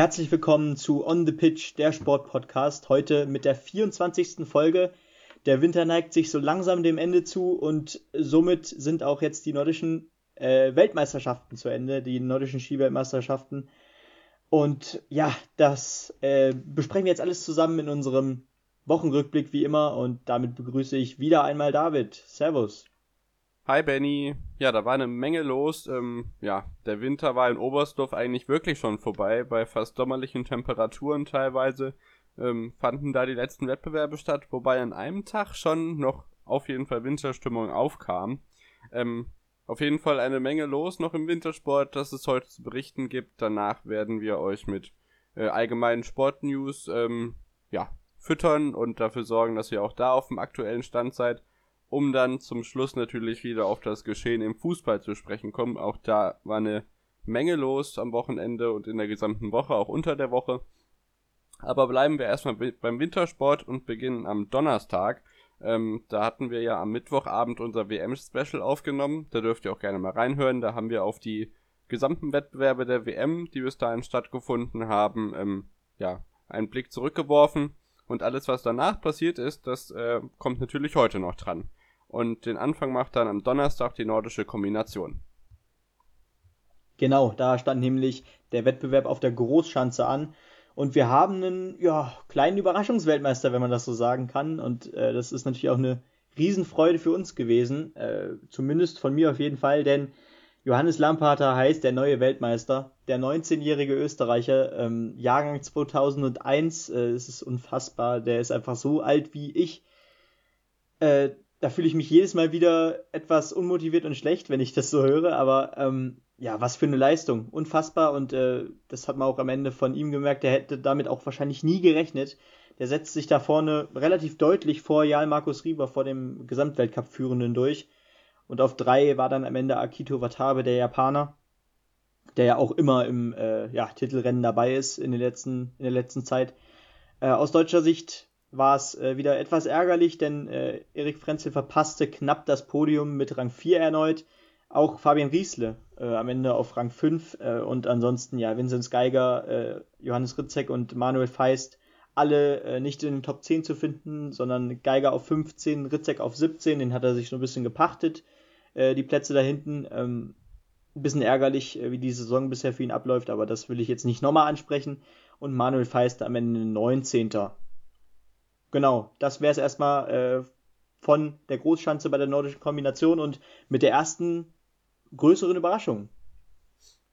Herzlich willkommen zu On the Pitch, der Sportpodcast. Heute mit der 24. Folge. Der Winter neigt sich so langsam dem Ende zu und somit sind auch jetzt die nordischen äh, Weltmeisterschaften zu Ende, die nordischen Skiweltmeisterschaften. Und ja, das äh, besprechen wir jetzt alles zusammen in unserem Wochenrückblick wie immer und damit begrüße ich wieder einmal David. Servus. Hi Benny. Ja, da war eine Menge los. Ähm, ja, der Winter war in Oberstdorf eigentlich wirklich schon vorbei, bei fast sommerlichen Temperaturen teilweise. Ähm, fanden da die letzten Wettbewerbe statt, wobei an einem Tag schon noch auf jeden Fall Winterstimmung aufkam. Ähm, auf jeden Fall eine Menge los noch im Wintersport, das es heute zu berichten gibt. Danach werden wir euch mit äh, allgemeinen Sportnews ähm, ja, füttern und dafür sorgen, dass ihr auch da auf dem aktuellen Stand seid um dann zum Schluss natürlich wieder auf das Geschehen im Fußball zu sprechen kommen. Auch da war eine Menge los am Wochenende und in der gesamten Woche, auch unter der Woche. Aber bleiben wir erstmal beim Wintersport und beginnen am Donnerstag. Ähm, da hatten wir ja am Mittwochabend unser WM-Special aufgenommen. Da dürft ihr auch gerne mal reinhören. Da haben wir auf die gesamten Wettbewerbe der WM, die bis dahin stattgefunden haben, ähm, ja, einen Blick zurückgeworfen. Und alles, was danach passiert ist, das äh, kommt natürlich heute noch dran und den Anfang macht dann am Donnerstag die nordische Kombination. Genau, da stand nämlich der Wettbewerb auf der Großschanze an. Und wir haben einen ja, kleinen Überraschungsweltmeister, wenn man das so sagen kann. Und äh, das ist natürlich auch eine Riesenfreude für uns gewesen. Äh, zumindest von mir auf jeden Fall, denn Johannes Lamparter heißt der neue Weltmeister, der 19-jährige Österreicher, ähm, Jahrgang 2001. Äh, es ist unfassbar, der ist einfach so alt wie ich. Äh, da fühle ich mich jedes Mal wieder etwas unmotiviert und schlecht, wenn ich das so höre, aber ähm, ja, was für eine Leistung. Unfassbar und äh, das hat man auch am Ende von ihm gemerkt, der hätte damit auch wahrscheinlich nie gerechnet. Der setzt sich da vorne relativ deutlich vor Jan Markus Rieber, vor dem Gesamtweltcup-Führenden durch. Und auf drei war dann am Ende Akito Watabe, der Japaner, der ja auch immer im äh, ja, Titelrennen dabei ist in, den letzten, in der letzten Zeit. Äh, aus deutscher Sicht war es äh, wieder etwas ärgerlich, denn äh, Erik Frenzel verpasste knapp das Podium mit Rang 4 erneut. Auch Fabian Riesle äh, am Ende auf Rang 5 äh, und ansonsten ja Vinzenz Geiger, äh, Johannes Ritzek und Manuel Feist alle äh, nicht in den Top 10 zu finden, sondern Geiger auf 15, Ritzek auf 17, den hat er sich so ein bisschen gepachtet, die Plätze da hinten. Ähm, ein bisschen ärgerlich, wie die Saison bisher für ihn abläuft, aber das will ich jetzt nicht nochmal ansprechen. Und Manuel Feist am Ende 19 genau, das wäre es erstmal äh, von der Großschanze bei der nordischen Kombination und mit der ersten größeren Überraschung.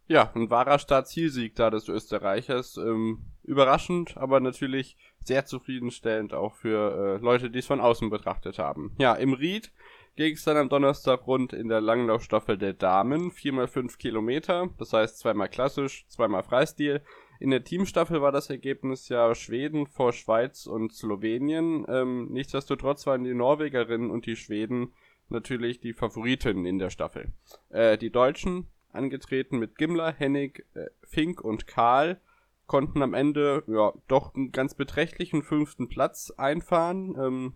Ja, ein wahrer Start-Zielsieg da des Österreichers. Ähm, überraschend, aber natürlich sehr zufriedenstellend auch für äh, Leute, die es von außen betrachtet haben. Ja, im Ried ging es dann am Donnerstag rund in der Langlaufstaffel der Damen. 4x5 Kilometer, das heißt zweimal klassisch, zweimal Freistil. In der Teamstaffel war das Ergebnis ja Schweden vor Schweiz und Slowenien. Ähm, nichtsdestotrotz waren die Norwegerinnen und die Schweden natürlich die Favoriten in der Staffel. Äh, die Deutschen, angetreten mit Gimler, Hennig, äh, Fink und Karl, konnten am Ende ja doch einen ganz beträchtlichen fünften Platz einfahren. Ähm,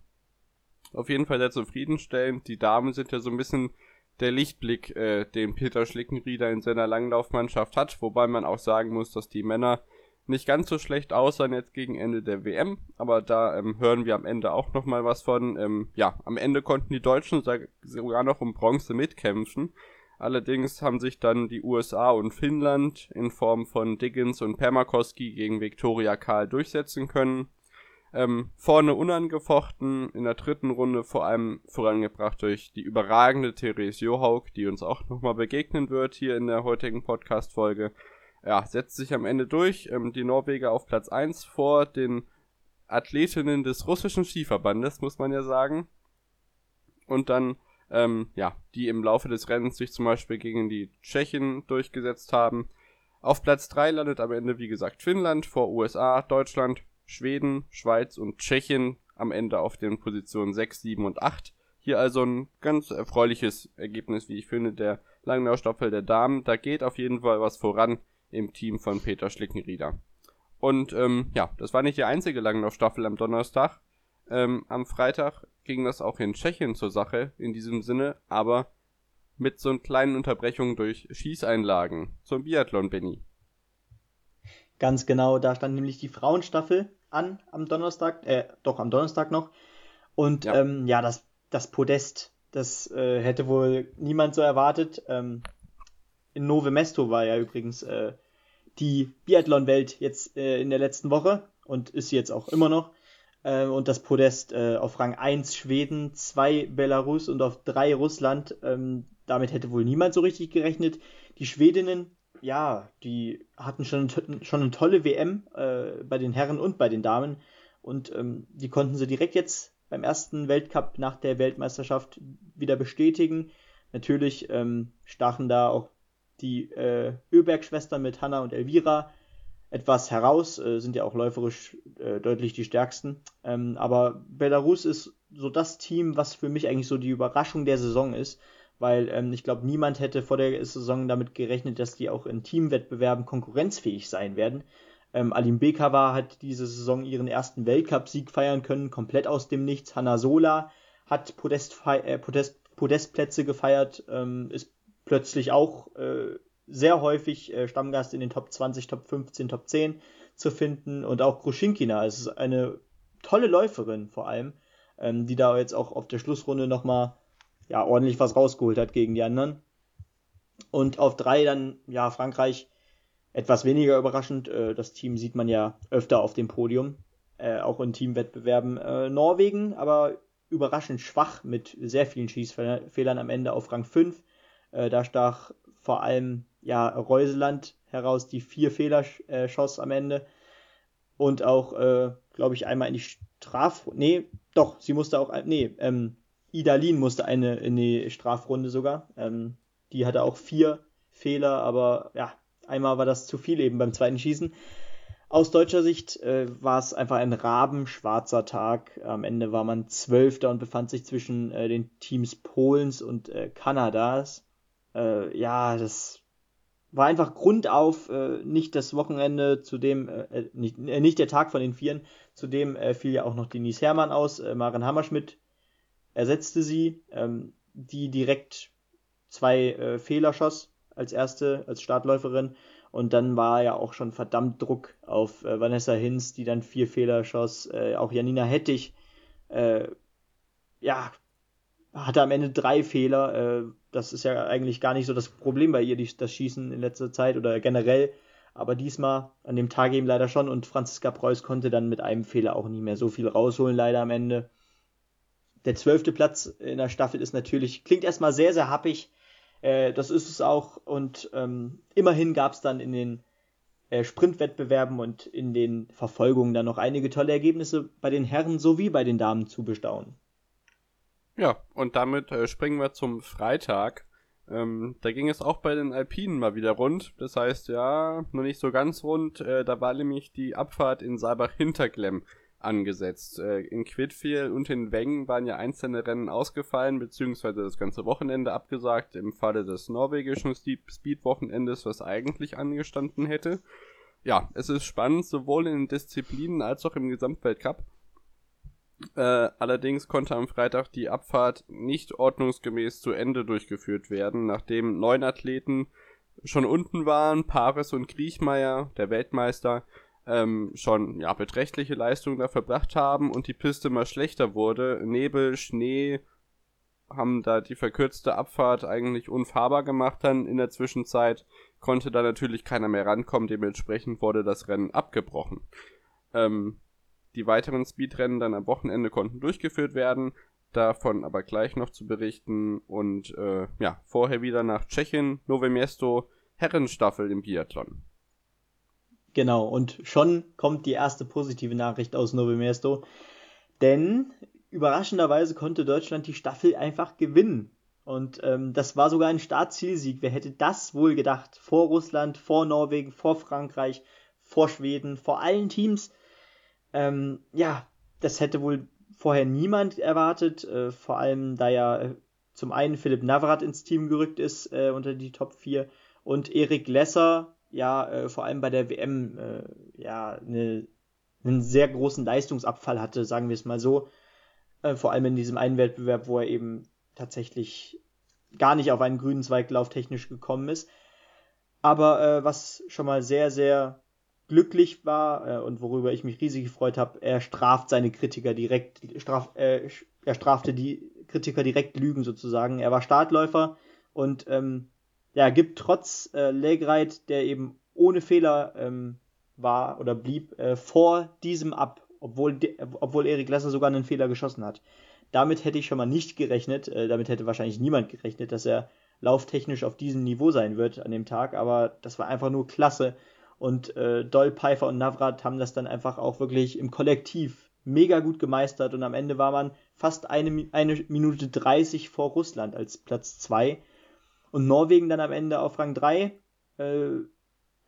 auf jeden Fall sehr zufriedenstellend. Die Damen sind ja so ein bisschen der Lichtblick, äh, den Peter Schlickenrieder in seiner Langlaufmannschaft hat, wobei man auch sagen muss, dass die Männer nicht ganz so schlecht aussahen jetzt gegen Ende der WM, aber da ähm, hören wir am Ende auch nochmal was von. Ähm, ja, am Ende konnten die Deutschen sogar noch um Bronze mitkämpfen. Allerdings haben sich dann die USA und Finnland in Form von Diggins und Permakoski gegen Viktoria Karl durchsetzen können. Ähm, vorne unangefochten, in der dritten Runde vor allem vorangebracht durch die überragende Therese Johaug, die uns auch nochmal begegnen wird hier in der heutigen Podcast-Folge. Ja, setzt sich am Ende durch. Ähm, die Norweger auf Platz 1 vor den Athletinnen des russischen Skiverbandes, muss man ja sagen. Und dann, ähm, ja, die im Laufe des Rennens sich zum Beispiel gegen die Tschechen durchgesetzt haben. Auf Platz 3 landet am Ende, wie gesagt, Finnland vor USA, Deutschland, Schweden, Schweiz und Tschechien am Ende auf den Positionen 6, 7 und 8. Hier also ein ganz erfreuliches Ergebnis, wie ich finde, der Langlaufstaffel der Damen. Da geht auf jeden Fall was voran im Team von Peter Schlickenrieder. Und ähm, ja, das war nicht die einzige Langlaufstaffel am Donnerstag. Ähm, am Freitag ging das auch in Tschechien zur Sache in diesem Sinne, aber mit so kleinen Unterbrechungen durch Schießeinlagen zum Biathlon, Benny. Ganz genau, da stand nämlich die Frauenstaffel an am Donnerstag, äh, doch am Donnerstag noch. Und ja, ähm, ja das, das Podest, das äh, hätte wohl niemand so erwartet. Ähm, in Nove Mesto war ja übrigens äh, die Biathlon-Welt jetzt äh, in der letzten Woche und ist sie jetzt auch immer noch. Äh, und das Podest äh, auf Rang 1 Schweden, 2 Belarus und auf 3 Russland. Ähm, damit hätte wohl niemand so richtig gerechnet. Die Schwedinnen, ja, die hatten schon, schon eine tolle WM äh, bei den Herren und bei den Damen. Und ähm, die konnten sie direkt jetzt beim ersten Weltcup nach der Weltmeisterschaft wieder bestätigen. Natürlich ähm, stachen da auch die äh, Öberg-Schwestern mit Hanna und Elvira etwas heraus, äh, sind ja auch läuferisch äh, deutlich die stärksten. Ähm, aber Belarus ist so das Team, was für mich eigentlich so die Überraschung der Saison ist, weil ähm, ich glaube, niemand hätte vor der Saison damit gerechnet, dass die auch in Teamwettbewerben konkurrenzfähig sein werden. Ähm, Alim Bekava hat diese Saison ihren ersten Weltcup-Sieg feiern können, komplett aus dem Nichts. Hanna Sola hat Podest, äh, Podest, Podestplätze gefeiert, ähm, ist plötzlich auch äh, sehr häufig äh, Stammgast in den Top 20, Top 15, Top 10 zu finden. Und auch Gruschinkina ist eine tolle Läuferin vor allem, ähm, die da jetzt auch auf der Schlussrunde nochmal ja, ordentlich was rausgeholt hat gegen die anderen. Und auf drei dann, ja, Frankreich etwas weniger überraschend. Äh, das Team sieht man ja öfter auf dem Podium, äh, auch in Teamwettbewerben. Äh, Norwegen, aber überraschend schwach mit sehr vielen Schießfehlern am Ende auf Rang 5. Äh, da stach vor allem ja, Reuseland heraus, die vier Fehler äh, schoss am Ende. Und auch, äh, glaube ich, einmal in die Strafrunde. Nee, doch, sie musste auch, nee, ähm, Idalin musste eine in die Strafrunde sogar. Ähm, die hatte auch vier Fehler, aber ja, einmal war das zu viel eben beim zweiten Schießen. Aus deutscher Sicht äh, war es einfach ein rabenschwarzer Tag. Am Ende war man Zwölfter und befand sich zwischen äh, den Teams Polens und äh, Kanadas. Äh, ja, das war einfach grundauf äh, nicht das Wochenende, zu dem, äh, äh, nicht, äh, nicht der Tag von den Vieren, zudem äh, fiel ja auch noch Denise Herrmann aus, äh, Maren Hammerschmidt ersetzte sie, ähm, die direkt zwei äh, Fehler schoss als erste, als Startläuferin und dann war ja auch schon verdammt Druck auf äh, Vanessa Hinz, die dann vier Fehler schoss, äh, auch Janina Hettich, äh, ja, hatte am Ende drei Fehler. Äh, das ist ja eigentlich gar nicht so das Problem bei ihr, die, das Schießen in letzter Zeit oder generell. Aber diesmal, an dem Tag eben leider schon. Und Franziska Preuß konnte dann mit einem Fehler auch nicht mehr so viel rausholen, leider am Ende. Der zwölfte Platz in der Staffel ist natürlich, klingt erstmal sehr, sehr happig. Äh, das ist es auch. Und ähm, immerhin gab es dann in den äh, Sprintwettbewerben und in den Verfolgungen dann noch einige tolle Ergebnisse bei den Herren sowie bei den Damen zu bestaunen. Ja, und damit äh, springen wir zum Freitag. Ähm, da ging es auch bei den Alpinen mal wieder rund. Das heißt, ja, nur nicht so ganz rund. Äh, da war nämlich die Abfahrt in Saalbach-Hinterklemm angesetzt. Äh, in Quidfiel und in Wengen waren ja einzelne Rennen ausgefallen, beziehungsweise das ganze Wochenende abgesagt, im Falle des norwegischen Speed-Wochenendes, was eigentlich angestanden hätte. Ja, es ist spannend, sowohl in den Disziplinen als auch im Gesamtweltcup. Äh, allerdings konnte am Freitag die Abfahrt nicht ordnungsgemäß zu Ende durchgeführt werden, nachdem neun Athleten schon unten waren, Paris und Kriechmeier, der Weltmeister, ähm, schon ja, beträchtliche Leistungen da verbracht haben und die Piste mal schlechter wurde. Nebel, Schnee haben da die verkürzte Abfahrt eigentlich unfahrbar gemacht dann in der Zwischenzeit, konnte da natürlich keiner mehr rankommen, dementsprechend wurde das Rennen abgebrochen. Ähm, die weiteren Speedrennen dann am Wochenende konnten durchgeführt werden, davon aber gleich noch zu berichten und äh, ja, vorher wieder nach Tschechien, Nove Mesto, Herrenstaffel im Biathlon. Genau, und schon kommt die erste positive Nachricht aus Nove Mesto, denn überraschenderweise konnte Deutschland die Staffel einfach gewinnen. Und ähm, das war sogar ein Startzielsieg. Wer hätte das wohl gedacht? Vor Russland, vor Norwegen, vor Frankreich, vor Schweden, vor allen Teams ähm, ja, das hätte wohl vorher niemand erwartet, äh, vor allem da ja äh, zum einen Philipp Navrat ins Team gerückt ist äh, unter die Top 4 und Erik Lesser ja äh, vor allem bei der WM äh, ja eine, einen sehr großen Leistungsabfall hatte, sagen wir es mal so. Äh, vor allem in diesem einen Wettbewerb, wo er eben tatsächlich gar nicht auf einen grünen Zweiglauf technisch gekommen ist. Aber was schon mal sehr, sehr glücklich war äh, und worüber ich mich riesig gefreut habe, er straft seine Kritiker direkt, straf, äh, er strafte die Kritiker direkt Lügen sozusagen. Er war Startläufer und ähm, ja, gibt trotz äh, Legreit, der eben ohne Fehler ähm, war oder blieb, äh, vor diesem ab, obwohl, obwohl Erik Lesser sogar einen Fehler geschossen hat. Damit hätte ich schon mal nicht gerechnet, äh, damit hätte wahrscheinlich niemand gerechnet, dass er lauftechnisch auf diesem Niveau sein wird an dem Tag, aber das war einfach nur klasse. Und äh, Doll, Pfeiffer und Navrat haben das dann einfach auch wirklich im Kollektiv mega gut gemeistert und am Ende war man fast eine, eine Minute 30 vor Russland als Platz 2 und Norwegen dann am Ende auf Rang 3. Äh,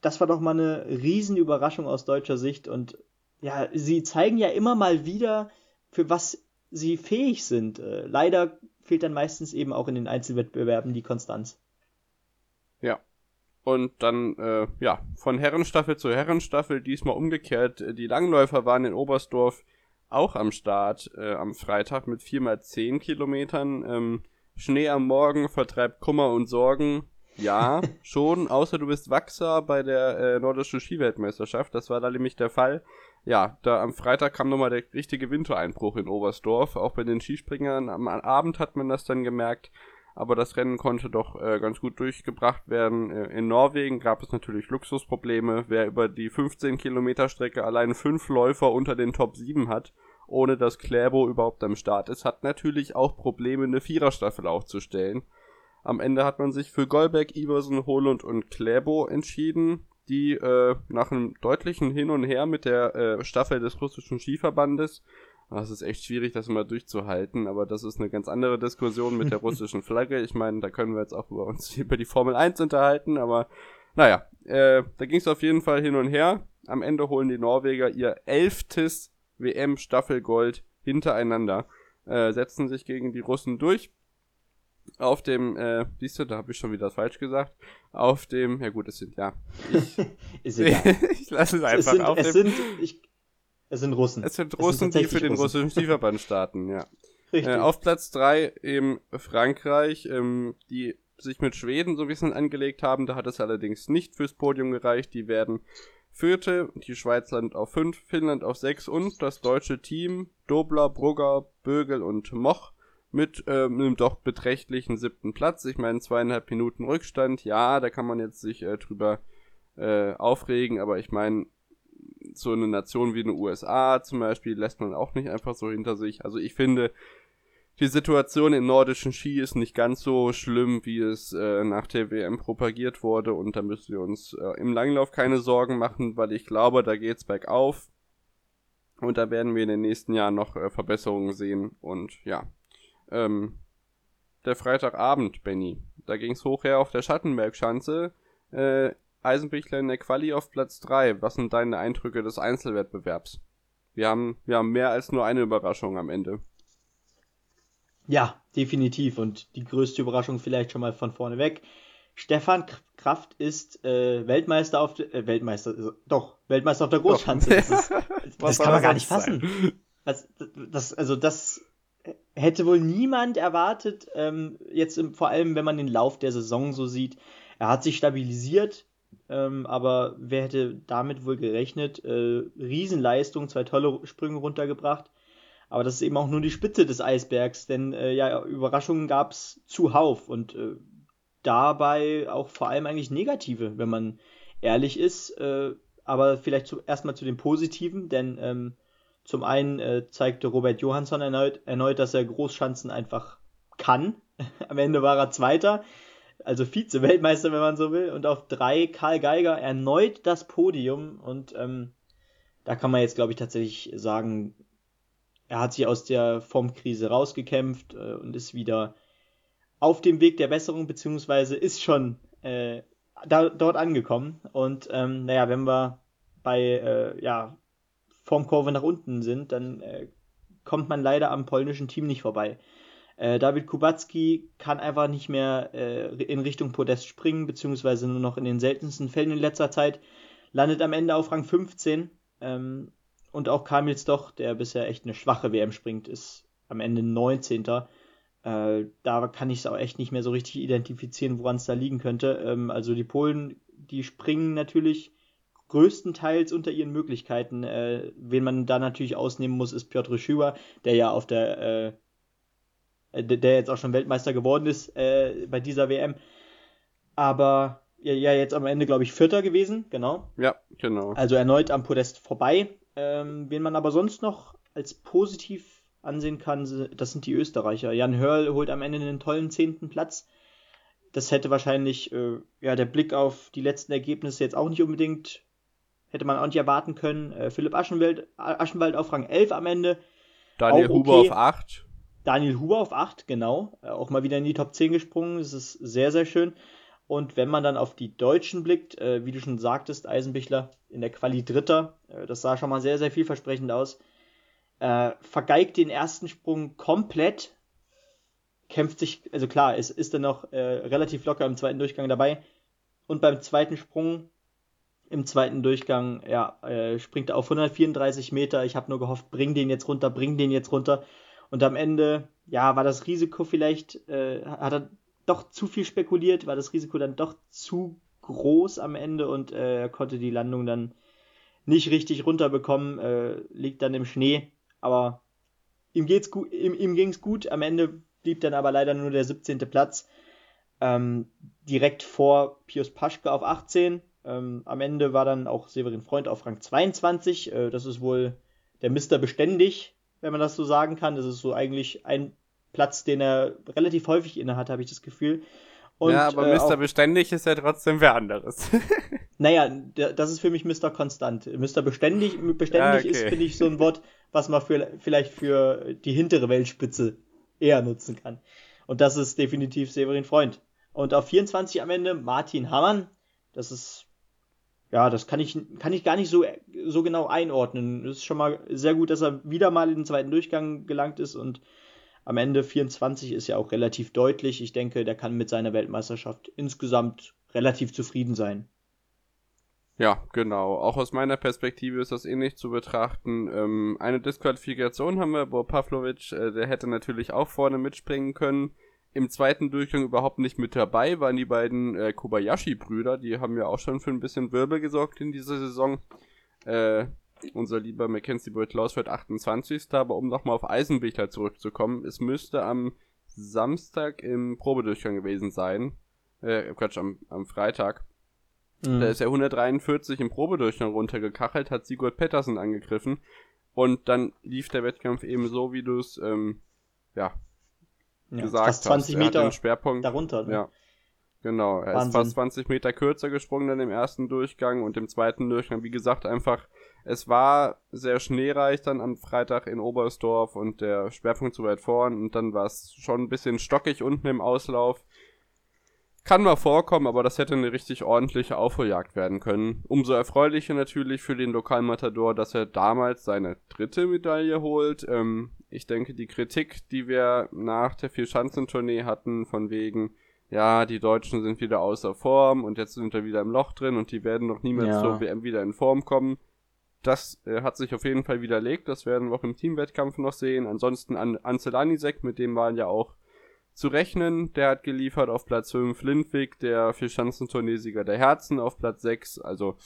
das war doch mal eine Riesenüberraschung aus deutscher Sicht und ja, sie zeigen ja immer mal wieder, für was sie fähig sind. Äh, leider fehlt dann meistens eben auch in den Einzelwettbewerben die Konstanz. Ja. Und dann, äh, ja, von Herrenstaffel zu Herrenstaffel, diesmal umgekehrt. Die Langläufer waren in Oberstdorf auch am Start äh, am Freitag mit 4x10 Kilometern. Ähm, Schnee am Morgen vertreibt Kummer und Sorgen. Ja, schon, außer du bist Wachser bei der äh, nordischen Skiweltmeisterschaft. Das war da nämlich der Fall ja, da am Freitag kam nochmal der richtige Wintereinbruch in Oberstdorf. Auch bei den Skispringern am Abend hat man das dann gemerkt. Aber das Rennen konnte doch äh, ganz gut durchgebracht werden. Äh, in Norwegen gab es natürlich Luxusprobleme. Wer über die 15 Kilometer Strecke allein fünf Läufer unter den Top 7 hat, ohne dass Kläbo überhaupt am Start ist, hat natürlich auch Probleme, eine Viererstaffel aufzustellen. Am Ende hat man sich für Golbeck, Iversen, Holund und Kläbo entschieden die äh, nach einem deutlichen Hin und Her mit der äh, Staffel des russischen Skiverbandes, das ist echt schwierig, das immer durchzuhalten, aber das ist eine ganz andere Diskussion mit der russischen Flagge. Ich meine, da können wir jetzt auch über uns über die Formel 1 unterhalten, aber naja, äh, da ging es auf jeden Fall hin und her. Am Ende holen die Norweger ihr elftes WM-Staffelgold hintereinander, äh, setzen sich gegen die Russen durch auf dem, äh, siehst du, da habe ich schon wieder falsch gesagt. Auf dem, ja gut, es sind ja. Ich, ist egal. ich lasse es einfach es sind, auf es dem. Sind, ich, es sind Russen. Es sind Russen, es sind die für den russischen Skiverband starten, ja. Richtig. Äh, auf Platz drei eben Frankreich, ähm, die sich mit Schweden so ein bisschen angelegt haben. Da hat es allerdings nicht fürs Podium gereicht. Die werden Vierte, die Schweiz landet auf fünf, Finnland auf sechs und das deutsche Team Dobler, Brugger, Bögel und Moch mit ähm, einem doch beträchtlichen siebten Platz. Ich meine, zweieinhalb Minuten Rückstand, ja, da kann man jetzt sich äh, drüber äh, aufregen, aber ich meine, so eine Nation wie eine USA zum Beispiel lässt man auch nicht einfach so hinter sich. Also ich finde, die Situation im nordischen Ski ist nicht ganz so schlimm, wie es äh, nach der WM propagiert wurde und da müssen wir uns äh, im Langlauf keine Sorgen machen, weil ich glaube, da geht's bergauf und da werden wir in den nächsten Jahren noch äh, Verbesserungen sehen und ja, ähm, der Freitagabend, Benny. Da ging's hoch her auf der Schattenbergschanze. Äh, Eisenbichler in der Quali auf Platz 3. Was sind deine Eindrücke des Einzelwettbewerbs? Wir haben, wir haben mehr als nur eine Überraschung am Ende. Ja, definitiv. Und die größte Überraschung vielleicht schon mal von vorne weg. Stefan Kraft ist äh, Weltmeister auf de, äh, Weltmeister, äh, doch, Weltmeister auf der Großschanze. Das, ist, das kann man gar nicht fassen. Das, das, also das hätte wohl niemand erwartet, ähm, jetzt im, vor allem wenn man den Lauf der Saison so sieht. Er hat sich stabilisiert, ähm, aber wer hätte damit wohl gerechnet? Äh, Riesenleistung, zwei tolle Sprünge runtergebracht. Aber das ist eben auch nur die Spitze des Eisbergs, denn äh, ja, Überraschungen gab es zuhauf und äh, dabei auch vor allem eigentlich negative, wenn man ehrlich ist. Äh, aber vielleicht zu, erstmal zu den positiven, denn ähm, zum einen äh, zeigte Robert Johansson erneut, erneut, dass er Großschanzen einfach kann. Am Ende war er Zweiter, also Vize-Weltmeister, wenn man so will. Und auf drei Karl Geiger erneut das Podium. Und ähm, da kann man jetzt, glaube ich, tatsächlich sagen, er hat sich aus der Formkrise rausgekämpft äh, und ist wieder auf dem Weg der Besserung, beziehungsweise ist schon äh, da, dort angekommen. Und ähm, naja, wenn wir bei äh, ja, Formkurve nach unten sind, dann äh, kommt man leider am polnischen Team nicht vorbei. Äh, David Kubacki kann einfach nicht mehr äh, in Richtung Podest springen, beziehungsweise nur noch in den seltensten Fällen in letzter Zeit. Landet am Ende auf Rang 15. Ähm, und auch Kamils doch, der bisher echt eine schwache WM springt, ist am Ende 19. Äh, da kann ich es auch echt nicht mehr so richtig identifizieren, woran es da liegen könnte. Ähm, also die Polen, die springen natürlich größtenteils unter ihren Möglichkeiten. Äh, wen man da natürlich ausnehmen muss, ist Piotr Schüber, der ja auf der, äh, der jetzt auch schon Weltmeister geworden ist äh, bei dieser WM. Aber ja, ja jetzt am Ende, glaube ich, Vierter gewesen, genau. Ja, genau. Also erneut am Podest vorbei. Ähm, wen man aber sonst noch als positiv ansehen kann, das sind die Österreicher. Jan Hörl holt am Ende einen tollen zehnten Platz. Das hätte wahrscheinlich, äh, ja, der Blick auf die letzten Ergebnisse jetzt auch nicht unbedingt, hätte man auch nicht erwarten können. Äh, Philipp Aschenwald, Aschenwald auf Rang 11 am Ende. Daniel okay. Huber auf 8. Daniel Huber auf 8, genau. Äh, auch mal wieder in die Top 10 gesprungen. Das ist sehr, sehr schön. Und wenn man dann auf die Deutschen blickt, äh, wie du schon sagtest, Eisenbichler in der Quali Dritter, äh, das sah schon mal sehr, sehr vielversprechend aus. Äh, vergeigt den ersten Sprung komplett, kämpft sich, also klar, es ist dann noch äh, relativ locker im zweiten Durchgang dabei. Und beim zweiten Sprung, im zweiten Durchgang, ja, äh, springt er auf 134 Meter. Ich habe nur gehofft, bring den jetzt runter, bring den jetzt runter. Und am Ende, ja, war das Risiko vielleicht, äh, hat er doch zu viel spekuliert, war das Risiko dann doch zu groß am Ende und äh, er konnte die Landung dann nicht richtig runterbekommen, äh, liegt dann im Schnee, aber ihm geht's gut, ihm, ihm ging's gut, am Ende blieb dann aber leider nur der 17. Platz, ähm, direkt vor Pius Paschke auf 18, ähm, am Ende war dann auch Severin Freund auf Rang 22, äh, das ist wohl der Mister beständig, wenn man das so sagen kann, das ist so eigentlich ein Platz, den er relativ häufig innehat, habe ich das Gefühl. Und, ja, aber äh, Mr. Beständig ist ja trotzdem wer anderes. naja, das ist für mich Mr. Konstant. Mr. Beständig, beständig ja, okay. ist, finde ich, so ein Wort, was man für, vielleicht für die hintere Weltspitze eher nutzen kann. Und das ist definitiv Severin Freund. Und auf 24 am Ende Martin Hammann. Das ist, ja, das kann ich, kann ich gar nicht so, so genau einordnen. Es ist schon mal sehr gut, dass er wieder mal in den zweiten Durchgang gelangt ist und am Ende 24 ist ja auch relativ deutlich. Ich denke, der kann mit seiner Weltmeisterschaft insgesamt relativ zufrieden sein. Ja, genau. Auch aus meiner Perspektive ist das ähnlich zu betrachten. Ähm, eine Disqualifikation haben wir, Bo Pavlovic, äh, der hätte natürlich auch vorne mitspringen können. Im zweiten Durchgang überhaupt nicht mit dabei waren die beiden äh, Kobayashi-Brüder. Die haben ja auch schon für ein bisschen Wirbel gesorgt in dieser Saison. Äh, unser lieber Mackenzie Boyd-Klaus wird 28. Aber um nochmal auf Eisenbichler zurückzukommen, es müsste am Samstag im Probedurchgang gewesen sein. Äh, Quatsch, am, am Freitag. Mhm. Da ist er 143 im Probedurchgang runtergekachelt, hat Sigurd Pettersen angegriffen. Und dann lief der Wettkampf eben so, wie du es ähm, ja, ja, gesagt fast 20 hast. Meter Schwerpunkt, darunter. Ne? Ja. Genau, er Wahnsinn. ist fast 20 Meter kürzer gesprungen dann im ersten Durchgang und im zweiten Durchgang, wie gesagt, einfach es war sehr schneereich dann am Freitag in Oberstdorf und der Schwerpunkt zu weit vorn und dann war es schon ein bisschen stockig unten im Auslauf. Kann mal vorkommen, aber das hätte eine richtig ordentliche Aufholjagd werden können. Umso erfreulicher natürlich für den Lokalmatador, dass er damals seine dritte Medaille holt. Ähm, ich denke, die Kritik, die wir nach der Vierschanzentournee hatten, von wegen, ja, die Deutschen sind wieder außer Form und jetzt sind wir wieder im Loch drin und die werden noch niemals ja. zur WM wieder in Form kommen, das äh, hat sich auf jeden Fall widerlegt. Das werden wir auch im Teamwettkampf noch sehen. Ansonsten an Anzelanisek, mit dem waren ja auch zu rechnen. Der hat geliefert auf Platz 5. Lindwig, der Vierschanzenturniersieger der Herzen, auf Platz 6. Also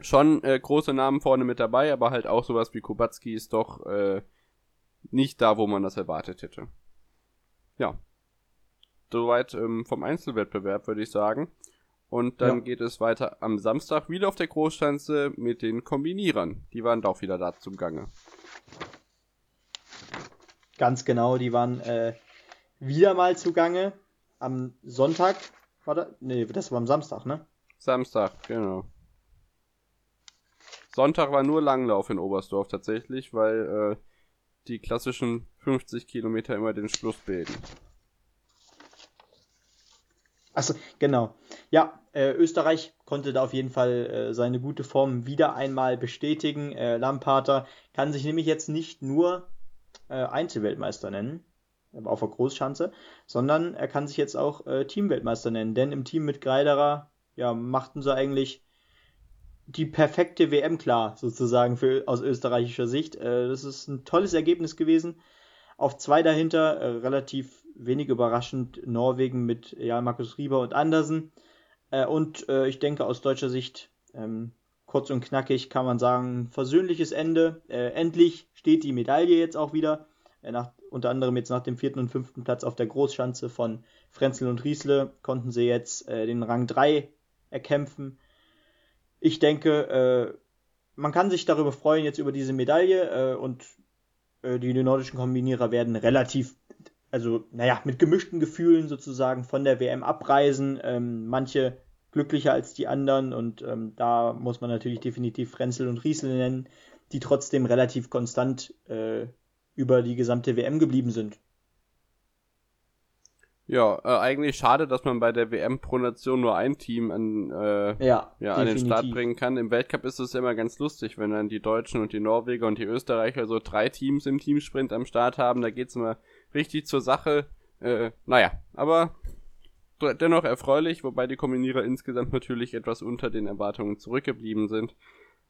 schon äh, große Namen vorne mit dabei, aber halt auch sowas wie Kubacki ist doch äh, nicht da, wo man das erwartet hätte. Ja. Soweit ähm, vom Einzelwettbewerb, würde ich sagen. Und dann ja. geht es weiter am Samstag wieder auf der Großschanze mit den Kombinierern. Die waren doch wieder da zum Gange. Ganz genau, die waren äh, wieder mal zugange. Am Sonntag war das? Nee, das war am Samstag, ne? Samstag, genau. Sonntag war nur Langlauf in Oberstdorf tatsächlich, weil äh, die klassischen 50 Kilometer immer den Schluss bilden. Achso, genau. Ja, äh, Österreich konnte da auf jeden Fall äh, seine gute Form wieder einmal bestätigen. Äh, Lamparter kann sich nämlich jetzt nicht nur äh, Einzelweltmeister nennen, auf der Großschanze, sondern er kann sich jetzt auch äh, Teamweltmeister nennen. Denn im Team mit Greiderer ja, machten sie eigentlich die perfekte WM klar, sozusagen für, aus österreichischer Sicht. Äh, das ist ein tolles Ergebnis gewesen. Auf zwei dahinter, äh, relativ wenig überraschend, Norwegen mit ja, Markus Rieber und Andersen. Äh, und äh, ich denke aus deutscher Sicht ähm, kurz und knackig kann man sagen, versöhnliches Ende. Äh, endlich steht die Medaille jetzt auch wieder. Äh, nach, unter anderem jetzt nach dem vierten und fünften Platz auf der Großschanze von Frenzel und Riesle konnten sie jetzt äh, den Rang 3 erkämpfen. Ich denke, äh, man kann sich darüber freuen, jetzt über diese Medaille und die nordischen Kombinierer werden relativ, also naja, mit gemischten Gefühlen sozusagen von der WM abreisen. Ähm, manche glücklicher als die anderen und ähm, da muss man natürlich definitiv Frenzel und Riesel nennen, die trotzdem relativ konstant äh, über die gesamte WM geblieben sind. Ja, äh, eigentlich schade, dass man bei der WM pro Nation nur ein Team an, äh, ja, ja an den Start bringen kann. Im Weltcup ist es immer ganz lustig, wenn dann die Deutschen und die Norweger und die Österreicher so drei Teams im Teamsprint am Start haben. Da geht's immer richtig zur Sache. Äh, naja, aber dennoch erfreulich, wobei die Kombinierer insgesamt natürlich etwas unter den Erwartungen zurückgeblieben sind.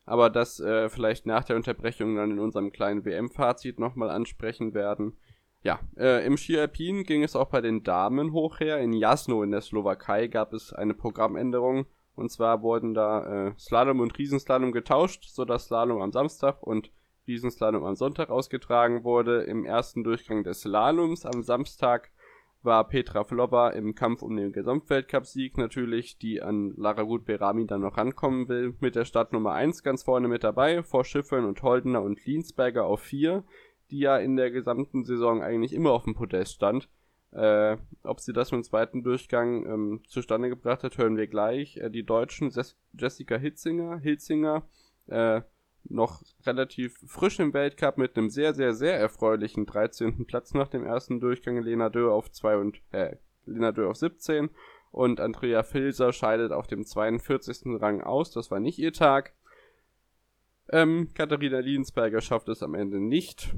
Aber das äh, vielleicht nach der Unterbrechung dann in unserem kleinen WM-Fazit nochmal ansprechen werden. Ja, äh, im Ski Alpin ging es auch bei den Damen hoch her. In Jasno in der Slowakei gab es eine Programmänderung. Und zwar wurden da äh, Slalom und Riesenslalom getauscht, sodass Slalom am Samstag und Riesenslalom am Sonntag ausgetragen wurde. Im ersten Durchgang des Slaloms am Samstag war Petra Vlova im Kampf um den Gesamtweltcupsieg natürlich, die an Lara Gut-Berami dann noch rankommen will, mit der Startnummer 1 ganz vorne mit dabei, vor Schiffern und Holdener und Liensberger auf 4, die ja in der gesamten Saison eigentlich immer auf dem Podest stand. Äh, ob sie das im zweiten Durchgang ähm, zustande gebracht hat, hören wir gleich. Äh, die Deutschen, Jessica Hitzinger, Hitzinger, äh, noch relativ frisch im Weltcup mit einem sehr, sehr, sehr erfreulichen 13. Platz nach dem ersten Durchgang. Lena Dö auf 2 und, äh, Lena Dö auf 17 und Andrea Filser scheidet auf dem 42. Rang aus. Das war nicht ihr Tag. Ähm, Katharina Liensberger schafft es am Ende nicht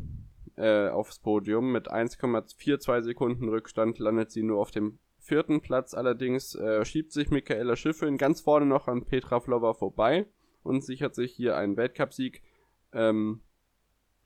äh, aufs Podium. Mit 1,42 Sekunden Rückstand landet sie nur auf dem vierten Platz. Allerdings äh, schiebt sich Michaela Schiffrin ganz vorne noch an Petra Flower vorbei und sichert sich hier einen Weltcupsieg. Ähm,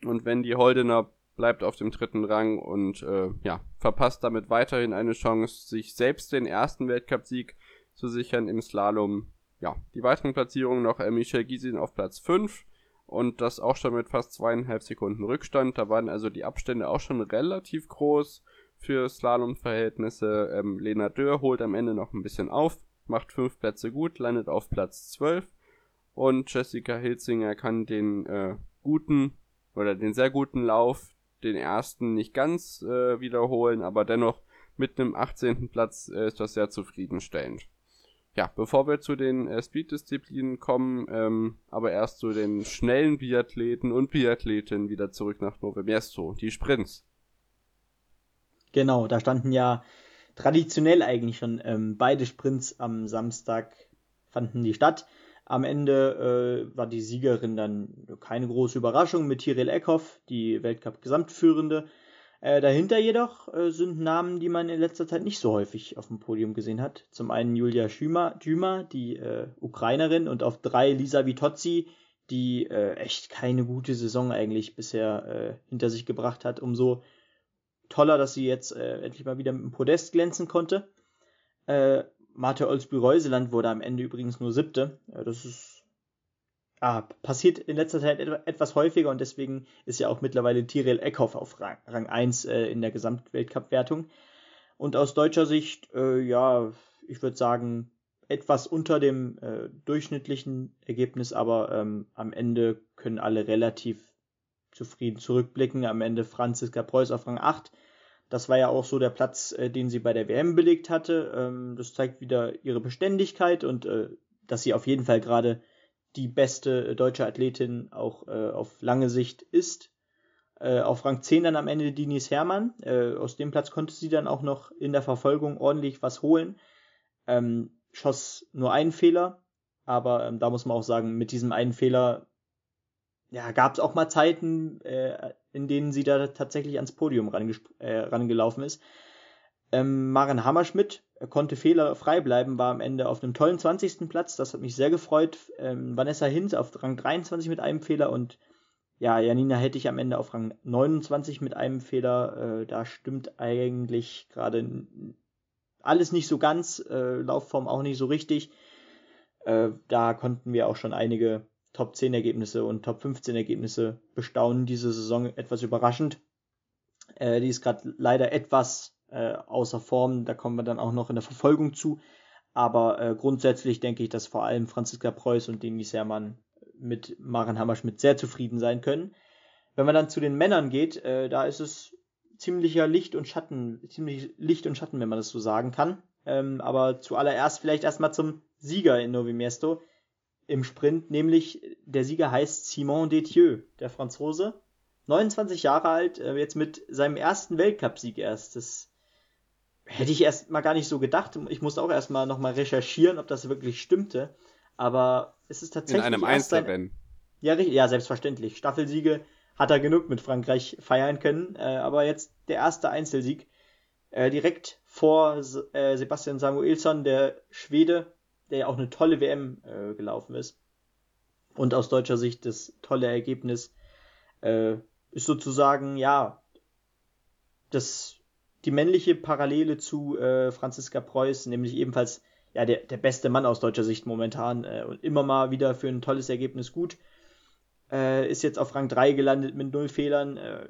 und Wendy Holdener bleibt auf dem dritten Rang und äh, ja, verpasst damit weiterhin eine Chance, sich selbst den ersten Weltcupsieg zu sichern im Slalom. Ja, die weiteren Platzierungen noch äh, Michel Gisin auf Platz 5 und das auch schon mit fast zweieinhalb Sekunden Rückstand. Da waren also die Abstände auch schon relativ groß für Slalom-Verhältnisse. Ähm, Lena Dörr holt am Ende noch ein bisschen auf, macht fünf Plätze gut, landet auf Platz 12 und Jessica Hilzinger kann den äh, guten oder den sehr guten Lauf, den ersten nicht ganz äh, wiederholen, aber dennoch mit einem 18. Platz äh, ist das sehr zufriedenstellend. Ja, bevor wir zu den äh, Speed-Disziplinen kommen, ähm, aber erst zu den schnellen Biathleten und Biathletinnen wieder zurück nach Nove Mesto, die Sprints. Genau, da standen ja traditionell eigentlich schon ähm, beide Sprints am Samstag fanden die statt. Am Ende äh, war die Siegerin dann keine große Überraschung mit Tiril Eckhoff, die Weltcup-Gesamtführende. Äh, dahinter jedoch äh, sind Namen, die man in letzter Zeit nicht so häufig auf dem Podium gesehen hat. Zum einen Julia Düma, die äh, Ukrainerin, und auf drei Lisa Vitozzi, die äh, echt keine gute Saison eigentlich bisher äh, hinter sich gebracht hat. Umso toller, dass sie jetzt endlich mal wieder mit dem Podest glänzen konnte. Marte Olsby-Reuseland wurde am Ende übrigens nur siebte. Das ist ah, passiert in letzter Zeit etwas häufiger und deswegen ist ja auch mittlerweile Tirel Eckhoff auf Rang, Rang 1 äh, in der Gesamtweltcup-Wertung. Und aus deutscher Sicht, äh, ja, ich würde sagen, etwas unter dem äh, durchschnittlichen Ergebnis, aber ähm, am Ende können alle relativ zufrieden zurückblicken. Am Ende Franziska Preuß auf Rang 8, das war ja auch so der Platz, äh, den sie bei der WM belegt hatte. Ähm, das zeigt wieder ihre Beständigkeit und äh, dass sie auf jeden Fall gerade die beste äh, deutsche Athletin auch äh, auf lange Sicht ist. Äh, auf Rang 10 dann am Ende Dinis Hermann. Äh, aus dem Platz konnte sie dann auch noch in der Verfolgung ordentlich was holen. Ähm, schoss nur einen Fehler, aber ähm, da muss man auch sagen, mit diesem einen Fehler ja, gab es auch mal Zeiten, äh, in denen sie da tatsächlich ans Podium äh, rangelaufen ist. Ähm, Maren Hammerschmidt konnte fehlerfrei bleiben, war am Ende auf einem tollen 20. Platz. Das hat mich sehr gefreut. Ähm, Vanessa Hinz auf Rang 23 mit einem Fehler und ja, Janina hätte ich am Ende auf Rang 29 mit einem Fehler. Äh, da stimmt eigentlich gerade alles nicht so ganz, äh, Laufform auch nicht so richtig. Äh, da konnten wir auch schon einige Top 10 Ergebnisse und Top 15 Ergebnisse bestaunen diese Saison etwas überraschend. Äh, die ist gerade leider etwas äh, außer Form, da kommen wir dann auch noch in der Verfolgung zu. Aber äh, grundsätzlich denke ich, dass vor allem Franziska Preuß und Denis Hermann mit Maren Hammerschmidt sehr zufrieden sein können. Wenn man dann zu den Männern geht, äh, da ist es ziemlicher Licht und Schatten, ziemlich Licht und Schatten, wenn man das so sagen kann. Ähm, aber zuallererst vielleicht erstmal zum Sieger in Novi Mesto im Sprint, nämlich der Sieger heißt Simon Detieux, der Franzose. 29 Jahre alt, äh, jetzt mit seinem ersten Weltcupsieg erst. Das hätte ich erst mal gar nicht so gedacht. Ich musste auch erst mal nochmal recherchieren, ob das wirklich stimmte. Aber es ist tatsächlich. In einem Einzelrennen. Ja, ja, selbstverständlich. Staffelsiege hat er genug mit Frankreich feiern können. Äh, aber jetzt der erste Einzelsieg. Äh, direkt vor Sebastian Samuelsson, der Schwede, der ja auch eine tolle WM äh, gelaufen ist. Und aus deutscher Sicht das tolle Ergebnis äh, ist sozusagen, ja, das, die männliche Parallele zu äh, Franziska Preuß, nämlich ebenfalls ja, der, der beste Mann aus deutscher Sicht momentan äh, und immer mal wieder für ein tolles Ergebnis gut. Äh, ist jetzt auf Rang 3 gelandet mit null Fehlern. Äh,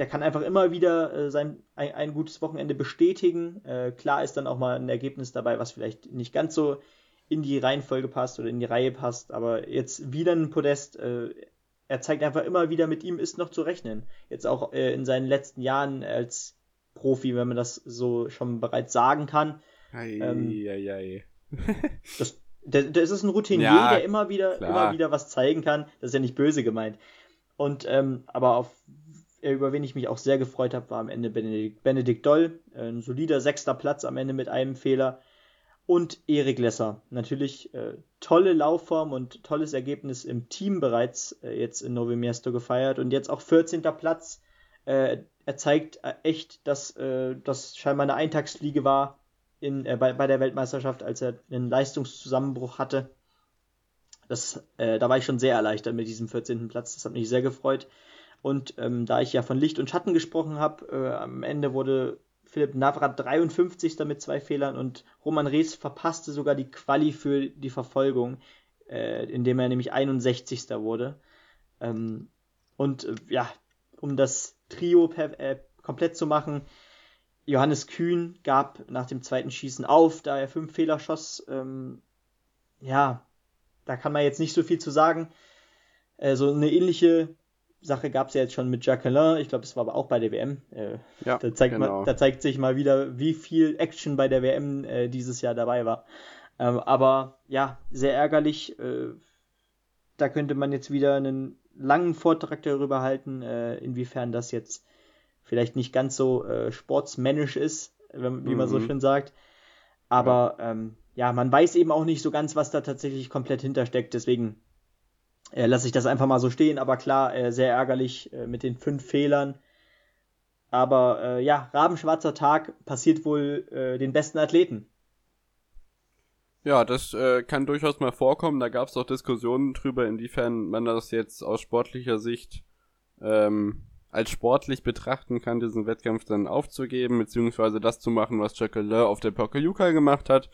der kann einfach immer wieder äh, sein ein, ein, gutes Wochenende bestätigen. Äh, klar ist dann auch mal ein Ergebnis dabei, was vielleicht nicht ganz so in die Reihenfolge passt oder in die Reihe passt, aber jetzt wieder ein Podest. Äh, er zeigt einfach immer wieder, mit ihm ist noch zu rechnen. Jetzt auch äh, in seinen letzten Jahren als Profi, wenn man das so schon bereits sagen kann. Ei, ähm, ei, ei. das, das ist ein Routinier, ja, der immer wieder, immer wieder was zeigen kann. Das ist ja nicht böse gemeint. Und ähm, aber auf über wen ich mich auch sehr gefreut habe, war am Ende Benedikt, Benedikt Doll. Ein solider sechster Platz am Ende mit einem Fehler. Und Erik Lesser. Natürlich äh, tolle Laufform und tolles Ergebnis im Team bereits äh, jetzt in Novi Mesto gefeiert. Und jetzt auch 14. Platz. Äh, er zeigt äh, echt, dass äh, das scheinbar eine Eintagsfliege war in, äh, bei, bei der Weltmeisterschaft, als er einen Leistungszusammenbruch hatte. Das, da war ich schon sehr erleichtert mit diesem 14. Platz. Das hat mich sehr gefreut. Und ähm, da ich ja von Licht und Schatten gesprochen habe, am Ende wurde Philipp Navrat 53. mit zwei Fehlern und Roman Rees verpasste sogar die Quali für die Verfolgung, äh, indem er nämlich 61. wurde. Ähm, und äh, ja, um das Trio per, äh, komplett zu machen, Johannes Kühn gab nach dem zweiten Schießen auf, da er fünf Fehler schoss. Ähm, ja, da kann man jetzt nicht so viel zu sagen. Äh, so eine ähnliche Sache gab es ja jetzt schon mit Jacqueline, ich glaube, es war aber auch bei der WM. Äh, ja, da, zeigt genau. man, da zeigt sich mal wieder, wie viel Action bei der WM äh, dieses Jahr dabei war. Ähm, aber ja, sehr ärgerlich. Äh, da könnte man jetzt wieder einen langen Vortrag darüber halten, äh, inwiefern das jetzt vielleicht nicht ganz so äh, sportsmännisch ist, wenn, wie mhm. man so mhm. schön sagt. Aber ja. Ähm, ja, man weiß eben auch nicht so ganz, was da tatsächlich komplett hintersteckt. Deswegen äh, lasse ich das einfach mal so stehen, aber klar, äh, sehr ärgerlich äh, mit den fünf Fehlern. Aber äh, ja, Rabenschwarzer Tag passiert wohl äh, den besten Athleten. Ja, das äh, kann durchaus mal vorkommen. Da gab es auch Diskussionen drüber, inwiefern man das jetzt aus sportlicher Sicht ähm, als sportlich betrachten kann, diesen Wettkampf dann aufzugeben, beziehungsweise das zu machen, was Jacqueline auf der Pokeljuka gemacht hat.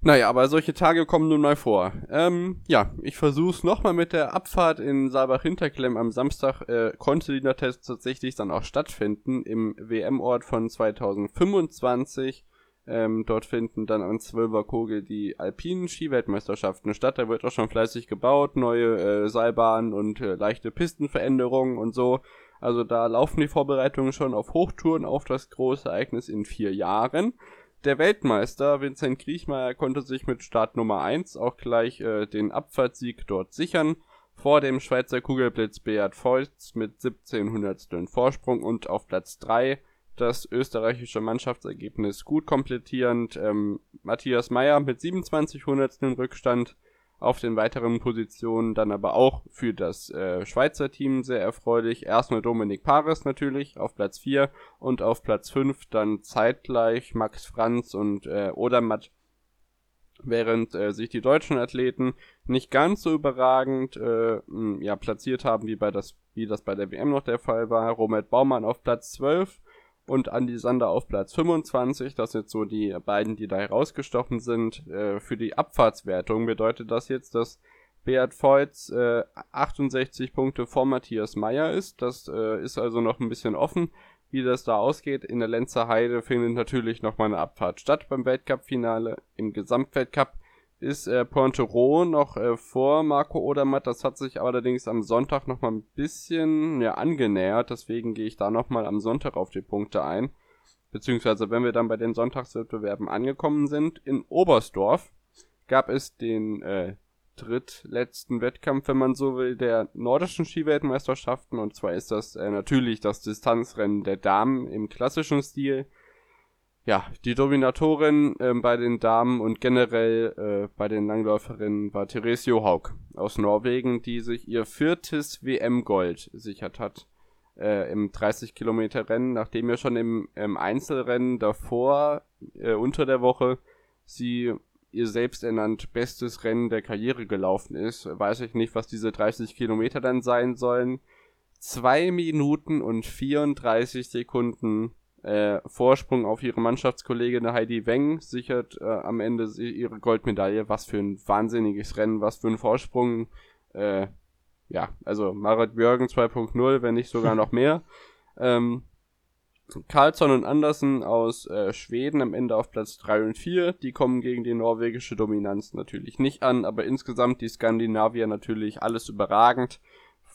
Naja, aber solche Tage kommen nun mal vor. Ähm, ja, ich versuch's nochmal mit der Abfahrt in Saalbach-Hinterklemm am Samstag. Äh, konnte dieser Test tatsächlich dann auch stattfinden im WM-Ort von 2025. Ähm, dort finden dann an Zwölfer Kogel die alpinen Skiweltmeisterschaften statt. Da wird auch schon fleißig gebaut, neue äh, Seilbahnen und äh, leichte Pistenveränderungen und so. Also da laufen die Vorbereitungen schon auf Hochtouren auf das große Ereignis in vier Jahren. Der Weltmeister Vincent Kriechmeier konnte sich mit Start Nummer 1 auch gleich äh, den Abfahrtssieg dort sichern. Vor dem Schweizer Kugelblitz Beat Feutz mit 1700 Vorsprung und auf Platz 3 das österreichische Mannschaftsergebnis gut komplettierend. Ähm, Matthias Meyer mit 27 Hundertstel Rückstand auf den weiteren Positionen dann aber auch für das äh, Schweizer Team sehr erfreulich. Erstmal Dominik Paris natürlich auf Platz 4 und auf Platz 5 dann zeitgleich Max Franz und äh, Odermatt, während äh, sich die deutschen Athleten nicht ganz so überragend äh, ja, platziert haben, wie, bei das, wie das bei der WM noch der Fall war. Robert Baumann auf Platz 12 und Andy Sander auf Platz 25. Das sind jetzt so die beiden, die da herausgestochen sind. Äh, für die Abfahrtswertung bedeutet das jetzt, dass Beat Feutz äh, 68 Punkte vor Matthias Meyer ist. Das äh, ist also noch ein bisschen offen, wie das da ausgeht. In der Lenzer Heide findet natürlich noch mal eine Abfahrt statt beim Weltcup-Finale. Im Gesamtweltcup ist äh, Pointero noch äh, vor Marco Odermatt. Das hat sich allerdings am Sonntag noch mal ein bisschen ja, angenähert. Deswegen gehe ich da noch mal am Sonntag auf die Punkte ein. Beziehungsweise, wenn wir dann bei den Sonntagswettbewerben angekommen sind, in Oberstdorf gab es den äh, drittletzten Wettkampf, wenn man so will, der nordischen Skiweltmeisterschaften. Und zwar ist das äh, natürlich das Distanzrennen der Damen im klassischen Stil ja, die Dominatorin äh, bei den Damen und generell äh, bei den Langläuferinnen war Therese Johaug aus Norwegen, die sich ihr viertes WM-Gold sichert hat äh, im 30 Kilometer Rennen, nachdem ja schon im, im Einzelrennen davor äh, unter der Woche sie ihr selbst ernannt bestes Rennen der Karriere gelaufen ist. Weiß ich nicht, was diese 30 Kilometer dann sein sollen. Zwei Minuten und 34 Sekunden äh, Vorsprung auf ihre Mannschaftskollegin Heidi Weng sichert äh, am Ende ihre Goldmedaille. Was für ein wahnsinniges Rennen, was für ein Vorsprung. Äh, ja, also Marit Björgen 2.0, wenn nicht sogar noch mehr. Ähm, Carlsson und Andersen aus äh, Schweden am Ende auf Platz 3 und 4. Die kommen gegen die norwegische Dominanz natürlich nicht an, aber insgesamt die Skandinavier natürlich alles überragend.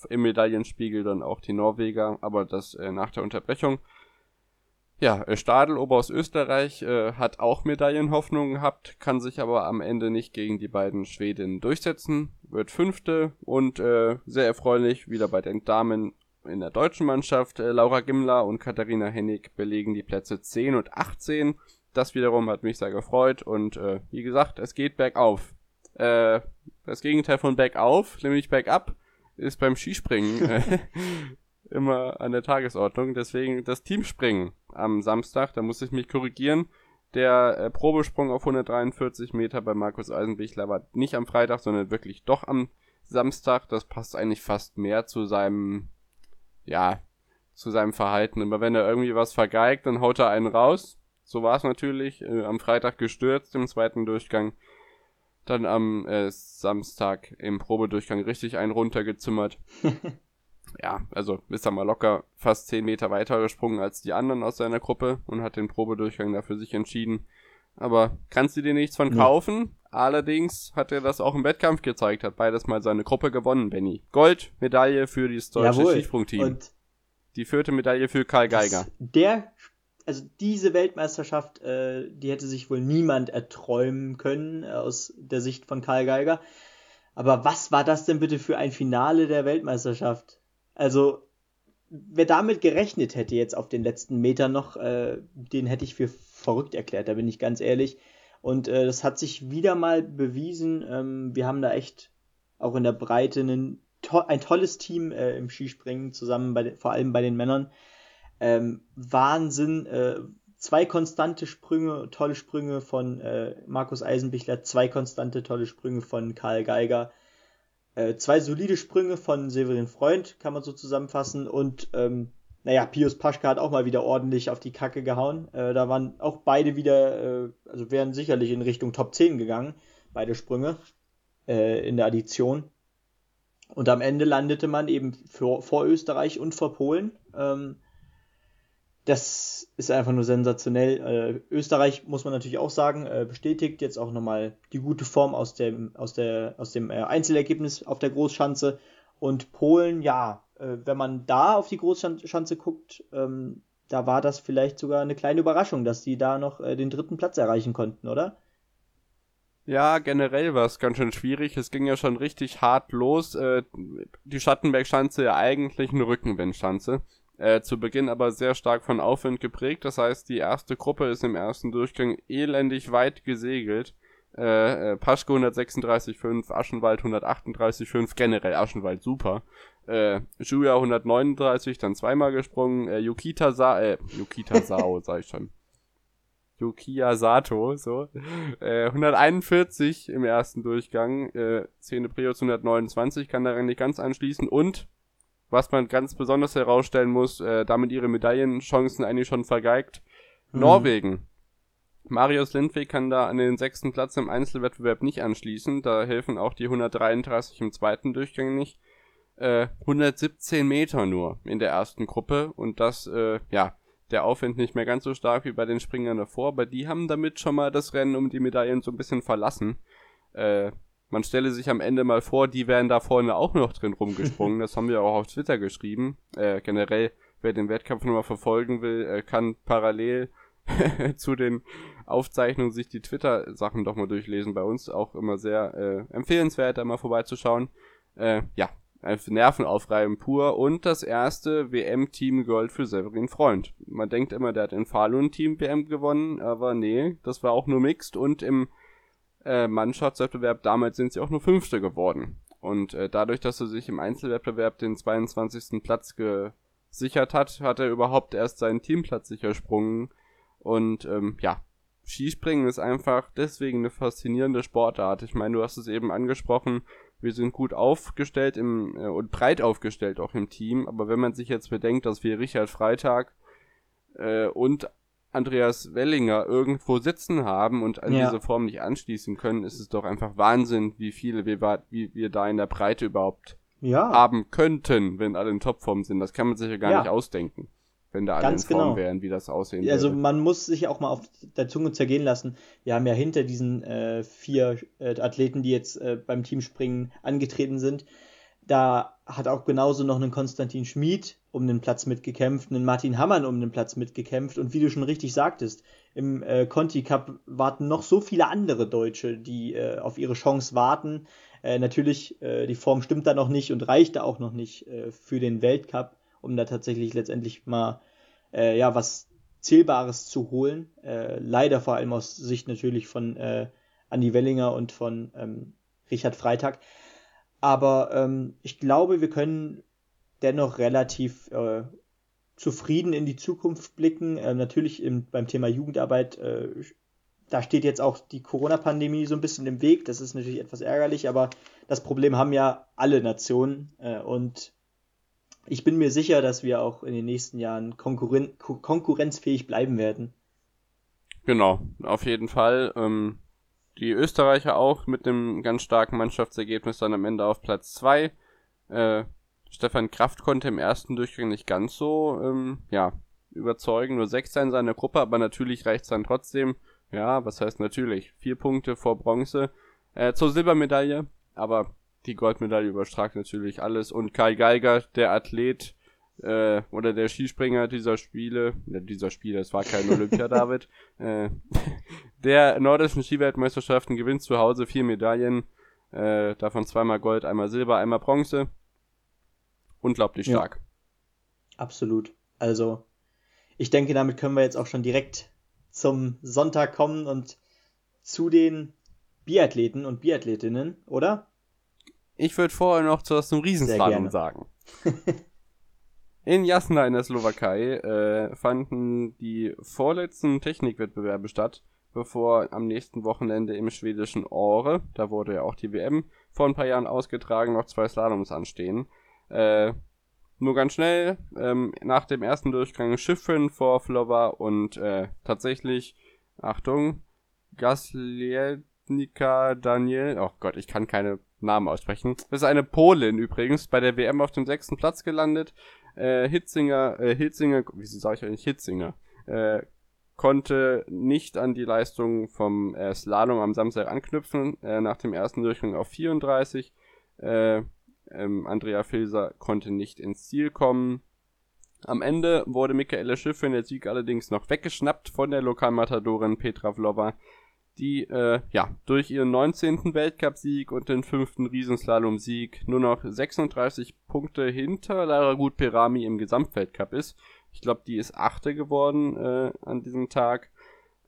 Im Medaillenspiegel dann auch die Norweger, aber das äh, nach der Unterbrechung. Ja, äh, Stadel, aus Österreich, äh, hat auch Medaillenhoffnungen gehabt, kann sich aber am Ende nicht gegen die beiden Schwedinnen durchsetzen, wird Fünfte und äh, sehr erfreulich wieder bei den Damen in der deutschen Mannschaft. Äh, Laura Gimler und Katharina Hennig belegen die Plätze 10 und 18. Das wiederum hat mich sehr gefreut und äh, wie gesagt, es geht bergauf. Äh, das Gegenteil von bergauf, nämlich bergab, ist beim Skispringen immer an der Tagesordnung. Deswegen das Teamspringen am Samstag, da muss ich mich korrigieren. Der äh, Probesprung auf 143 Meter bei Markus Eisenbichler war nicht am Freitag, sondern wirklich doch am Samstag. Das passt eigentlich fast mehr zu seinem, ja, zu seinem Verhalten. Immer wenn er irgendwie was vergeigt, dann haut er einen raus. So war es natürlich. Äh, am Freitag gestürzt im zweiten Durchgang. Dann am äh, Samstag im Probedurchgang richtig einen runtergezimmert. ja, also ist er mal locker fast 10 Meter weiter gesprungen als die anderen aus seiner Gruppe und hat den Probedurchgang dafür sich entschieden. Aber kannst du dir nichts von kaufen? Nee. Allerdings hat er das auch im Wettkampf gezeigt, hat beides mal seine Gruppe gewonnen, Benny. Gold, Medaille für das deutsche Skisprungteam. Die vierte Medaille für Karl Geiger. Der, also diese Weltmeisterschaft, äh, die hätte sich wohl niemand erträumen können äh, aus der Sicht von Karl Geiger. Aber was war das denn bitte für ein Finale der Weltmeisterschaft? Also, wer damit gerechnet hätte jetzt auf den letzten Metern noch, äh, den hätte ich für verrückt erklärt, da bin ich ganz ehrlich. Und äh, das hat sich wieder mal bewiesen. Ähm, wir haben da echt auch in der Breite einen, to ein tolles Team äh, im Skispringen, zusammen bei, vor allem bei den Männern. Ähm, Wahnsinn. Äh, zwei konstante Sprünge, tolle Sprünge von äh, Markus Eisenbichler, zwei konstante tolle Sprünge von Karl Geiger. Äh, zwei solide Sprünge von Severin Freund, kann man so zusammenfassen. Und ähm, naja, Pius Paschke hat auch mal wieder ordentlich auf die Kacke gehauen. Äh, da waren auch beide wieder, äh, also wären sicherlich in Richtung Top 10 gegangen, beide Sprünge äh, in der Addition. Und am Ende landete man eben für, vor Österreich und vor Polen. Ähm, das ist einfach nur sensationell. Äh, Österreich muss man natürlich auch sagen, äh, bestätigt jetzt auch nochmal die gute Form aus dem, aus der, aus dem äh, Einzelergebnis auf der Großschanze. Und Polen, ja, äh, wenn man da auf die Großschanze guckt, ähm, da war das vielleicht sogar eine kleine Überraschung, dass die da noch äh, den dritten Platz erreichen konnten, oder? Ja, generell war es ganz schön schwierig. Es ging ja schon richtig hart los. Äh, die Schattenbergschanze ja eigentlich eine Rückenwindschanze. Äh, zu Beginn aber sehr stark von Aufwind geprägt. Das heißt, die erste Gruppe ist im ersten Durchgang elendig weit gesegelt. Äh, äh, Paschke 136,5, Aschenwald 138,5, generell Aschenwald super. Äh, Julia 139, dann zweimal gesprungen. Äh, Yukita Sa äh, Yukita Sao, sag ich schon. Yukiya Sato, so. Äh, 141 im ersten Durchgang. Äh, Szene Prius 129 kann daran nicht ganz anschließen. Und was man ganz besonders herausstellen muss, äh, damit ihre Medaillenchancen eigentlich schon vergeigt. Mhm. Norwegen Marius Lindwig kann da an den sechsten Platz im Einzelwettbewerb nicht anschließen. Da helfen auch die 133 im zweiten Durchgang nicht. Äh, 117 Meter nur in der ersten Gruppe und das, äh, ja, der Aufwind nicht mehr ganz so stark wie bei den Springern davor, aber die haben damit schon mal das Rennen um die Medaillen so ein bisschen verlassen. Äh, man stelle sich am Ende mal vor, die wären da vorne auch noch drin rumgesprungen. Das haben wir auch auf Twitter geschrieben. Äh, generell, wer den Wettkampf nochmal verfolgen will, äh, kann parallel zu den Aufzeichnungen sich die Twitter-Sachen doch mal durchlesen. Bei uns auch immer sehr äh, empfehlenswert, da mal vorbeizuschauen. Äh, ja, Nervenaufreiben pur und das erste WM-Team Gold für Severin Freund. Man denkt immer, der hat in Falun Team WM gewonnen, aber nee, das war auch nur Mixed und im äh, Mannschaftswettbewerb. Damals sind sie auch nur Fünfte geworden. Und äh, dadurch, dass er sich im Einzelwettbewerb den 22. Platz gesichert hat, hat er überhaupt erst seinen Teamplatz sichersprungen. Und ähm, ja, Skispringen ist einfach deswegen eine faszinierende Sportart. Ich meine, du hast es eben angesprochen, wir sind gut aufgestellt im, äh, und breit aufgestellt auch im Team. Aber wenn man sich jetzt bedenkt, dass wir Richard Freitag äh, und Andreas Wellinger irgendwo sitzen haben und an ja. diese Form nicht anschließen können, ist es doch einfach Wahnsinn, wie viele wir, wie wir da in der Breite überhaupt ja. haben könnten, wenn alle in Topform sind. Das kann man sich ja gar ja. nicht ausdenken, wenn da alle Ganz in Form genau. wären, wie das aussehen Also würde. man muss sich auch mal auf der Zunge zergehen lassen. Wir haben ja hinter diesen äh, vier äh, Athleten, die jetzt äh, beim Teamspringen angetreten sind, da hat auch genauso noch einen Konstantin Schmid um den Platz mitgekämpft, einen Martin Hammann um den Platz mitgekämpft und wie du schon richtig sagtest, im äh, Conti Cup warten noch so viele andere Deutsche, die äh, auf ihre Chance warten. Äh, natürlich, äh, die Form stimmt da noch nicht und reicht da auch noch nicht äh, für den Weltcup, um da tatsächlich letztendlich mal äh, ja was Zählbares zu holen. Leider vor allem aus Sicht natürlich von Andi Wellinger und von ähm, Richard Freitag. Aber ähm, ich glaube, wir können dennoch relativ äh, zufrieden in die Zukunft blicken. Äh, natürlich im, beim Thema Jugendarbeit, äh, da steht jetzt auch die Corona-Pandemie so ein bisschen im Weg. Das ist natürlich etwas ärgerlich, aber das Problem haben ja alle Nationen. Äh, und ich bin mir sicher, dass wir auch in den nächsten Jahren konkurren konkurrenzfähig bleiben werden. Genau, auf jeden Fall. Ähm, die Österreicher auch mit einem ganz starken Mannschaftsergebnis dann am Ende auf Platz 2. Äh, Stefan Kraft konnte im ersten Durchgang nicht ganz so, ähm, ja, überzeugen, nur Sechster in seiner Gruppe, aber natürlich reicht es dann trotzdem, ja, was heißt natürlich, vier Punkte vor Bronze äh, zur Silbermedaille, aber die Goldmedaille überstragt natürlich alles. Und Kai Geiger, der Athlet, äh, oder der Skispringer dieser Spiele, ja, dieser Spiele, es war kein Olympia, David, äh, der nordischen Skiweltmeisterschaften gewinnt zu Hause vier Medaillen, äh, davon zweimal Gold, einmal Silber, einmal Bronze. Unglaublich stark. Ja, absolut. Also, ich denke, damit können wir jetzt auch schon direkt zum Sonntag kommen und zu den Biathleten und Biathletinnen, oder? Ich würde vorher noch zu zum Riesenslalom sagen. In Jasna in der Slowakei äh, fanden die vorletzten Technikwettbewerbe statt, bevor am nächsten Wochenende im schwedischen Ore, da wurde ja auch die WM vor ein paar Jahren ausgetragen, noch zwei Slaloms anstehen. Äh, nur ganz schnell, ähm, nach dem ersten Durchgang Schiffrin vor Flova und äh, tatsächlich, Achtung, Gaslienika Daniel, oh Gott, ich kann keine Namen aussprechen. Das ist eine Polin übrigens, bei der WM auf dem sechsten Platz gelandet, äh, Hitzinger, äh, Hitzinger, wieso sage ich eigentlich Hitzinger, äh, konnte nicht an die Leistung vom äh, Slalom am Samstag anknüpfen, äh, nach dem ersten Durchgang auf 34. Äh, ähm, Andrea Filser konnte nicht ins Ziel kommen. Am Ende wurde Michaela Schiff in der Sieg allerdings noch weggeschnappt von der Lokalmatadorin Petra Vlova, die äh, ja durch ihren 19. Weltcupsieg und den fünften Riesenslalom-Sieg nur noch 36 Punkte hinter Lara Gut Perami im Gesamtweltcup ist. Ich glaube, die ist Achte geworden äh, an diesem Tag.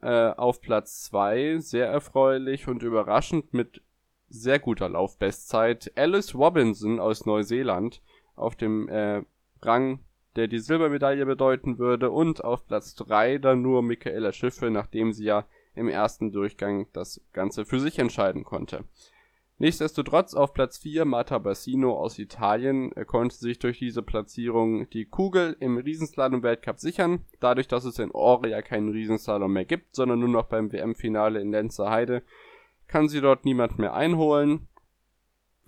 Äh, auf Platz 2, sehr erfreulich und überraschend mit sehr guter Laufbestzeit. Alice Robinson aus Neuseeland auf dem äh, Rang, der die Silbermedaille bedeuten würde. Und auf Platz 3 dann nur Michaela Schiffe, nachdem sie ja im ersten Durchgang das Ganze für sich entscheiden konnte. Nichtsdestotrotz auf Platz 4 Marta Bassino aus Italien er konnte sich durch diese Platzierung die Kugel im Riesenslalom-Weltcup sichern. Dadurch, dass es in Ore ja keinen Riesenslalom mehr gibt, sondern nur noch beim WM-Finale in Lenzer Heide, kann sie dort niemand mehr einholen,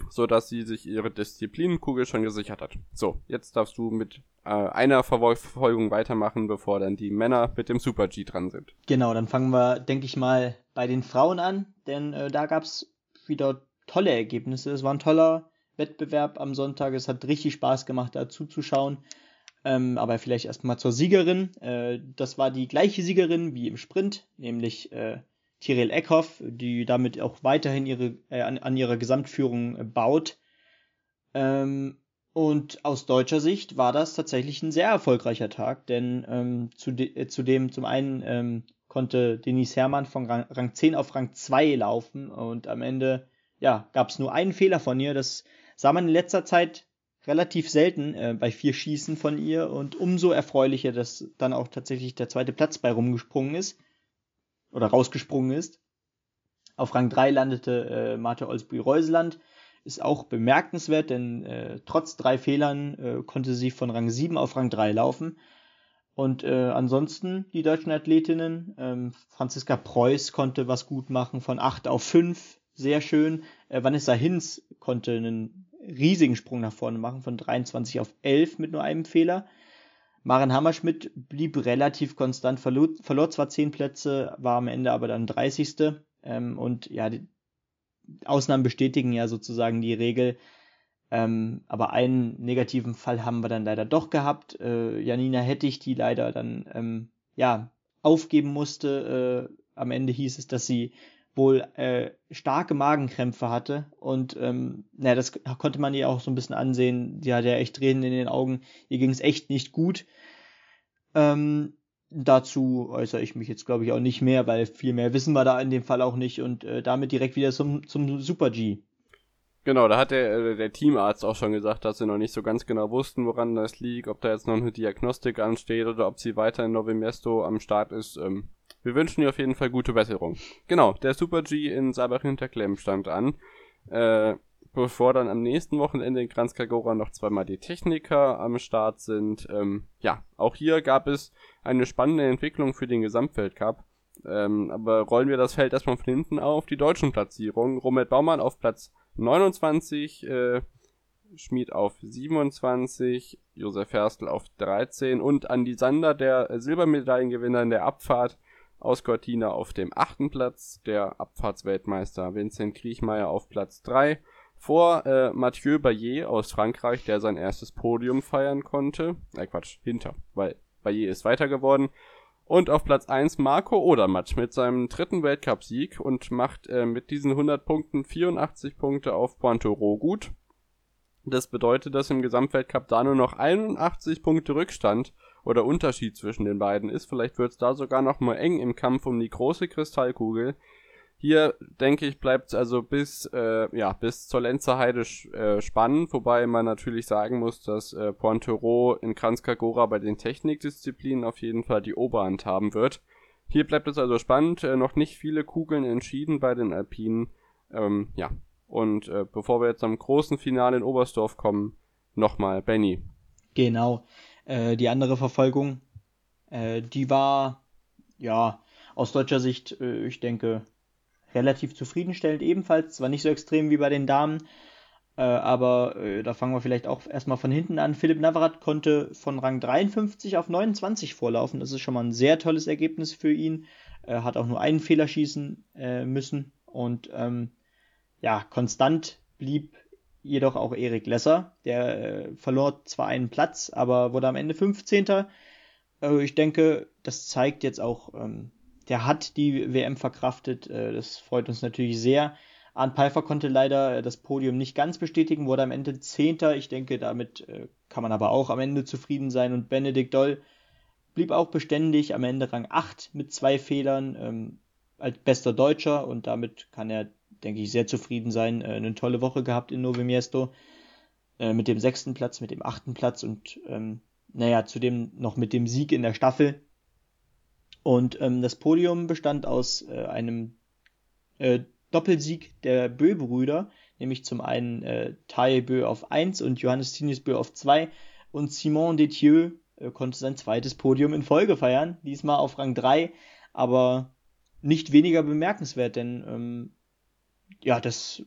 so dass sie sich ihre Disziplinenkugel schon gesichert hat. So, jetzt darfst du mit äh, einer Verfolgung weitermachen, bevor dann die Männer mit dem Super G dran sind. Genau, dann fangen wir, denke ich mal, bei den Frauen an, denn äh, da gab's wieder tolle Ergebnisse. Es war ein toller Wettbewerb am Sonntag. Es hat richtig Spaß gemacht, da zuzuschauen. Ähm, aber vielleicht erstmal zur Siegerin. Äh, das war die gleiche Siegerin wie im Sprint, nämlich äh, Tiril Eckhoff, die damit auch weiterhin ihre, äh, an, an, ihrer Gesamtführung äh, baut. Ähm, und aus deutscher Sicht war das tatsächlich ein sehr erfolgreicher Tag, denn ähm, zu de, äh, zudem zum einen ähm, konnte Denise Herrmann von Rang, Rang 10 auf Rang 2 laufen und am Ende ja, gab es nur einen Fehler von ihr. Das sah man in letzter Zeit relativ selten äh, bei vier Schießen von ihr und umso erfreulicher, dass dann auch tatsächlich der zweite Platz bei rumgesprungen ist oder rausgesprungen ist. Auf Rang 3 landete äh, Marte Olsby-Reuseland. Ist auch bemerkenswert, denn äh, trotz drei Fehlern äh, konnte sie von Rang 7 auf Rang 3 laufen. Und äh, ansonsten die deutschen Athletinnen, ähm, Franziska Preuß konnte was gut machen von 8 auf 5, sehr schön. Äh, Vanessa Hinz konnte einen riesigen Sprung nach vorne machen, von 23 auf 11 mit nur einem Fehler. Maren Hammerschmidt blieb relativ konstant, verlor, verlor zwar 10 Plätze, war am Ende aber dann 30. Ähm, und ja, die Ausnahmen bestätigen ja sozusagen die Regel. Ähm, aber einen negativen Fall haben wir dann leider doch gehabt. Äh, Janina Hettich, die leider dann ähm, ja aufgeben musste. Äh, am Ende hieß es, dass sie wohl äh, starke Magenkrämpfe hatte und ähm, naja, das konnte man ihr auch so ein bisschen ansehen. Die hatte ja echt Tränen in den Augen. Ihr ging es echt nicht gut. Ähm, dazu äußere ich mich jetzt, glaube ich, auch nicht mehr, weil viel mehr wissen wir da in dem Fall auch nicht und äh, damit direkt wieder zum, zum Super G. Genau, da hat der, äh, der Teamarzt auch schon gesagt, dass sie noch nicht so ganz genau wussten, woran das liegt, ob da jetzt noch eine Diagnostik ansteht oder ob sie weiter in Novimiesto am Start ist. Ähm, wir wünschen ihr auf jeden Fall gute Besserung. Genau, der Super G in Sabach Hinterklemm stand an. Äh, bevor dann am nächsten Wochenende in Kranjska noch zweimal die Techniker am Start sind. Ähm, ja, auch hier gab es eine spannende Entwicklung für den Gesamtweltcup. Ähm, aber rollen wir das Feld erstmal von hinten auf. Die deutschen Platzierungen. Robert Baumann auf Platz 29, äh, Schmid auf 27, Josef Herstl auf 13 und Andi Sander, der Silbermedaillengewinner in der Abfahrt, aus Cortina auf dem achten Platz, der Abfahrtsweltmeister Vincent Kriechmeier auf Platz 3, vor äh, Mathieu Bayer aus Frankreich, der sein erstes Podium feiern konnte. Äh, Quatsch, hinter, weil Bayer ist weiter geworden. Und auf Platz 1 Marco Odermatt mit seinem dritten Weltcupsieg und macht äh, mit diesen 100 Punkten 84 Punkte auf Pointoro gut. Das bedeutet, dass im Gesamtweltcup da nur noch 81 Punkte Rückstand oder Unterschied zwischen den beiden ist. Vielleicht wird es da sogar noch mal eng im Kampf um die große Kristallkugel. Hier denke ich bleibt es also bis äh, ja bis zur Lenzer Heide äh, spannend, wobei man natürlich sagen muss, dass äh, Pointero in Kranjska bei den Technikdisziplinen auf jeden Fall die Oberhand haben wird. Hier bleibt es also spannend, äh, noch nicht viele Kugeln entschieden bei den Alpinen. Ähm, ja, und äh, bevor wir jetzt am großen Finale in Oberstdorf kommen, nochmal Benny. Genau. Äh, die andere Verfolgung, äh, die war, ja, aus deutscher Sicht, äh, ich denke, relativ zufriedenstellend ebenfalls. Zwar nicht so extrem wie bei den Damen, äh, aber äh, da fangen wir vielleicht auch erstmal von hinten an. Philipp Navarat konnte von Rang 53 auf 29 vorlaufen. Das ist schon mal ein sehr tolles Ergebnis für ihn. Er hat auch nur einen Fehler schießen äh, müssen und ähm, ja, konstant blieb jedoch auch Erik Lesser. Der äh, verlor zwar einen Platz, aber wurde am Ende 15. Äh, ich denke, das zeigt jetzt auch, ähm, der hat die WM verkraftet. Äh, das freut uns natürlich sehr. Arndt Pfeiffer konnte leider äh, das Podium nicht ganz bestätigen, wurde am Ende 10. Ich denke, damit äh, kann man aber auch am Ende zufrieden sein. Und Benedikt Doll blieb auch beständig, am Ende Rang 8 mit zwei Fehlern ähm, als bester Deutscher und damit kann er denke ich, sehr zufrieden sein. Äh, eine tolle Woche gehabt in Novo Miesto. Äh, mit dem sechsten Platz, mit dem achten Platz und ähm, naja, zudem noch mit dem Sieg in der Staffel. Und ähm, das Podium bestand aus äh, einem äh, Doppelsieg der Bö-Brüder, nämlich zum einen äh, Taye Bö auf 1 und Johannes Tinius Bö auf 2 und Simon Detieux äh, konnte sein zweites Podium in Folge feiern, diesmal auf Rang 3, aber nicht weniger bemerkenswert, denn ähm, ja, das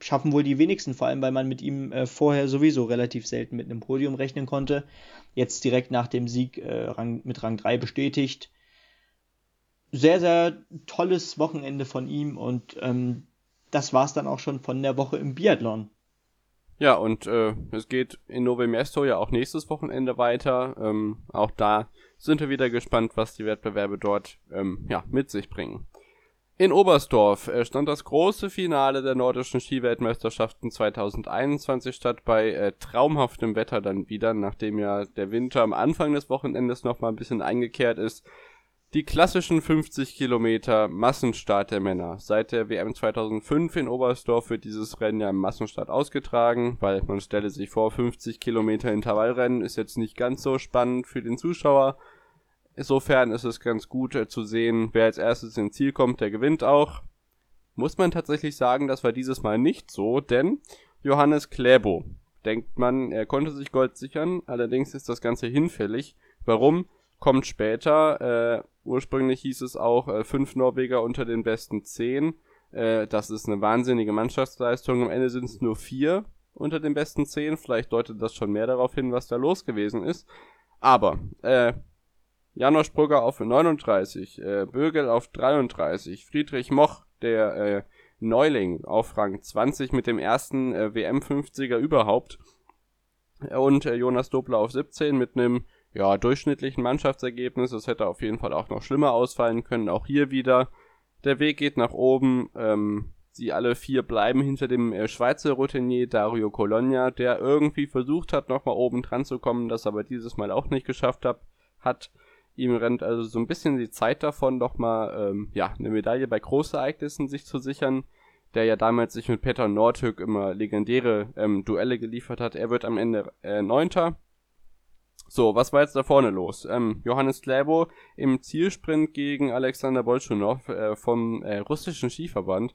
schaffen wohl die wenigsten, vor allem weil man mit ihm äh, vorher sowieso relativ selten mit einem Podium rechnen konnte. Jetzt direkt nach dem Sieg äh, Rang, mit Rang 3 bestätigt. Sehr, sehr tolles Wochenende von ihm und ähm, das war's dann auch schon von der Woche im Biathlon. Ja, und äh, es geht in Nove Mesto ja auch nächstes Wochenende weiter. Ähm, auch da sind wir wieder gespannt, was die Wettbewerbe dort ähm, ja, mit sich bringen. In Oberstdorf äh, stand das große Finale der nordischen Skiweltmeisterschaften 2021 statt bei äh, traumhaftem Wetter dann wieder, nachdem ja der Winter am Anfang des Wochenendes noch mal ein bisschen eingekehrt ist. Die klassischen 50 Kilometer Massenstart der Männer. Seit der WM 2005 in Oberstdorf wird dieses Rennen ja im Massenstart ausgetragen, weil man stelle sich vor, 50 Kilometer Intervallrennen ist jetzt nicht ganz so spannend für den Zuschauer. Insofern ist es ganz gut äh, zu sehen, wer als erstes ins Ziel kommt, der gewinnt auch. Muss man tatsächlich sagen, das war dieses Mal nicht so, denn Johannes Kläbo, denkt man, er konnte sich Gold sichern, allerdings ist das Ganze hinfällig. Warum? Kommt später. Äh, ursprünglich hieß es auch äh, fünf Norweger unter den besten zehn. Äh, das ist eine wahnsinnige Mannschaftsleistung. Am Ende sind es nur vier unter den besten zehn. Vielleicht deutet das schon mehr darauf hin, was da los gewesen ist. Aber äh, Janosch Brugger auf 39, äh, Bögel auf 33, Friedrich Moch, der äh, Neuling auf Rang 20 mit dem ersten äh, WM50er überhaupt und äh, Jonas Dobler auf 17 mit einem ja, durchschnittlichen Mannschaftsergebnis. Es hätte auf jeden Fall auch noch schlimmer ausfallen können. Auch hier wieder. Der Weg geht nach oben. Ähm, sie alle vier bleiben hinter dem äh, Schweizer Routinier Dario Cologna, der irgendwie versucht hat, nochmal oben dran zu kommen, das aber dieses Mal auch nicht geschafft hat. hat. Ihm rennt also so ein bisschen die Zeit davon, doch mal ähm, ja, eine Medaille bei Großereignissen sich zu sichern, der ja damals sich mit Peter Nordhück immer legendäre ähm, Duelle geliefert hat. Er wird am Ende äh, Neunter. So, was war jetzt da vorne los? Ähm, Johannes Kläbo im Zielsprint gegen Alexander Bolschunow äh, vom äh, russischen Skiverband.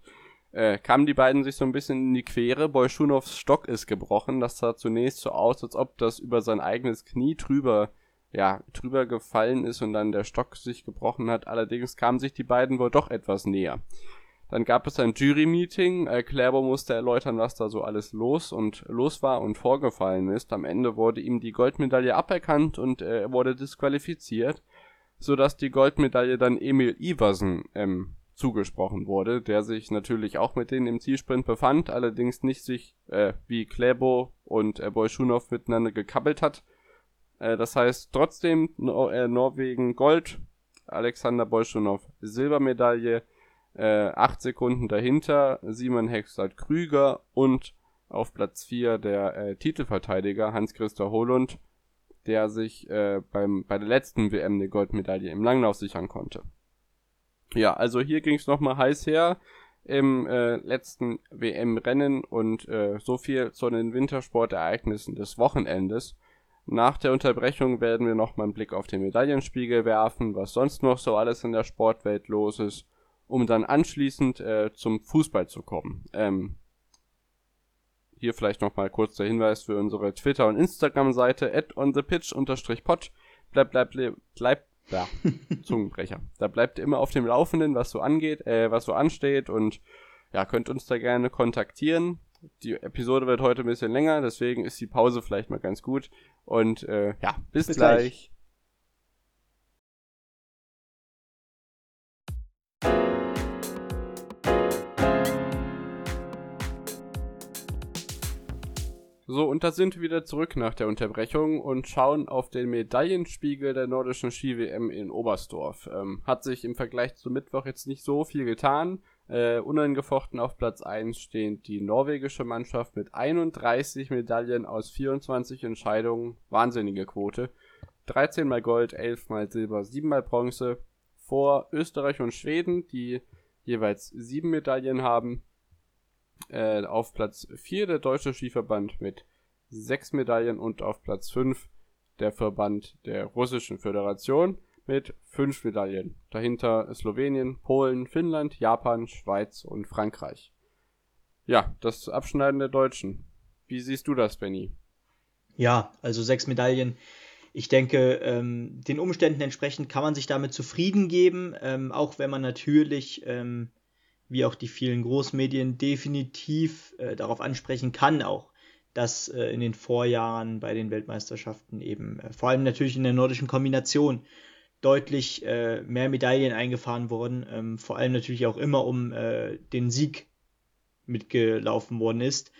Äh, kamen die beiden sich so ein bisschen in die Quere. Bolschunows Stock ist gebrochen. Das sah zunächst so aus, als ob das über sein eigenes Knie drüber ja, drüber gefallen ist und dann der Stock sich gebrochen hat. Allerdings kamen sich die beiden wohl doch etwas näher. Dann gab es ein Jury-Meeting. Äh, musste erläutern, was da so alles los und los war und vorgefallen ist. Am Ende wurde ihm die Goldmedaille aberkannt und äh, er wurde disqualifiziert, sodass die Goldmedaille dann Emil Iversen ähm, zugesprochen wurde, der sich natürlich auch mit denen im Zielsprint befand, allerdings nicht sich äh, wie Kläbo und äh, Bolschunow miteinander gekabbelt hat, äh, das heißt trotzdem Nor äh, Norwegen Gold, Alexander Bolschunow Silbermedaille, äh, 8 Sekunden dahinter Simon Hextad Krüger und auf Platz 4 der äh, Titelverteidiger Hans-Christoph Holund, der sich äh, beim, bei der letzten WM eine Goldmedaille im Langlauf sichern konnte. Ja, also hier ging es nochmal heiß her im äh, letzten WM-Rennen und äh, so viel zu den Wintersportereignissen des Wochenendes. Nach der Unterbrechung werden wir noch mal einen Blick auf den Medaillenspiegel werfen, was sonst noch so alles in der Sportwelt los ist, um dann anschließend äh, zum Fußball zu kommen. Ähm, hier vielleicht noch mal kurz der Hinweis für unsere Twitter- und Instagram-Seite at onthepitch-pod. Bleibt, bleibt, bleibt, ja, Zungenbrecher. Da bleibt ihr immer auf dem Laufenden, was so angeht, äh, was so ansteht und ja, könnt uns da gerne kontaktieren. Die Episode wird heute ein bisschen länger, deswegen ist die Pause vielleicht mal ganz gut. Und äh, ja, bis, bis gleich. gleich. So, und da sind wir wieder zurück nach der Unterbrechung und schauen auf den Medaillenspiegel der nordischen Ski-WM in Oberstdorf. Ähm, hat sich im Vergleich zum Mittwoch jetzt nicht so viel getan. Äh, unangefochten auf Platz 1 steht die norwegische Mannschaft mit 31 Medaillen aus 24 Entscheidungen. Wahnsinnige Quote. 13 mal Gold, 11 mal Silber, 7 mal Bronze. Vor Österreich und Schweden, die jeweils 7 Medaillen haben. Äh, auf Platz 4 der deutsche Skiverband mit 6 Medaillen und auf Platz 5 der Verband der russischen Föderation mit fünf Medaillen. Dahinter Slowenien, Polen, Finnland, Japan, Schweiz und Frankreich. Ja, das Abschneiden der Deutschen. Wie siehst du das, Benny? Ja, also sechs Medaillen. Ich denke, ähm, den Umständen entsprechend kann man sich damit zufrieden geben, ähm, auch wenn man natürlich, ähm, wie auch die vielen Großmedien, definitiv äh, darauf ansprechen kann, auch, dass äh, in den Vorjahren bei den Weltmeisterschaften eben, äh, vor allem natürlich in der nordischen Kombination, deutlich äh, mehr Medaillen eingefahren wurden, ähm, vor allem natürlich auch immer um äh, den Sieg mitgelaufen worden ist.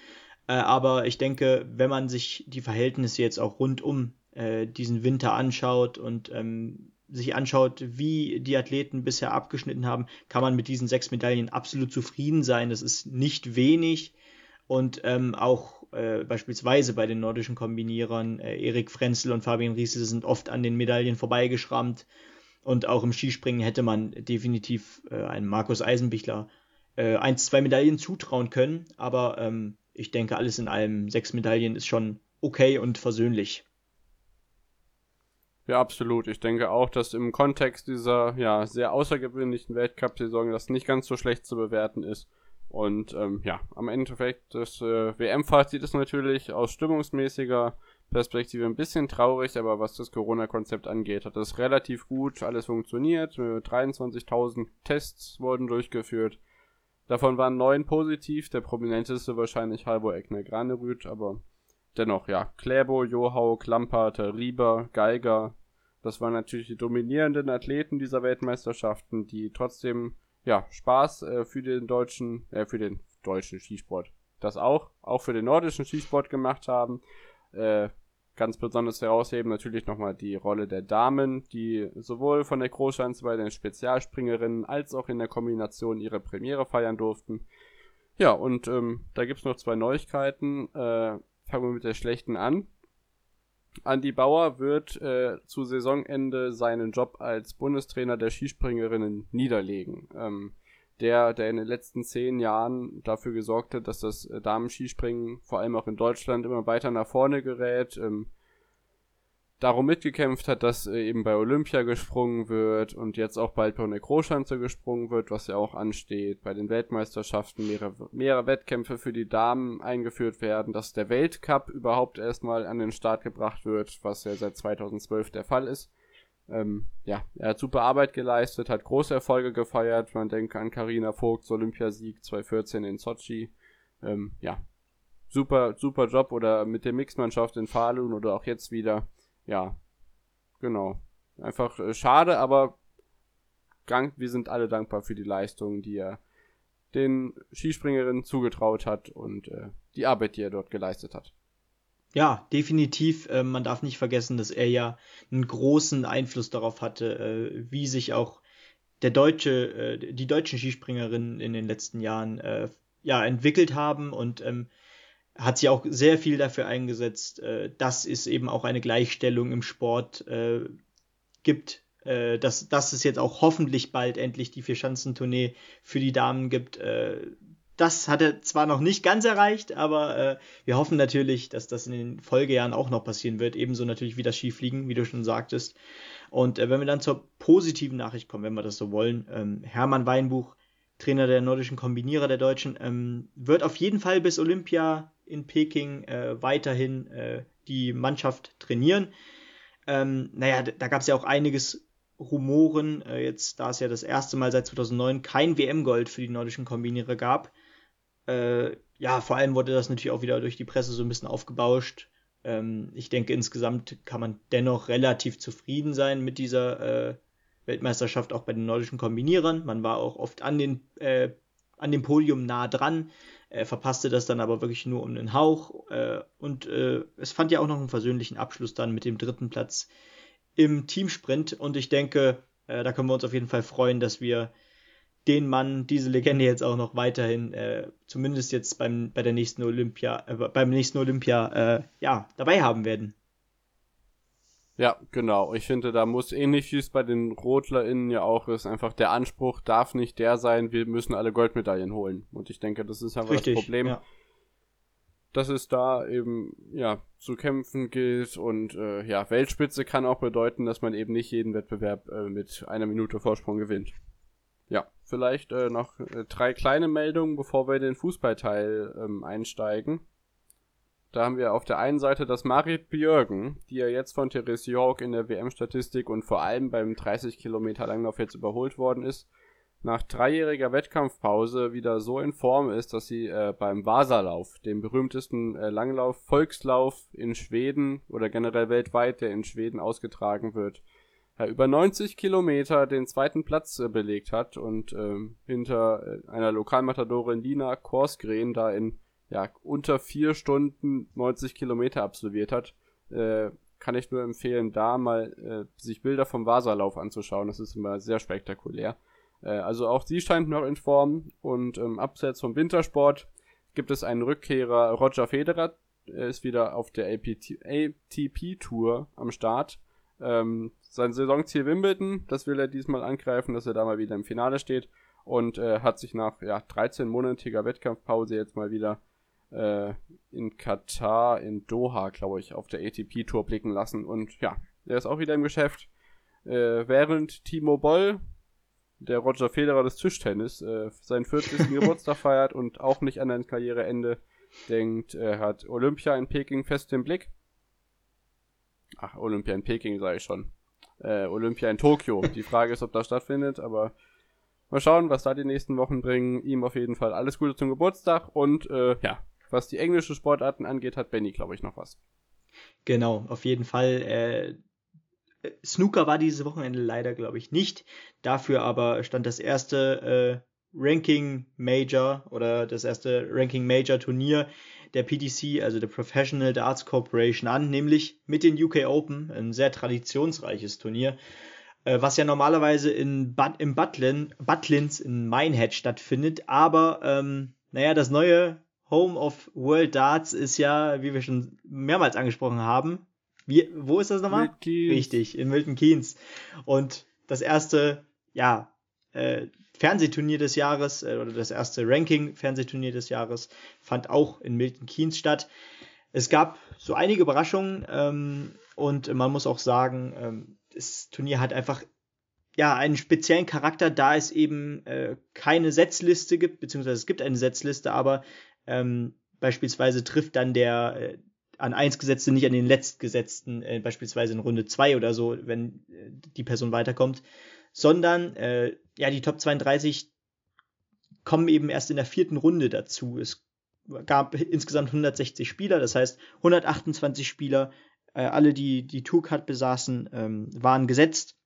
Äh, aber ich denke, wenn man sich die Verhältnisse jetzt auch rund um äh, diesen Winter anschaut und ähm, sich anschaut, wie die Athleten bisher abgeschnitten haben, kann man mit diesen sechs Medaillen absolut zufrieden sein. Das ist nicht wenig. Und ähm, auch äh, beispielsweise bei den nordischen Kombinierern, äh, Erik Frenzel und Fabian Riese sind oft an den Medaillen vorbeigeschrammt. Und auch im Skispringen hätte man definitiv äh, einem Markus Eisenbichler äh, ein, zwei Medaillen zutrauen können. Aber ähm, ich denke, alles in allem, sechs Medaillen ist schon okay und versöhnlich. Ja, absolut. Ich denke auch, dass im Kontext dieser ja sehr außergewöhnlichen Weltcup-Saison das nicht ganz so schlecht zu bewerten ist. Und ähm, ja, am Endeffekt des äh, WM-Fazit ist natürlich aus stimmungsmäßiger Perspektive ein bisschen traurig, aber was das Corona-Konzept angeht, hat das relativ gut alles funktioniert. 23.000 Tests wurden durchgeführt. Davon waren neun positiv, der prominenteste wahrscheinlich Halvor Egner Granerüth, aber dennoch, ja, Kläbo, Johau, Klampert, Rieber, Geiger, das waren natürlich die dominierenden Athleten dieser Weltmeisterschaften, die trotzdem, ja, Spaß äh, für den deutschen, äh, für den deutschen Skisport, das auch, auch für den nordischen Skisport gemacht haben. Äh, ganz besonders herausheben natürlich nochmal die Rolle der Damen, die sowohl von der Großschanze bei den Spezialspringerinnen als auch in der Kombination ihre Premiere feiern durften. Ja, und ähm, da gibt's noch zwei Neuigkeiten. Äh, fangen wir mit der schlechten an. Andy Bauer wird äh, zu Saisonende seinen Job als Bundestrainer der Skispringerinnen niederlegen. Ähm, der, der in den letzten zehn Jahren dafür gesorgt hat, dass das äh, Damen-Skispringen vor allem auch in Deutschland immer weiter nach vorne gerät, ähm, darum mitgekämpft hat, dass äh, eben bei Olympia gesprungen wird und jetzt auch bald bei der Großschanze gesprungen wird, was ja auch ansteht, bei den Weltmeisterschaften mehrere, mehrere Wettkämpfe für die Damen eingeführt werden, dass der Weltcup überhaupt erstmal an den Start gebracht wird, was ja seit 2012 der Fall ist. Ähm, ja, er hat super Arbeit geleistet, hat große Erfolge gefeiert. Man denkt an Karina Vogts Olympiasieg 2014 in Sochi. Ähm, ja, super, super Job oder mit der Mixmannschaft in Falun oder auch jetzt wieder ja, genau. Einfach äh, schade, aber dank, wir sind alle dankbar für die Leistung, die er den Skispringerinnen zugetraut hat und äh, die Arbeit, die er dort geleistet hat. Ja, definitiv. Äh, man darf nicht vergessen, dass er ja einen großen Einfluss darauf hatte, äh, wie sich auch der deutsche, äh, die deutschen Skispringerinnen in den letzten Jahren äh, ja entwickelt haben und ähm, hat sie auch sehr viel dafür eingesetzt, äh, dass es eben auch eine Gleichstellung im Sport äh, gibt, äh, dass, dass es jetzt auch hoffentlich bald endlich die Vierschanzentournee für die Damen gibt. Äh, das hat er zwar noch nicht ganz erreicht, aber äh, wir hoffen natürlich, dass das in den Folgejahren auch noch passieren wird. Ebenso natürlich wie das Skifliegen, wie du schon sagtest. Und äh, wenn wir dann zur positiven Nachricht kommen, wenn wir das so wollen, ähm, Hermann Weinbuch, Trainer der nordischen Kombinierer der Deutschen, ähm, wird auf jeden Fall bis Olympia in Peking äh, weiterhin äh, die Mannschaft trainieren. Ähm, naja, da gab es ja auch einiges Rumoren, äh, jetzt da es ja das erste Mal seit 2009 kein WM-Gold für die nordischen Kombinierer gab. Äh, ja, vor allem wurde das natürlich auch wieder durch die Presse so ein bisschen aufgebauscht. Ähm, ich denke, insgesamt kann man dennoch relativ zufrieden sein mit dieser äh, Weltmeisterschaft, auch bei den nordischen Kombinierern. Man war auch oft an, den, äh, an dem Podium nah dran. Er verpasste das dann aber wirklich nur um den Hauch. Äh, und äh, es fand ja auch noch einen versöhnlichen Abschluss dann mit dem dritten Platz im Teamsprint. Und ich denke, äh, da können wir uns auf jeden Fall freuen, dass wir den Mann, diese Legende jetzt auch noch weiterhin, äh, zumindest jetzt beim, bei der nächsten Olympia, äh, beim nächsten Olympia, äh, ja, dabei haben werden. Ja, genau. Ich finde, da muss ähnlich wie es bei den RotlerInnen ja auch ist, einfach der Anspruch darf nicht der sein, wir müssen alle Goldmedaillen holen. Und ich denke, das ist einfach Richtig, das Problem. Ja. dass es da eben ja zu kämpfen gilt und äh, ja Weltspitze kann auch bedeuten, dass man eben nicht jeden Wettbewerb äh, mit einer Minute Vorsprung gewinnt. Ja, vielleicht äh, noch äh, drei kleine Meldungen, bevor wir in den Fußballteil ähm, einsteigen. Da haben wir auf der einen Seite das Marit Björgen, die ja jetzt von Therese York in der WM-Statistik und vor allem beim 30 Kilometer Langlauf jetzt überholt worden ist, nach dreijähriger Wettkampfpause wieder so in Form ist, dass sie äh, beim Vasalauf, dem berühmtesten äh, Langlauf, Volkslauf in Schweden oder generell weltweit, der in Schweden ausgetragen wird, äh, über 90 Kilometer den zweiten Platz äh, belegt hat und ähm, hinter äh, einer Lokalmatadorin Lina Korsgren da in ja, unter vier Stunden 90 Kilometer absolviert hat, äh, kann ich nur empfehlen, da mal äh, sich Bilder vom Vasalauf anzuschauen. Das ist immer sehr spektakulär. Äh, also auch sie scheint noch in Form und ähm, abseits vom Wintersport gibt es einen Rückkehrer. Roger Federer Er ist wieder auf der ATP-Tour am Start. Ähm, sein Saisonziel Wimbledon, das will er diesmal angreifen, dass er da mal wieder im Finale steht und äh, hat sich nach ja, 13-monatiger Wettkampfpause jetzt mal wieder äh, in Katar, in Doha, glaube ich, auf der ATP-Tour blicken lassen. Und ja, er ist auch wieder im Geschäft. Äh, während Timo Boll, der Roger Federer des Tischtennis, äh, seinen 40. Geburtstag feiert und auch nicht an ein Karriereende denkt, er hat Olympia in Peking fest im Blick. Ach, Olympia in Peking sage ich schon. Äh, Olympia in Tokio. Die Frage ist, ob das stattfindet, aber mal schauen, was da die nächsten Wochen bringen. Ihm auf jeden Fall alles Gute zum Geburtstag und äh, ja, was die englische Sportarten angeht, hat Benny, glaube ich, noch was. Genau, auf jeden Fall. Äh, Snooker war dieses Wochenende leider, glaube ich, nicht. Dafür aber stand das erste äh, Ranking Major oder das erste Ranking Major Turnier der PDC, also der Professional Darts Corporation, an, nämlich mit den UK Open, ein sehr traditionsreiches Turnier, äh, was ja normalerweise in But im Butlin, Butlins in Minehead stattfindet, aber ähm, naja, das neue Home of World Darts ist ja, wie wir schon mehrmals angesprochen haben, wie, wo ist das nochmal? Richtig, in Milton Keynes. Und das erste, ja, äh, Fernsehturnier des Jahres äh, oder das erste Ranking-Fernsehturnier des Jahres fand auch in Milton Keynes statt. Es gab so einige Überraschungen ähm, und man muss auch sagen, ähm, das Turnier hat einfach ja einen speziellen Charakter, da es eben äh, keine Setzliste gibt, beziehungsweise es gibt eine Setzliste, aber ähm, beispielsweise trifft dann der äh, an eins gesetzte nicht an den letztgesetzten, äh, beispielsweise in Runde 2 oder so, wenn äh, die Person weiterkommt, sondern äh, ja, die Top 32 kommen eben erst in der vierten Runde dazu. Es gab insgesamt 160 Spieler, das heißt 128 Spieler, äh, alle, die die Tourcard besaßen, ähm, waren gesetzt,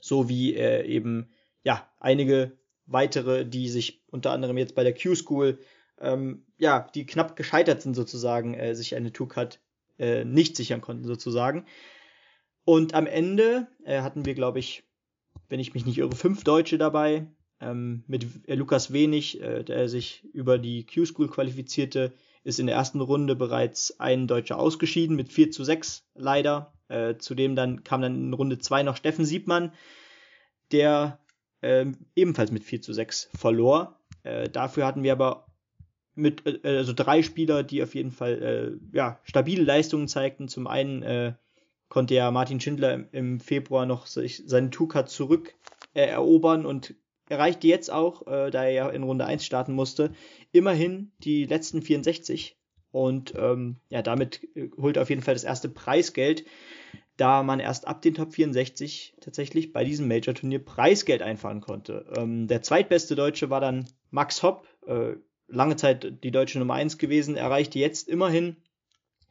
sowie äh, eben ja einige weitere, die sich unter anderem jetzt bei der Q-School ähm, ja, die knapp gescheitert sind sozusagen, äh, sich eine Tourcard äh, nicht sichern konnten sozusagen. Und am Ende äh, hatten wir, glaube ich, wenn ich mich nicht irre, fünf Deutsche dabei. Ähm, mit äh, Lukas Wenig, äh, der sich über die Q-School qualifizierte, ist in der ersten Runde bereits ein Deutscher ausgeschieden mit 4 zu 6 leider. Äh, zudem dann kam dann in Runde 2 noch Steffen Siebmann, der äh, ebenfalls mit 4 zu 6 verlor. Äh, dafür hatten wir aber mit äh, also drei Spieler, die auf jeden Fall äh, ja, stabile Leistungen zeigten. Zum einen äh, konnte ja Martin Schindler im, im Februar noch sich seinen Two-Cut zurück äh, erobern und erreichte jetzt auch, äh, da er ja in Runde 1 starten musste, immerhin die letzten 64. Und ähm, ja, damit äh, holt er auf jeden Fall das erste Preisgeld, da man erst ab den Top 64 tatsächlich bei diesem Major-Turnier Preisgeld einfahren konnte. Ähm, der zweitbeste Deutsche war dann Max Hopp, äh, lange Zeit die deutsche Nummer 1 gewesen, erreichte jetzt immerhin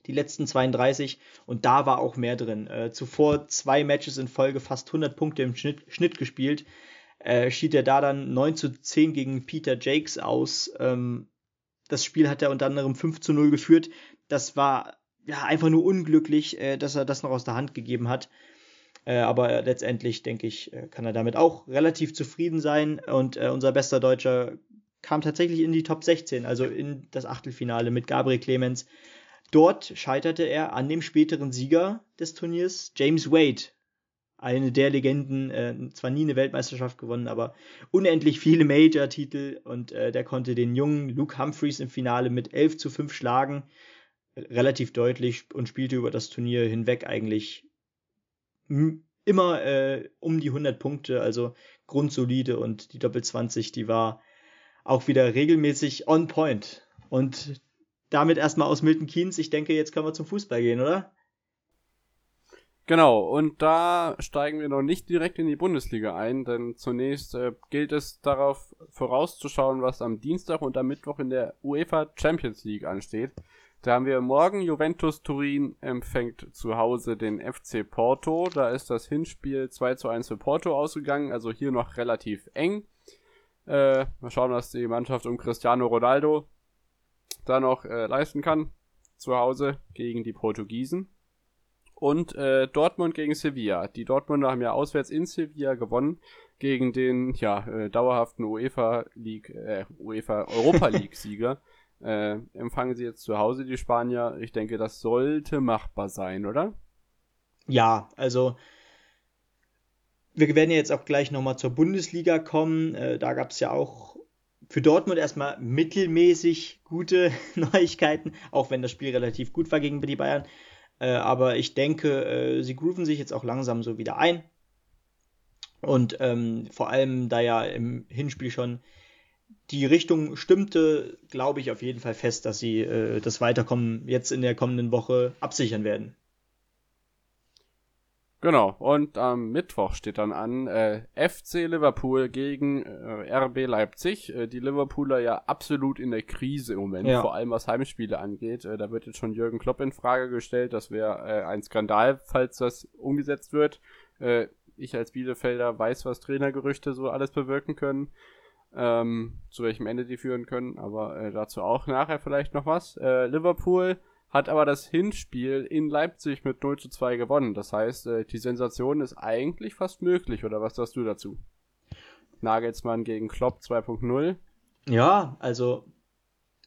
die letzten 32 und da war auch mehr drin. Äh, zuvor zwei Matches in Folge, fast 100 Punkte im Schnitt, Schnitt gespielt. Äh, schied er da dann 9 zu 10 gegen Peter Jakes aus. Ähm, das Spiel hat er unter anderem 5 zu 0 geführt. Das war ja einfach nur unglücklich, äh, dass er das noch aus der Hand gegeben hat. Äh, aber letztendlich, denke ich, äh, kann er damit auch relativ zufrieden sein. Und äh, unser bester Deutscher kam tatsächlich in die Top 16, also in das Achtelfinale mit Gabriel Clemens. Dort scheiterte er an dem späteren Sieger des Turniers, James Wade. eine der Legenden, äh, zwar nie eine Weltmeisterschaft gewonnen, aber unendlich viele Major-Titel und äh, der konnte den jungen Luke Humphreys im Finale mit 11 zu 5 schlagen, relativ deutlich und spielte über das Turnier hinweg eigentlich immer äh, um die 100 Punkte, also grundsolide und die Doppel 20, die war auch wieder regelmäßig on point. Und damit erstmal aus Milton Keynes. Ich denke, jetzt können wir zum Fußball gehen, oder? Genau, und da steigen wir noch nicht direkt in die Bundesliga ein, denn zunächst äh, gilt es darauf vorauszuschauen, was am Dienstag und am Mittwoch in der UEFA Champions League ansteht. Da haben wir morgen Juventus Turin empfängt zu Hause den FC Porto. Da ist das Hinspiel 2 zu 1 für Porto ausgegangen, also hier noch relativ eng. Äh, mal schauen, was die Mannschaft um Cristiano Ronaldo da noch äh, leisten kann. Zu Hause gegen die Portugiesen. Und äh, Dortmund gegen Sevilla. Die Dortmunder haben ja auswärts in Sevilla gewonnen gegen den ja äh, dauerhaften UEFA League, äh, UEFA Europa League Sieger. äh, empfangen sie jetzt zu Hause die Spanier. Ich denke, das sollte machbar sein, oder? Ja, also wir werden ja jetzt auch gleich nochmal zur Bundesliga kommen. Äh, da gab es ja auch für Dortmund erstmal mittelmäßig gute Neuigkeiten, auch wenn das Spiel relativ gut war gegen die Bayern. Äh, aber ich denke, äh, sie grooven sich jetzt auch langsam so wieder ein. Und ähm, vor allem, da ja im Hinspiel schon die Richtung stimmte, glaube ich auf jeden Fall fest, dass sie äh, das Weiterkommen jetzt in der kommenden Woche absichern werden. Genau, und am Mittwoch steht dann an äh, FC Liverpool gegen äh, RB Leipzig. Äh, die Liverpooler ja absolut in der Krise im Moment, ja. vor allem was Heimspiele angeht. Äh, da wird jetzt schon Jürgen Klopp in Frage gestellt. Das wäre äh, ein Skandal, falls das umgesetzt wird. Äh, ich als Bielefelder weiß, was Trainergerüchte so alles bewirken können. Ähm, zu welchem Ende die führen können, aber dazu auch nachher vielleicht noch was. Liverpool hat aber das Hinspiel in Leipzig mit 0 zu 2 gewonnen. Das heißt, äh, die Sensation ist eigentlich fast möglich, oder was sagst du dazu? Nagelsmann gegen Klopp 2.0. Ja, also,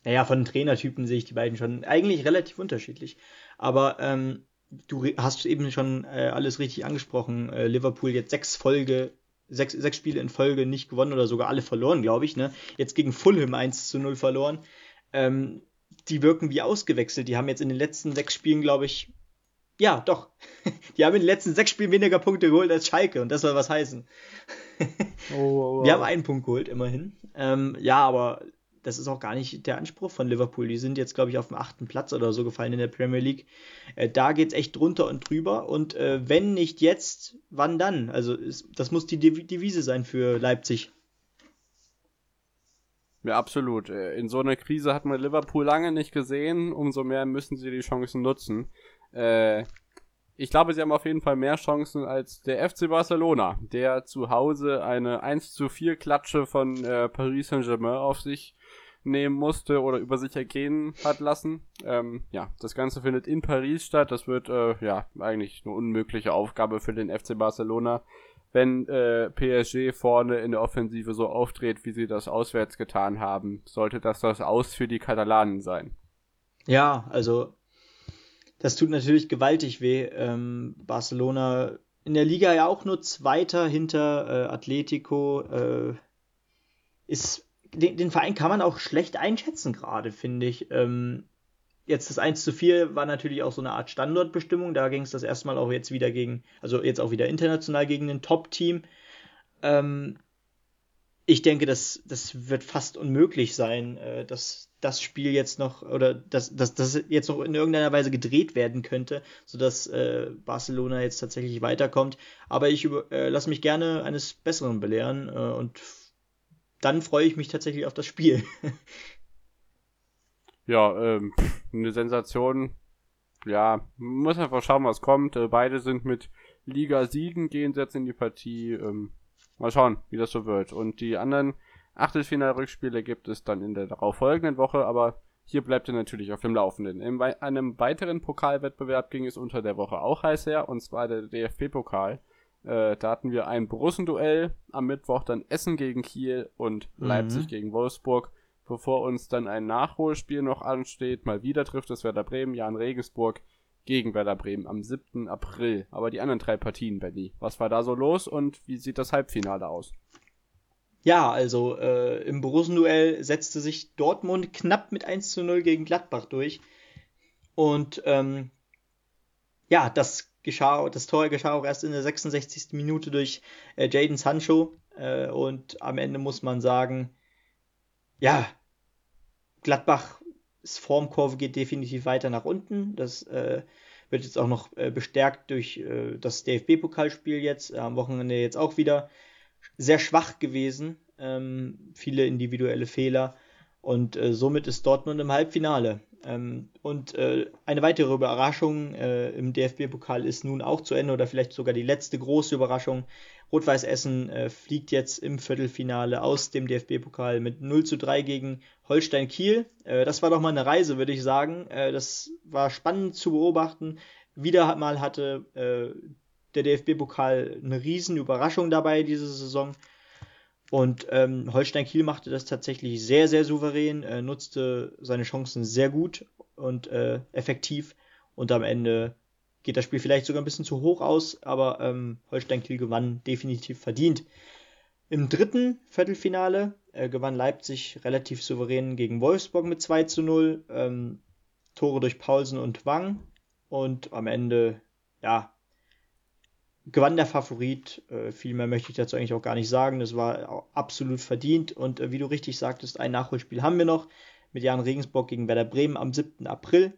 naja, von Trainertypen sehe ich die beiden schon eigentlich relativ unterschiedlich. Aber ähm, du hast eben schon äh, alles richtig angesprochen. Äh, Liverpool jetzt sechs Folge, sechs, sechs Spiele in Folge nicht gewonnen oder sogar alle verloren, glaube ich. Ne? Jetzt gegen Fulham 1 zu 0 verloren. Ähm, die wirken wie ausgewechselt. Die haben jetzt in den letzten sechs Spielen, glaube ich, ja, doch. Die haben in den letzten sechs Spielen weniger Punkte geholt als Schalke und das soll was heißen. Oh, oh, oh. Wir haben einen Punkt geholt, immerhin. Ähm, ja, aber das ist auch gar nicht der Anspruch von Liverpool. Die sind jetzt, glaube ich, auf dem achten Platz oder so gefallen in der Premier League. Äh, da es echt drunter und drüber. Und äh, wenn nicht jetzt, wann dann? Also ist, das muss die Devise sein für Leipzig. Ja, absolut. Äh, in so einer Krise hat man Liverpool lange nicht gesehen. Umso mehr müssen sie die Chancen nutzen. Äh, ich glaube, sie haben auf jeden Fall mehr Chancen als der FC Barcelona, der zu Hause eine 1 zu 4 Klatsche von äh, Paris Saint-Germain auf sich nehmen musste oder über sich ergehen hat lassen. Ähm, ja, das Ganze findet in Paris statt. Das wird äh, ja eigentlich eine unmögliche Aufgabe für den FC Barcelona wenn äh, PSG vorne in der Offensive so auftritt, wie sie das auswärts getan haben, sollte das das Aus für die Katalanen sein. Ja, also das tut natürlich gewaltig weh. Ähm, Barcelona in der Liga ja auch nur Zweiter hinter äh, Atletico. Äh, ist den, den, Verein kann man auch schlecht einschätzen gerade, finde ich. Ähm, jetzt das 1 zu 4 war natürlich auch so eine Art Standortbestimmung. Da ging es das erstmal auch jetzt wieder gegen, also jetzt auch wieder international gegen ein Top-Team. Ähm, ich denke, das, das wird fast unmöglich sein, äh, dass das Spiel jetzt noch oder dass, dass das jetzt noch in irgendeiner Weise gedreht werden könnte, sodass äh, Barcelona jetzt tatsächlich weiterkommt. Aber ich äh, lasse mich gerne eines Besseren belehren äh, und dann freue ich mich tatsächlich auf das Spiel. ja, ähm, eine Sensation. Ja, muss einfach schauen, was kommt. Äh, beide sind mit Liga-Siegen, gehen jetzt in die Partie. Ähm, mal schauen, wie das so wird. Und die anderen Achtelfinal-Rückspiele gibt es dann in der darauffolgenden Woche, aber hier bleibt er natürlich auf dem Laufenden. In einem weiteren Pokalwettbewerb ging es unter der Woche auch heiß her, und zwar der DFB-Pokal. Äh, da hatten wir ein Borussenduell, am Mittwoch dann Essen gegen Kiel und Leipzig mhm. gegen Wolfsburg bevor uns dann ein Nachholspiel noch ansteht. Mal wieder trifft es Werder Bremen, Jan Regensburg gegen Werder Bremen am 7. April. Aber die anderen drei Partien, Benny, was war da so los und wie sieht das Halbfinale aus? Ja, also äh, im Borussen-Duell setzte sich Dortmund knapp mit 1 zu 0 gegen Gladbach durch. Und ähm, ja, das geschah, das Tor geschah auch erst in der 66. Minute durch äh, Jaden Sancho. Äh, und am Ende muss man sagen, ja, Gladbachs Formkurve geht definitiv weiter nach unten. Das äh, wird jetzt auch noch äh, bestärkt durch äh, das DFB-Pokalspiel jetzt, am Wochenende jetzt auch wieder sehr schwach gewesen. Ähm, viele individuelle Fehler. Und äh, somit ist Dortmund im Halbfinale. Ähm, und äh, eine weitere Überraschung äh, im DFB-Pokal ist nun auch zu Ende oder vielleicht sogar die letzte große Überraschung. Rot-Weiß Essen äh, fliegt jetzt im Viertelfinale aus dem DFB-Pokal mit 0 zu 3 gegen Holstein Kiel. Äh, das war doch mal eine Reise, würde ich sagen. Äh, das war spannend zu beobachten. Wieder mal hatte äh, der DFB-Pokal eine riesen Überraschung dabei diese Saison. Und ähm, Holstein Kiel machte das tatsächlich sehr, sehr souverän, äh, nutzte seine Chancen sehr gut und äh, effektiv. Und am Ende geht das Spiel vielleicht sogar ein bisschen zu hoch aus, aber ähm, Holstein Kiel gewann definitiv verdient. Im dritten Viertelfinale äh, gewann Leipzig relativ souverän gegen Wolfsburg mit 2 zu 0. Ähm, Tore durch Paulsen und Wang. Und am Ende, ja, gewann der Favorit. Äh, viel mehr möchte ich dazu eigentlich auch gar nicht sagen. Das war absolut verdient. Und äh, wie du richtig sagtest, ein Nachholspiel haben wir noch mit Jan Regensburg gegen Werder Bremen am 7. April.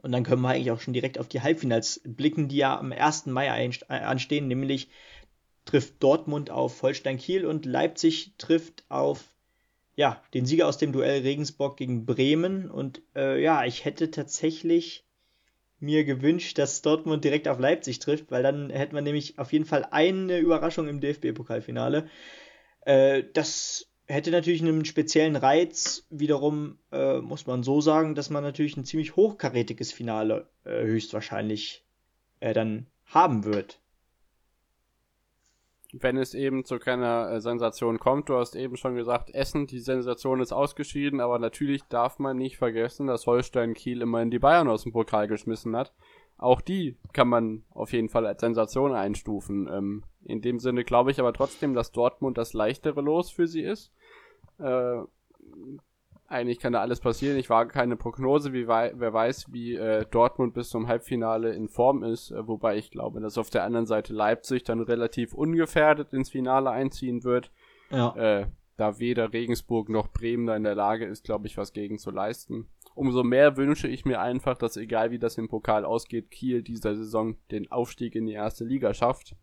Und dann können wir eigentlich auch schon direkt auf die Halbfinals blicken, die ja am 1. Mai anstehen, nämlich trifft Dortmund auf Holstein Kiel und Leipzig trifft auf ja, den Sieger aus dem Duell Regensburg gegen Bremen. Und äh, ja, ich hätte tatsächlich mir gewünscht, dass Dortmund direkt auf Leipzig trifft, weil dann hätte man nämlich auf jeden Fall eine Überraschung im DFB-Pokalfinale. Äh, das hätte natürlich einen speziellen Reiz. Wiederum äh, muss man so sagen, dass man natürlich ein ziemlich hochkarätiges Finale äh, höchstwahrscheinlich äh, dann haben wird wenn es eben zu keiner äh, Sensation kommt. Du hast eben schon gesagt, Essen, die Sensation ist ausgeschieden, aber natürlich darf man nicht vergessen, dass Holstein Kiel immerhin die Bayern aus dem Pokal geschmissen hat. Auch die kann man auf jeden Fall als Sensation einstufen. Ähm, in dem Sinne glaube ich aber trotzdem, dass Dortmund das leichtere Los für sie ist. Äh, eigentlich kann da alles passieren. Ich wage keine Prognose, wie wei wer weiß, wie äh, Dortmund bis zum Halbfinale in Form ist, äh, wobei ich glaube, dass auf der anderen Seite Leipzig dann relativ ungefährdet ins Finale einziehen wird. Ja. Äh, da weder Regensburg noch Bremen da in der Lage ist, glaube ich, was gegen zu leisten. Umso mehr wünsche ich mir einfach, dass egal wie das im Pokal ausgeht, Kiel dieser Saison den Aufstieg in die erste Liga schafft.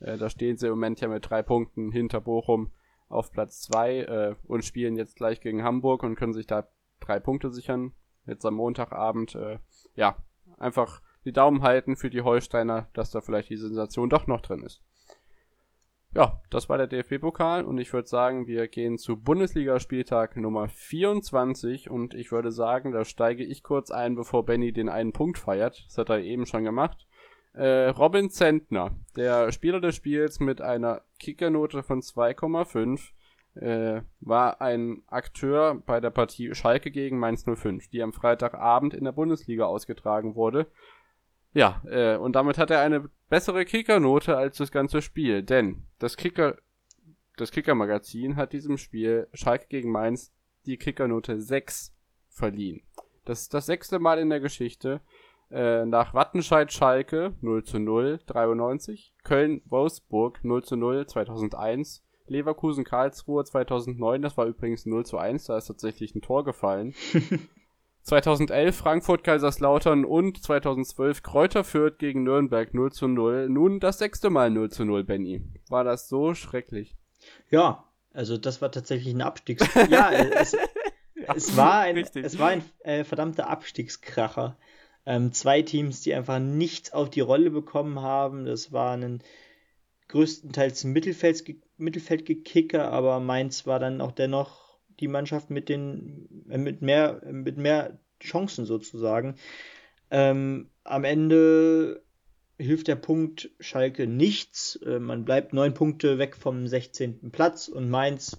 Äh, da stehen sie im Moment ja mit drei Punkten hinter Bochum auf Platz 2 äh, und spielen jetzt gleich gegen Hamburg und können sich da drei Punkte sichern. Jetzt am Montagabend. Äh, ja, einfach die Daumen halten für die Holsteiner, dass da vielleicht die Sensation doch noch drin ist. Ja, das war der DFB-Pokal und ich würde sagen, wir gehen zu Bundesligaspieltag Nummer 24 und ich würde sagen, da steige ich kurz ein, bevor Benny den einen Punkt feiert. Das hat er eben schon gemacht. Äh, Robin Zentner, der Spieler des Spiels mit einer Kickernote von 2,5, äh, war ein Akteur bei der Partie Schalke gegen Mainz 05, die am Freitagabend in der Bundesliga ausgetragen wurde. Ja, äh, und damit hat er eine bessere Kickernote als das ganze Spiel, denn das Kicker, das Kicker-Magazin hat diesem Spiel Schalke gegen Mainz die Kickernote 6 verliehen. Das ist das sechste Mal in der Geschichte, äh, nach Wattenscheid Schalke 0 zu 0 93, Köln Wolfsburg 0 zu 0 2001, Leverkusen Karlsruhe 2009, das war übrigens 0 zu 1, da ist tatsächlich ein Tor gefallen. 2011 Frankfurt Kaiserslautern und 2012 Kräuter Fürth gegen Nürnberg 0 zu 0. Nun das sechste Mal 0 zu 0, Benny. War das so schrecklich? Ja, also das war tatsächlich ein Abstiegs... ja, es, es war ein, es war ein äh, verdammter Abstiegskracher. Ähm, zwei Teams, die einfach nichts auf die Rolle bekommen haben. Das waren größtenteils Mittelfeld, Mittelfeldgekicker, aber Mainz war dann auch dennoch die Mannschaft mit den äh, mit mehr mit mehr Chancen sozusagen. Ähm, am Ende hilft der Punkt Schalke nichts. Äh, man bleibt neun Punkte weg vom 16. Platz und Mainz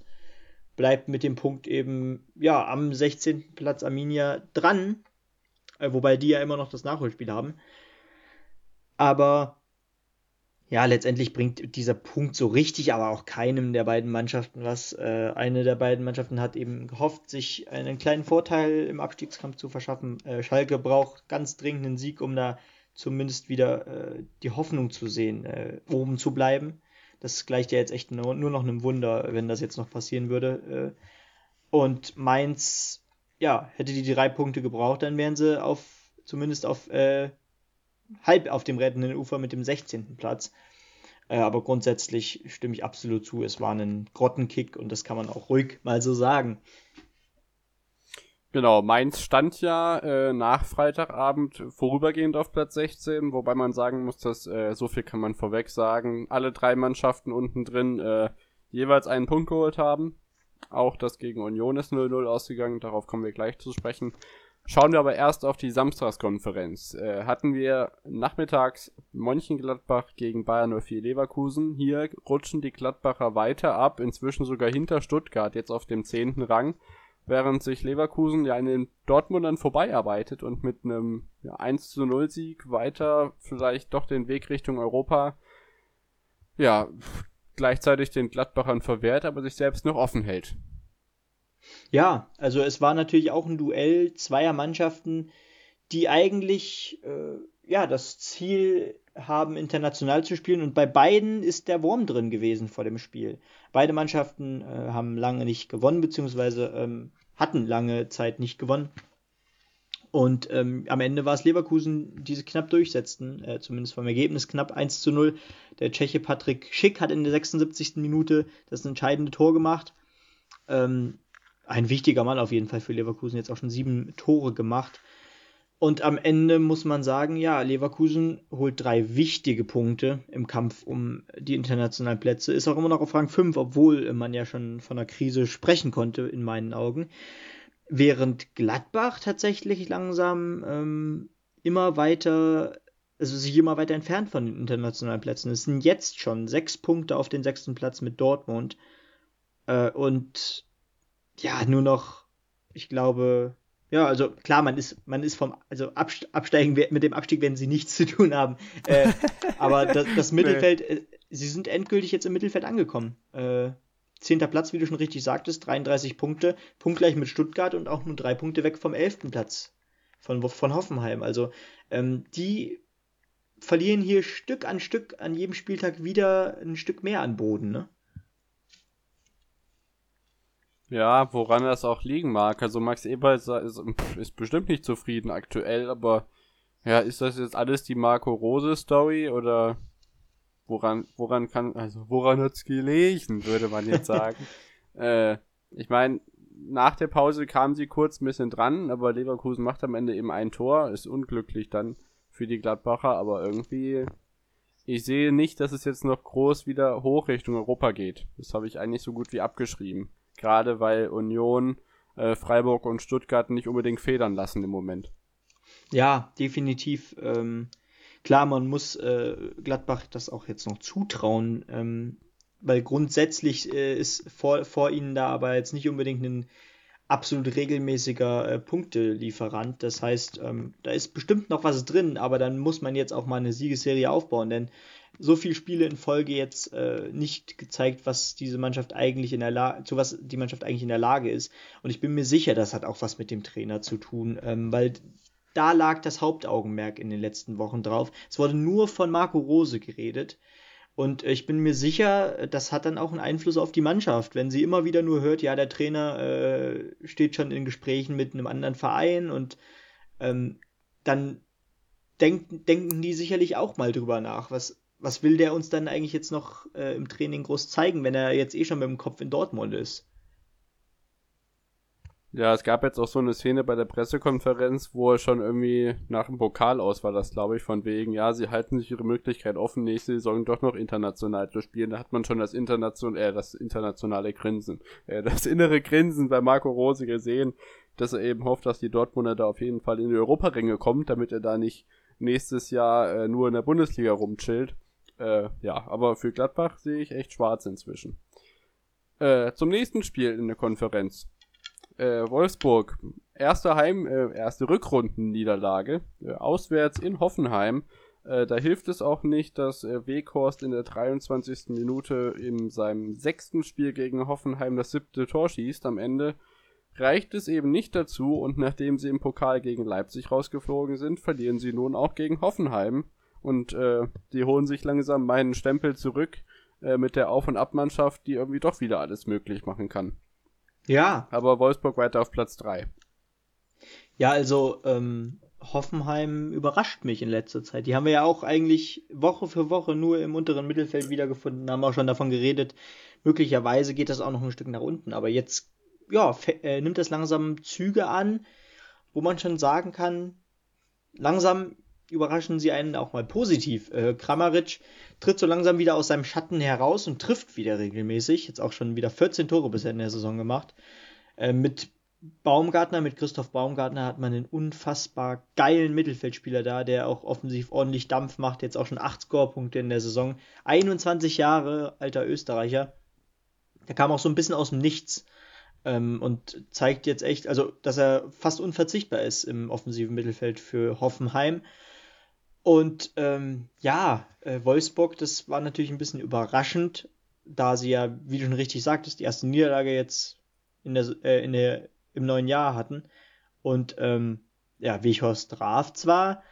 bleibt mit dem Punkt eben ja am 16. Platz Arminia dran. Äh, wobei die ja immer noch das Nachholspiel haben. Aber ja, letztendlich bringt dieser Punkt so richtig, aber auch keinem der beiden Mannschaften was. Äh, eine der beiden Mannschaften hat eben gehofft, sich einen kleinen Vorteil im Abstiegskampf zu verschaffen. Äh, Schalke braucht ganz dringend einen Sieg, um da zumindest wieder äh, die Hoffnung zu sehen, äh, oben zu bleiben. Das gleicht ja jetzt echt nur, nur, noch einem Wunder, wenn das jetzt noch passieren würde. Äh. und Mainz, ja, hätte die drei Punkte gebraucht, dann wären sie auf zumindest auf äh, halb auf dem rettenden Ufer mit dem 16. Platz. Äh, aber grundsätzlich stimme ich absolut zu. Es war ein Grottenkick und das kann man auch ruhig mal so sagen. Genau, Mainz stand ja äh, nach Freitagabend vorübergehend auf Platz 16, wobei man sagen muss, dass äh, so viel kann man vorweg sagen, alle drei Mannschaften unten drin äh, jeweils einen Punkt geholt haben. Auch das gegen Union ist 0-0 ausgegangen, darauf kommen wir gleich zu sprechen. Schauen wir aber erst auf die Samstagskonferenz. Äh, hatten wir nachmittags Mönchengladbach gegen Bayern 04 Leverkusen. Hier rutschen die Gladbacher weiter ab, inzwischen sogar hinter Stuttgart, jetzt auf dem zehnten Rang, während sich Leverkusen ja an den Dortmundern vorbeiarbeitet und mit einem ja, 1 zu 0 Sieg weiter vielleicht doch den Weg Richtung Europa ja gleichzeitig den Gladbachern verwehrt, aber sich selbst noch offen hält. Ja, also es war natürlich auch ein Duell zweier Mannschaften, die eigentlich äh, ja das Ziel haben, international zu spielen. Und bei beiden ist der Wurm drin gewesen vor dem Spiel. Beide Mannschaften äh, haben lange nicht gewonnen, beziehungsweise ähm, hatten lange Zeit nicht gewonnen. Und ähm, am Ende war es Leverkusen, die sie knapp durchsetzten, äh, zumindest vom Ergebnis knapp 1 zu 0. Der Tscheche Patrick Schick hat in der 76. Minute das entscheidende Tor gemacht. Ähm, ein wichtiger Mann auf jeden Fall für Leverkusen, jetzt auch schon sieben Tore gemacht. Und am Ende muss man sagen, ja, Leverkusen holt drei wichtige Punkte im Kampf um die internationalen Plätze, ist auch immer noch auf Rang 5, obwohl man ja schon von einer Krise sprechen konnte, in meinen Augen. Während Gladbach tatsächlich langsam ähm, immer weiter, also sich immer weiter entfernt von den internationalen Plätzen. Es sind jetzt schon sechs Punkte auf den sechsten Platz mit Dortmund. Äh, und ja, nur noch, ich glaube, ja, also klar, man ist, man ist vom, also Absteigen, mit dem Abstieg werden sie nichts zu tun haben. Äh, aber das, das Mittelfeld, äh, sie sind endgültig jetzt im Mittelfeld angekommen. Äh, zehnter Platz, wie du schon richtig sagtest, 33 Punkte, punktgleich mit Stuttgart und auch nur drei Punkte weg vom elften Platz von, von Hoffenheim. Also ähm, die verlieren hier Stück an Stück an jedem Spieltag wieder ein Stück mehr an Boden, ne? Ja, woran das auch liegen mag. Also Max Eber ist, ist, bestimmt nicht zufrieden aktuell, aber ja, ist das jetzt alles die Marco Rose Story oder woran, woran kann, also woran hat's gelegen, würde man jetzt sagen. äh, ich meine, nach der Pause kam sie kurz ein bisschen dran, aber Leverkusen macht am Ende eben ein Tor, ist unglücklich dann für die Gladbacher, aber irgendwie, ich sehe nicht, dass es jetzt noch groß wieder hoch Richtung Europa geht. Das habe ich eigentlich so gut wie abgeschrieben gerade weil Union, äh, Freiburg und Stuttgart nicht unbedingt federn lassen im Moment. Ja, definitiv. Ähm, klar, man muss äh, Gladbach das auch jetzt noch zutrauen, ähm, weil grundsätzlich äh, ist vor, vor ihnen da aber jetzt nicht unbedingt ein absolut regelmäßiger äh, Punktelieferant. Das heißt, ähm, da ist bestimmt noch was drin, aber dann muss man jetzt auch mal eine Siegesserie aufbauen, denn so viele Spiele in Folge jetzt äh, nicht gezeigt, was diese Mannschaft eigentlich in der Lage, zu was die Mannschaft eigentlich in der Lage ist. Und ich bin mir sicher, das hat auch was mit dem Trainer zu tun, ähm, weil da lag das Hauptaugenmerk in den letzten Wochen drauf. Es wurde nur von Marco Rose geredet. Und ich bin mir sicher, das hat dann auch einen Einfluss auf die Mannschaft, wenn sie immer wieder nur hört, ja, der Trainer äh, steht schon in Gesprächen mit einem anderen Verein und ähm, dann denk, denken die sicherlich auch mal drüber nach, was, was will der uns dann eigentlich jetzt noch äh, im Training groß zeigen, wenn er jetzt eh schon mit dem Kopf in Dortmund ist? Ja, es gab jetzt auch so eine Szene bei der Pressekonferenz, wo er schon irgendwie nach dem Pokal aus war, das glaube ich, von wegen, ja, sie halten sich ihre Möglichkeit offen, nächste Saison doch noch international zu spielen. Da hat man schon das, Internation äh, das internationale Grinsen, äh, das innere Grinsen bei Marco Rose gesehen, dass er eben hofft, dass die Dortmunder da auf jeden Fall in die Europaränge kommt, damit er da nicht nächstes Jahr äh, nur in der Bundesliga rumchillt. Äh, ja, aber für Gladbach sehe ich echt schwarz inzwischen. Äh, zum nächsten Spiel in der Konferenz. Äh, Wolfsburg erste Heim, äh, erste Rückrundenniederlage, äh, auswärts in Hoffenheim. Äh, da hilft es auch nicht, dass äh, Weghorst in der 23. Minute in seinem sechsten Spiel gegen Hoffenheim das siebte Tor schießt am Ende. Reicht es eben nicht dazu und nachdem sie im Pokal gegen Leipzig rausgeflogen sind, verlieren sie nun auch gegen Hoffenheim und äh, die holen sich langsam meinen Stempel zurück äh, mit der Auf- und Abmannschaft, die irgendwie doch wieder alles möglich machen kann. Ja. Aber Wolfsburg weiter auf Platz 3. Ja, also ähm, Hoffenheim überrascht mich in letzter Zeit. Die haben wir ja auch eigentlich Woche für Woche nur im unteren Mittelfeld wiedergefunden, haben auch schon davon geredet. Möglicherweise geht das auch noch ein Stück nach unten, aber jetzt ja, äh, nimmt das langsam Züge an, wo man schon sagen kann, langsam überraschen sie einen auch mal positiv. Äh, Kramaric tritt so langsam wieder aus seinem Schatten heraus und trifft wieder regelmäßig. Jetzt auch schon wieder 14 Tore bisher in der Saison gemacht. Äh, mit Baumgartner, mit Christoph Baumgartner hat man einen unfassbar geilen Mittelfeldspieler da, der auch offensiv ordentlich Dampf macht. Jetzt auch schon 8 Scorepunkte in der Saison. 21 Jahre alter Österreicher. Der kam auch so ein bisschen aus dem Nichts. Ähm, und zeigt jetzt echt, also dass er fast unverzichtbar ist im offensiven Mittelfeld für Hoffenheim. Und ähm, ja, äh, Wolfsburg, das war natürlich ein bisschen überraschend, da sie ja, wie du schon richtig sagtest, die erste Niederlage jetzt in der, äh, in der, im neuen Jahr hatten. Und ähm, ja, Wichhorst traf zwar,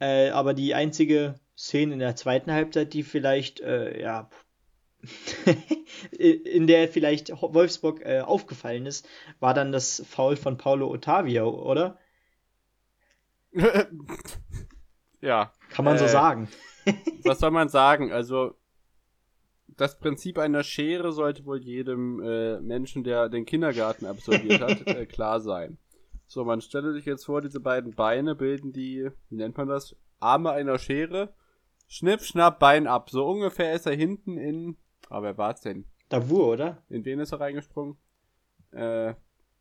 äh, aber die einzige Szene in der zweiten Halbzeit, die vielleicht, äh, ja, in der vielleicht Wolfsburg äh, aufgefallen ist, war dann das Foul von Paulo Ottavio, oder? Ja. Kann man äh, so sagen. was soll man sagen? Also, das Prinzip einer Schere sollte wohl jedem äh, Menschen, der den Kindergarten absolviert hat, äh, klar sein. So, man stelle sich jetzt vor, diese beiden Beine bilden die, wie nennt man das? Arme einer Schere. Schnipp, schnapp, Bein ab. So ungefähr ist er hinten in. Aber wer war's denn? Davur, oder? In wen ist er reingesprungen? Äh,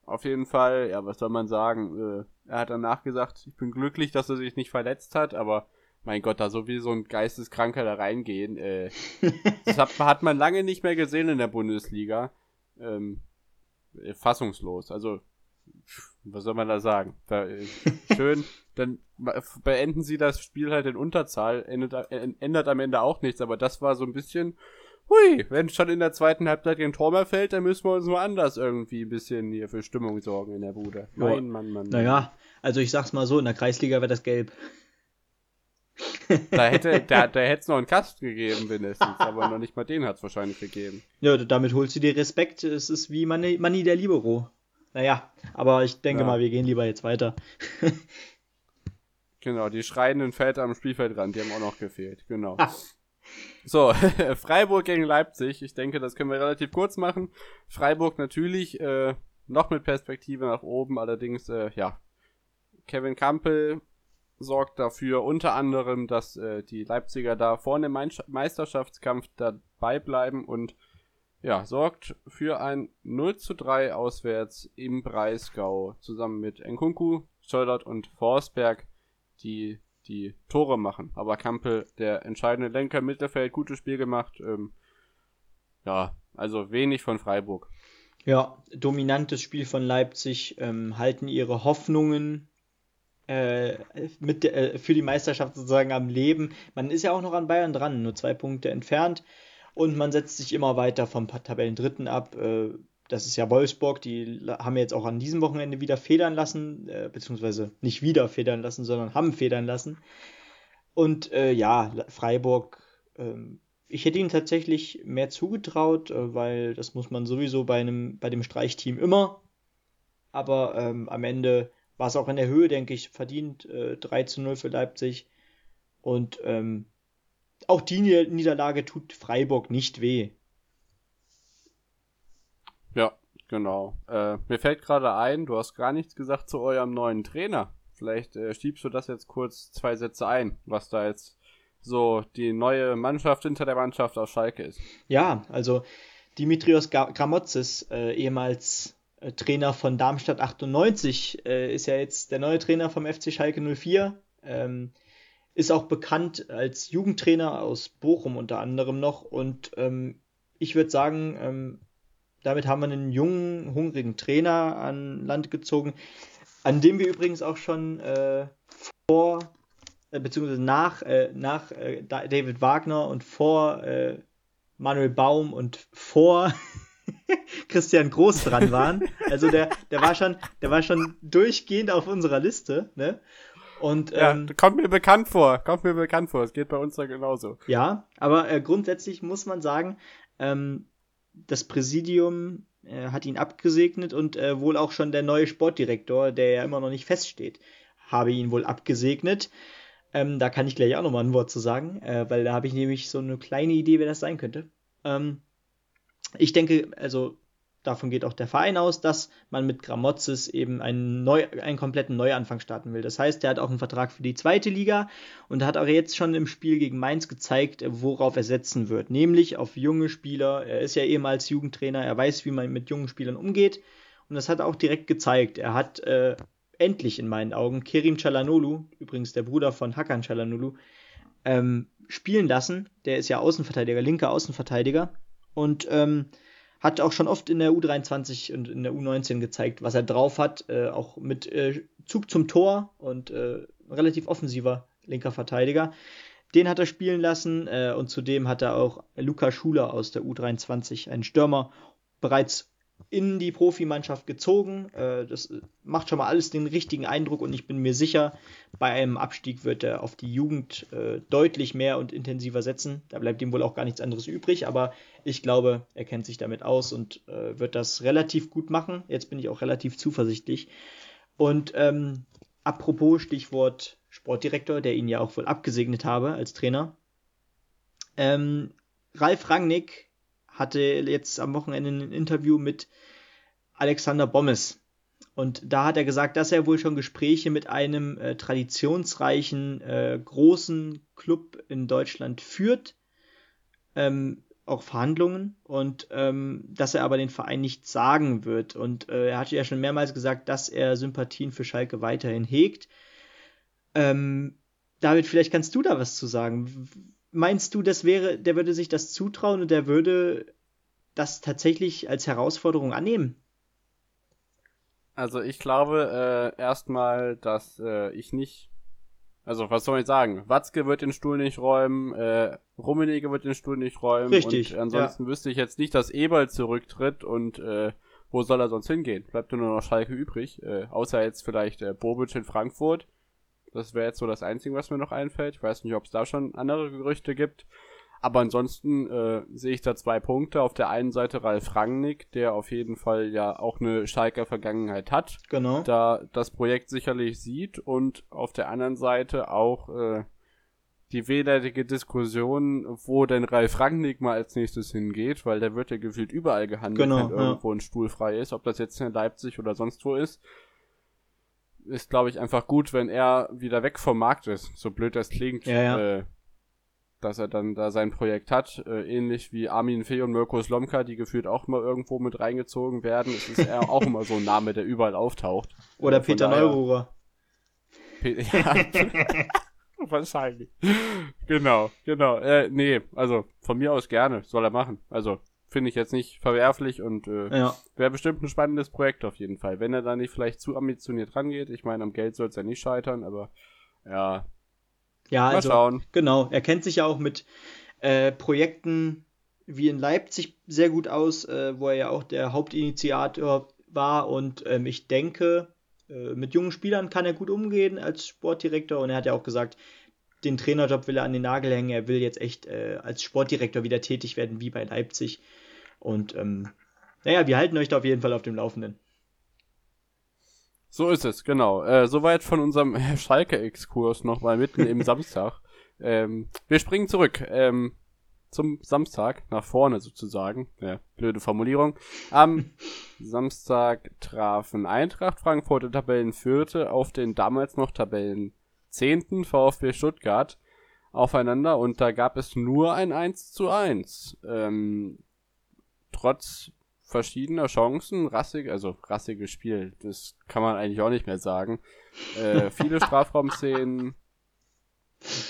auf jeden Fall, ja, was soll man sagen? Äh, er hat danach gesagt, ich bin glücklich, dass er sich nicht verletzt hat, aber mein Gott, da so wie so ein Geisteskranker da reingehen, äh, das hat, hat, man lange nicht mehr gesehen in der Bundesliga. Ähm, äh, fassungslos. Also, was soll man da sagen? Da, äh, schön, dann beenden sie das Spiel halt in Unterzahl, ändert, ändert am Ende auch nichts, aber das war so ein bisschen, hui, wenn schon in der zweiten Halbzeit kein Tor mehr fällt, dann müssen wir uns nur anders irgendwie ein bisschen hier für Stimmung sorgen in der Bude. Mein Mann, Mann. Naja, also ich sag's mal so, in der Kreisliga wäre das gelb. da hätte da, da hätte es noch einen Kast gegeben, mindestens, aber noch nicht mal den hat es wahrscheinlich gegeben. Ja, damit holst du dir Respekt. Es ist wie Manni, Manni der Libero. Naja, aber ich denke ja. mal, wir gehen lieber jetzt weiter. genau, die schreienden Väter am Spielfeldrand, die haben auch noch gefehlt, genau. Ah. So, Freiburg gegen Leipzig. Ich denke, das können wir relativ kurz machen. Freiburg natürlich äh, noch mit Perspektive nach oben, allerdings, äh, ja, Kevin Campbell sorgt dafür unter anderem, dass äh, die Leipziger da vorne im Meisterschaftskampf dabei bleiben und ja, sorgt für ein 0 zu 3 auswärts im Breisgau zusammen mit Nkunku, Schollert und Forsberg, die die Tore machen. Aber Kampel, der entscheidende Lenker Mittelfeld, gutes Spiel gemacht. Ähm, ja, also wenig von Freiburg. Ja, dominantes Spiel von Leipzig, ähm, halten ihre Hoffnungen äh, mit äh, für die Meisterschaft sozusagen am Leben. Man ist ja auch noch an Bayern dran, nur zwei Punkte entfernt. Und man setzt sich immer weiter vom Tabellendritten ab. Äh, das ist ja Wolfsburg, die haben jetzt auch an diesem Wochenende wieder federn lassen, äh, beziehungsweise nicht wieder federn lassen, sondern haben federn lassen. Und äh, ja, Freiburg, ähm, ich hätte ihnen tatsächlich mehr zugetraut, äh, weil das muss man sowieso bei einem, bei dem Streichteam immer. Aber ähm, am Ende war es auch in der Höhe, denke ich, verdient. Äh, 3 zu 0 für Leipzig. Und ähm, auch die Niederlage tut Freiburg nicht weh. Ja, genau. Äh, mir fällt gerade ein, du hast gar nichts gesagt zu eurem neuen Trainer. Vielleicht äh, schiebst du das jetzt kurz zwei Sätze ein, was da jetzt so die neue Mannschaft hinter der Mannschaft aus Schalke ist. Ja, also Dimitrios Gramotzes, äh, ehemals äh, Trainer von Darmstadt 98, äh, ist ja jetzt der neue Trainer vom FC Schalke 04. Ähm, ist auch bekannt als Jugendtrainer aus Bochum unter anderem noch. Und ähm, ich würde sagen, ähm, damit haben wir einen jungen, hungrigen Trainer an Land gezogen. an dem wir übrigens auch schon äh, vor, äh, beziehungsweise nach, äh, nach äh, David Wagner und vor äh, Manuel Baum und vor Christian Groß dran waren. Also der, der war schon, der war schon durchgehend auf unserer Liste, ne? Und, ja, ähm, kommt mir bekannt vor, kommt mir bekannt vor. Es geht bei uns da genauso. Ja, aber äh, grundsätzlich muss man sagen, ähm, das Präsidium äh, hat ihn abgesegnet und äh, wohl auch schon der neue Sportdirektor, der ja immer noch nicht feststeht, habe ihn wohl abgesegnet. Ähm, da kann ich gleich auch nochmal ein Wort zu sagen, äh, weil da habe ich nämlich so eine kleine Idee, wer das sein könnte. Ähm, ich denke, also davon geht auch der Verein aus, dass man mit Gramozis eben einen, neu, einen kompletten Neuanfang starten will. Das heißt, er hat auch einen Vertrag für die zweite Liga und hat auch jetzt schon im Spiel gegen Mainz gezeigt, worauf er setzen wird. Nämlich auf junge Spieler. Er ist ja ehemals Jugendtrainer, er weiß, wie man mit jungen Spielern umgeht. Und das hat er auch direkt gezeigt. Er hat äh, endlich in meinen Augen Kerim Chalanolu, übrigens der Bruder von Hakan Chalanolu, ähm, spielen lassen. Der ist ja Außenverteidiger, linker Außenverteidiger. Und ähm, hat auch schon oft in der U23 und in der U19 gezeigt, was er drauf hat, äh, auch mit äh, Zug zum Tor und äh, relativ offensiver linker Verteidiger. Den hat er spielen lassen äh, und zudem hat er auch Luca Schuler aus der U23, einen Stürmer, bereits in die Profimannschaft gezogen. Äh, das macht schon mal alles den richtigen Eindruck und ich bin mir sicher, bei einem Abstieg wird er auf die Jugend äh, deutlich mehr und intensiver setzen. Da bleibt ihm wohl auch gar nichts anderes übrig, aber ich glaube, er kennt sich damit aus und äh, wird das relativ gut machen. Jetzt bin ich auch relativ zuversichtlich. Und ähm, apropos Stichwort Sportdirektor, der ihn ja auch wohl abgesegnet habe als Trainer. Ähm, Ralf Rangnick hatte jetzt am Wochenende ein Interview mit Alexander Bommes. Und da hat er gesagt, dass er wohl schon Gespräche mit einem äh, traditionsreichen, äh, großen Club in Deutschland führt. Ähm, auch Verhandlungen und ähm, dass er aber den Verein nicht sagen wird. Und äh, er hatte ja schon mehrmals gesagt, dass er Sympathien für Schalke weiterhin hegt. Ähm, David, vielleicht kannst du da was zu sagen meinst du, das wäre, der würde sich das zutrauen und der würde das tatsächlich als Herausforderung annehmen? Also ich glaube äh, erstmal, dass äh, ich nicht. Also was soll ich sagen? Watzke wird den Stuhl nicht räumen, äh, Rummenigge wird den Stuhl nicht räumen. Richtig. Und ansonsten ja. wüsste ich jetzt nicht, dass Eberl zurücktritt und äh, wo soll er sonst hingehen? Bleibt nur noch Schalke übrig, äh, außer jetzt vielleicht äh, Bobic in Frankfurt. Das wäre jetzt so das Einzige, was mir noch einfällt. Ich weiß nicht, ob es da schon andere Gerüchte gibt. Aber ansonsten äh, sehe ich da zwei Punkte. Auf der einen Seite Ralf Rangnick, der auf jeden Fall ja auch eine Schalker Vergangenheit hat. Genau. Da das Projekt sicherlich sieht und auf der anderen Seite auch äh, die wehleidige Diskussion, wo denn Ralf Rangnick mal als nächstes hingeht, weil der wird ja gefühlt überall gehandelt, genau, wenn irgendwo ein Stuhl frei ist, ob das jetzt in Leipzig oder sonst wo ist ist, glaube ich, einfach gut, wenn er wieder weg vom Markt ist. So blöd das klingt. Ja, ja. Äh, dass er dann da sein Projekt hat, äh, ähnlich wie Armin Fee und Mirko Slomka, die gefühlt auch mal irgendwo mit reingezogen werden. Es ist er auch immer so ein Name, der überall auftaucht. Oder Von Peter Neururer. Pe ja. Wahrscheinlich. Genau, genau. Äh, nee, also von mir aus gerne, soll er machen. Also finde ich jetzt nicht verwerflich und äh, ja. wäre bestimmt ein spannendes Projekt auf jeden Fall. Wenn er da nicht vielleicht zu ambitioniert rangeht. Ich meine, am Geld soll es ja nicht scheitern, aber ja. Ja, Mal also, schauen. genau. Er kennt sich ja auch mit äh, Projekten wie in Leipzig sehr gut aus, äh, wo er ja auch der Hauptinitiator war und ähm, ich denke, äh, mit jungen Spielern kann er gut umgehen als Sportdirektor und er hat ja auch gesagt, den Trainerjob will er an den Nagel hängen. Er will jetzt echt äh, als Sportdirektor wieder tätig werden, wie bei Leipzig. Und ähm, naja, wir halten euch da auf jeden Fall auf dem Laufenden. So ist es, genau. Äh, soweit von unserem Schalke-Exkurs nochmal mitten im Samstag. Ähm, wir springen zurück ähm, zum Samstag, nach vorne sozusagen. Ja, blöde Formulierung. Am Samstag trafen Eintracht Frankfurt und Tabellenvierte auf den damals noch Tabellenzehnten VfB Stuttgart aufeinander und da gab es nur ein 1 zu 1. Ähm, trotz verschiedener Chancen, rassig, also rassiges Spiel, das kann man eigentlich auch nicht mehr sagen. Äh, viele Strafraumszenen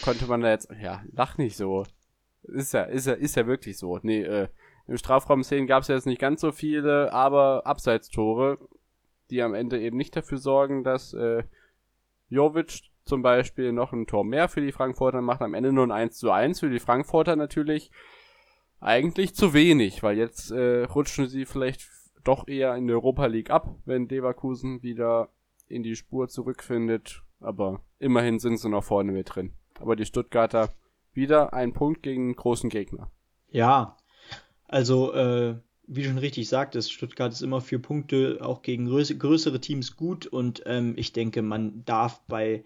konnte man da jetzt, ja, lach nicht so. Ist ja, ist ja, ist ja wirklich so. Nee, äh, im Strafraumszenen gab es jetzt nicht ganz so viele, aber Abseitstore, die am Ende eben nicht dafür sorgen, dass äh, Jovic zum Beispiel noch ein Tor mehr für die Frankfurter macht, am Ende nur ein 1 zu 1 für die Frankfurter natürlich eigentlich zu wenig, weil jetzt äh, rutschen sie vielleicht doch eher in der Europa League ab, wenn Leverkusen wieder in die Spur zurückfindet. Aber immerhin sind sie noch vorne mit drin. Aber die Stuttgarter wieder ein Punkt gegen einen großen Gegner. Ja, also äh, wie schon richtig sagtest, Stuttgart ist immer für Punkte auch gegen größere Teams gut und ähm, ich denke, man darf bei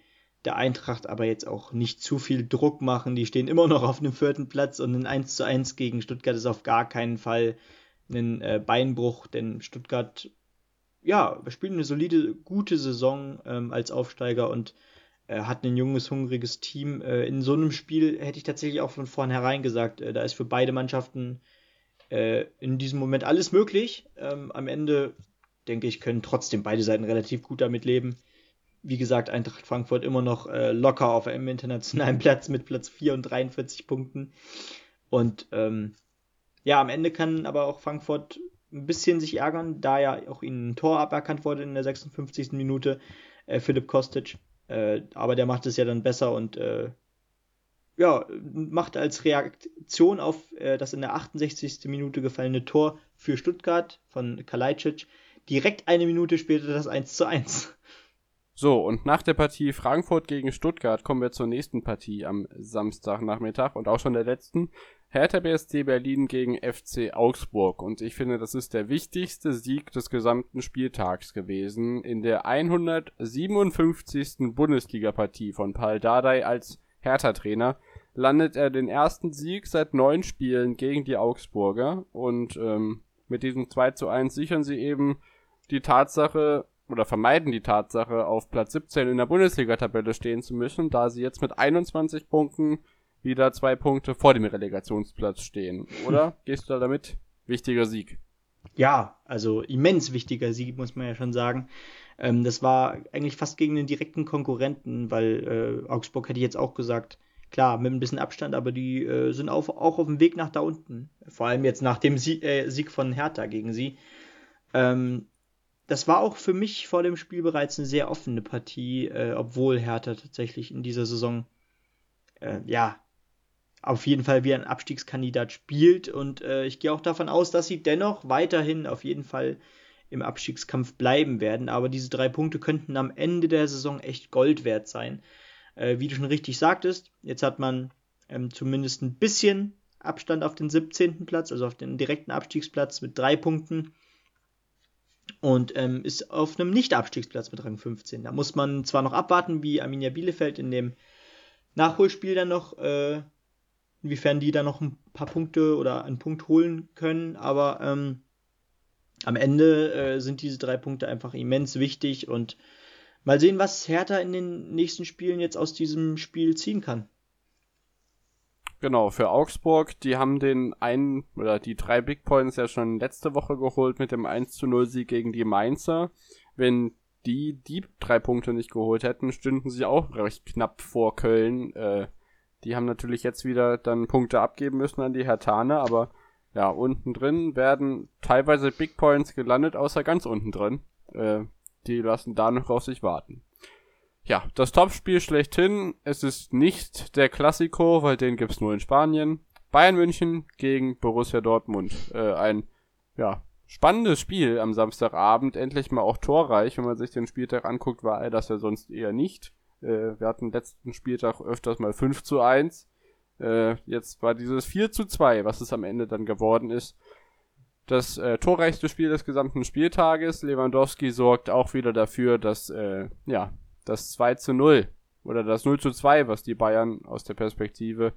der Eintracht aber jetzt auch nicht zu viel Druck machen. Die stehen immer noch auf einem vierten Platz und ein 1 zu 1 gegen Stuttgart ist auf gar keinen Fall ein äh, Beinbruch, denn Stuttgart, ja, spielt eine solide, gute Saison ähm, als Aufsteiger und äh, hat ein junges, hungriges Team. Äh, in so einem Spiel hätte ich tatsächlich auch von vornherein gesagt, äh, da ist für beide Mannschaften äh, in diesem Moment alles möglich. Ähm, am Ende, denke ich, können trotzdem beide Seiten relativ gut damit leben wie gesagt, Eintracht Frankfurt immer noch äh, locker auf einem internationalen Platz mit Platz 4 und 43 Punkten. Und ähm, ja, am Ende kann aber auch Frankfurt ein bisschen sich ärgern, da ja auch ihnen ein Tor aberkannt wurde in der 56. Minute, äh, Philipp Kostic. Äh, aber der macht es ja dann besser und äh, ja, macht als Reaktion auf äh, das in der 68. Minute gefallene Tor für Stuttgart von Kalajdzic direkt eine Minute später das 1 zu 1. So, und nach der Partie Frankfurt gegen Stuttgart kommen wir zur nächsten Partie am Samstagnachmittag und auch schon der letzten. Hertha BSC Berlin gegen FC Augsburg. Und ich finde, das ist der wichtigste Sieg des gesamten Spieltags gewesen. In der 157. Bundesliga-Partie von Paul Dardai als Hertha-Trainer landet er den ersten Sieg seit neun Spielen gegen die Augsburger. Und ähm, mit diesem 2 zu 1 sichern sie eben die Tatsache, oder vermeiden die Tatsache, auf Platz 17 in der Bundesliga-Tabelle stehen zu müssen, da sie jetzt mit 21 Punkten wieder zwei Punkte vor dem Relegationsplatz stehen. Oder? Gehst du da damit? Wichtiger Sieg. Ja, also immens wichtiger Sieg, muss man ja schon sagen. Ähm, das war eigentlich fast gegen den direkten Konkurrenten, weil äh, Augsburg hätte ich jetzt auch gesagt, klar, mit ein bisschen Abstand, aber die äh, sind auf, auch auf dem Weg nach da unten. Vor allem jetzt nach dem Sie äh, Sieg von Hertha gegen sie. Ähm, das war auch für mich vor dem Spiel bereits eine sehr offene Partie, äh, obwohl Hertha tatsächlich in dieser Saison äh, ja auf jeden Fall wie ein Abstiegskandidat spielt und äh, ich gehe auch davon aus, dass sie dennoch weiterhin auf jeden Fall im Abstiegskampf bleiben werden. Aber diese drei Punkte könnten am Ende der Saison echt Gold wert sein. Äh, wie du schon richtig sagtest, jetzt hat man ähm, zumindest ein bisschen Abstand auf den 17. Platz, also auf den direkten Abstiegsplatz mit drei Punkten und ähm, ist auf einem Nicht-Abstiegsplatz mit Rang 15. Da muss man zwar noch abwarten, wie Arminia Bielefeld in dem Nachholspiel dann noch, äh, inwiefern die da noch ein paar Punkte oder einen Punkt holen können, aber ähm, am Ende äh, sind diese drei Punkte einfach immens wichtig und mal sehen, was Hertha in den nächsten Spielen jetzt aus diesem Spiel ziehen kann. Genau, für Augsburg, die haben den einen oder die drei Big Points ja schon letzte Woche geholt mit dem 1 zu 0 Sieg gegen die Mainzer. Wenn die die drei Punkte nicht geholt hätten, stünden sie auch recht knapp vor Köln. Äh, die haben natürlich jetzt wieder dann Punkte abgeben müssen an die Hertaner, aber ja, unten drin werden teilweise Big Points gelandet, außer ganz unten drin. Äh, die lassen da noch auf sich warten. Ja, das Topspiel schlechthin. Es ist nicht der Klassiko, weil den gibt's nur in Spanien. Bayern München gegen Borussia Dortmund. Äh, ein ja, spannendes Spiel am Samstagabend. Endlich mal auch torreich. Wenn man sich den Spieltag anguckt, war er das ja sonst eher nicht. Äh, wir hatten letzten Spieltag öfters mal 5 zu 1. Äh, jetzt war dieses 4 zu 2, was es am Ende dann geworden ist. Das äh, torreichste Spiel des gesamten Spieltages. Lewandowski sorgt auch wieder dafür, dass äh, ja, das 2 zu 0 oder das 0 zu 2, was die Bayern aus der Perspektive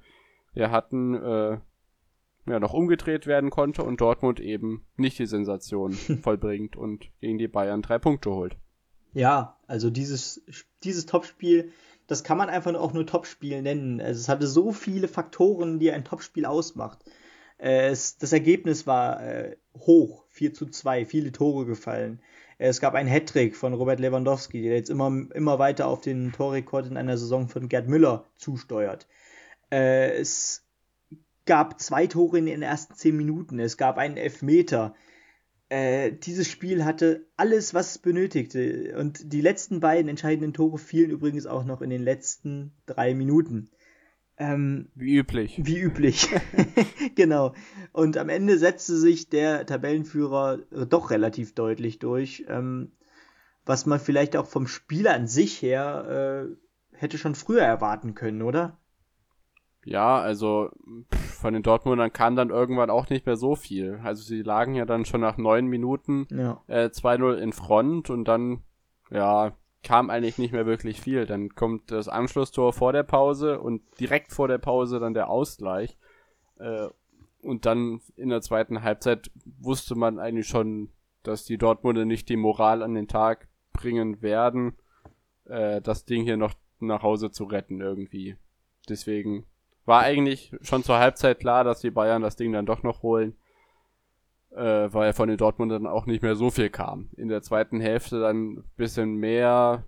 ja hatten, äh, ja, noch umgedreht werden konnte und Dortmund eben nicht die Sensation vollbringt und gegen die Bayern drei Punkte holt. Ja, also dieses, dieses Topspiel, das kann man einfach auch nur Topspiel nennen. Also es hatte so viele Faktoren, die ein Topspiel ausmacht. Äh, es, das Ergebnis war äh, hoch, 4 zu 2, viele Tore gefallen. Es gab einen Hattrick von Robert Lewandowski, der jetzt immer, immer weiter auf den Torrekord in einer Saison von Gerd Müller zusteuert. Äh, es gab zwei Tore in den ersten zehn Minuten. Es gab einen Elfmeter. äh, dieses Spiel hatte alles, was es benötigte. Und die letzten beiden entscheidenden Tore fielen übrigens auch noch in den letzten drei Minuten. Ähm, wie üblich. Wie üblich. genau. Und am Ende setzte sich der Tabellenführer doch relativ deutlich durch. Ähm, was man vielleicht auch vom Spieler an sich her äh, hätte schon früher erwarten können, oder? Ja, also von den Dortmundern kam dann irgendwann auch nicht mehr so viel. Also sie lagen ja dann schon nach neun Minuten ja. äh, 2-0 in Front und dann, ja, kam eigentlich nicht mehr wirklich viel. Dann kommt das Anschlusstor vor der Pause und direkt vor der Pause dann der Ausgleich. Äh, und dann in der zweiten Halbzeit wusste man eigentlich schon, dass die Dortmunder nicht die Moral an den Tag bringen werden, äh, das Ding hier noch nach Hause zu retten irgendwie. Deswegen war eigentlich schon zur Halbzeit klar, dass die Bayern das Ding dann doch noch holen, äh, weil von den Dortmundern auch nicht mehr so viel kam. In der zweiten Hälfte dann ein bisschen mehr,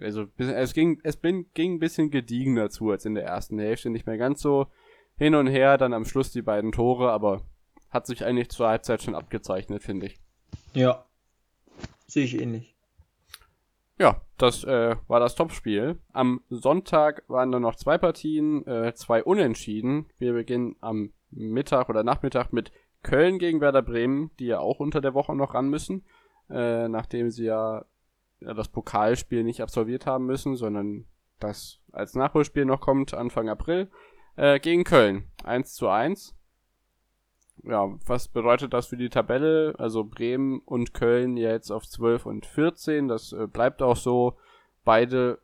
also es ging, es bin, ging ein bisschen gediegener zu als in der ersten Hälfte, nicht mehr ganz so hin und her, dann am Schluss die beiden Tore, aber hat sich eigentlich zur Halbzeit schon abgezeichnet, finde ich. Ja, sehe ich ähnlich. Ja, das äh, war das Topspiel. Am Sonntag waren dann noch zwei Partien, äh, zwei Unentschieden. Wir beginnen am Mittag oder Nachmittag mit Köln gegen Werder Bremen, die ja auch unter der Woche noch ran müssen, äh, nachdem sie ja, ja das Pokalspiel nicht absolviert haben müssen, sondern das als Nachholspiel noch kommt Anfang April äh, gegen Köln. 1 zu 1 ja, was bedeutet das für die Tabelle? Also Bremen und Köln jetzt auf 12 und 14. Das äh, bleibt auch so. Beide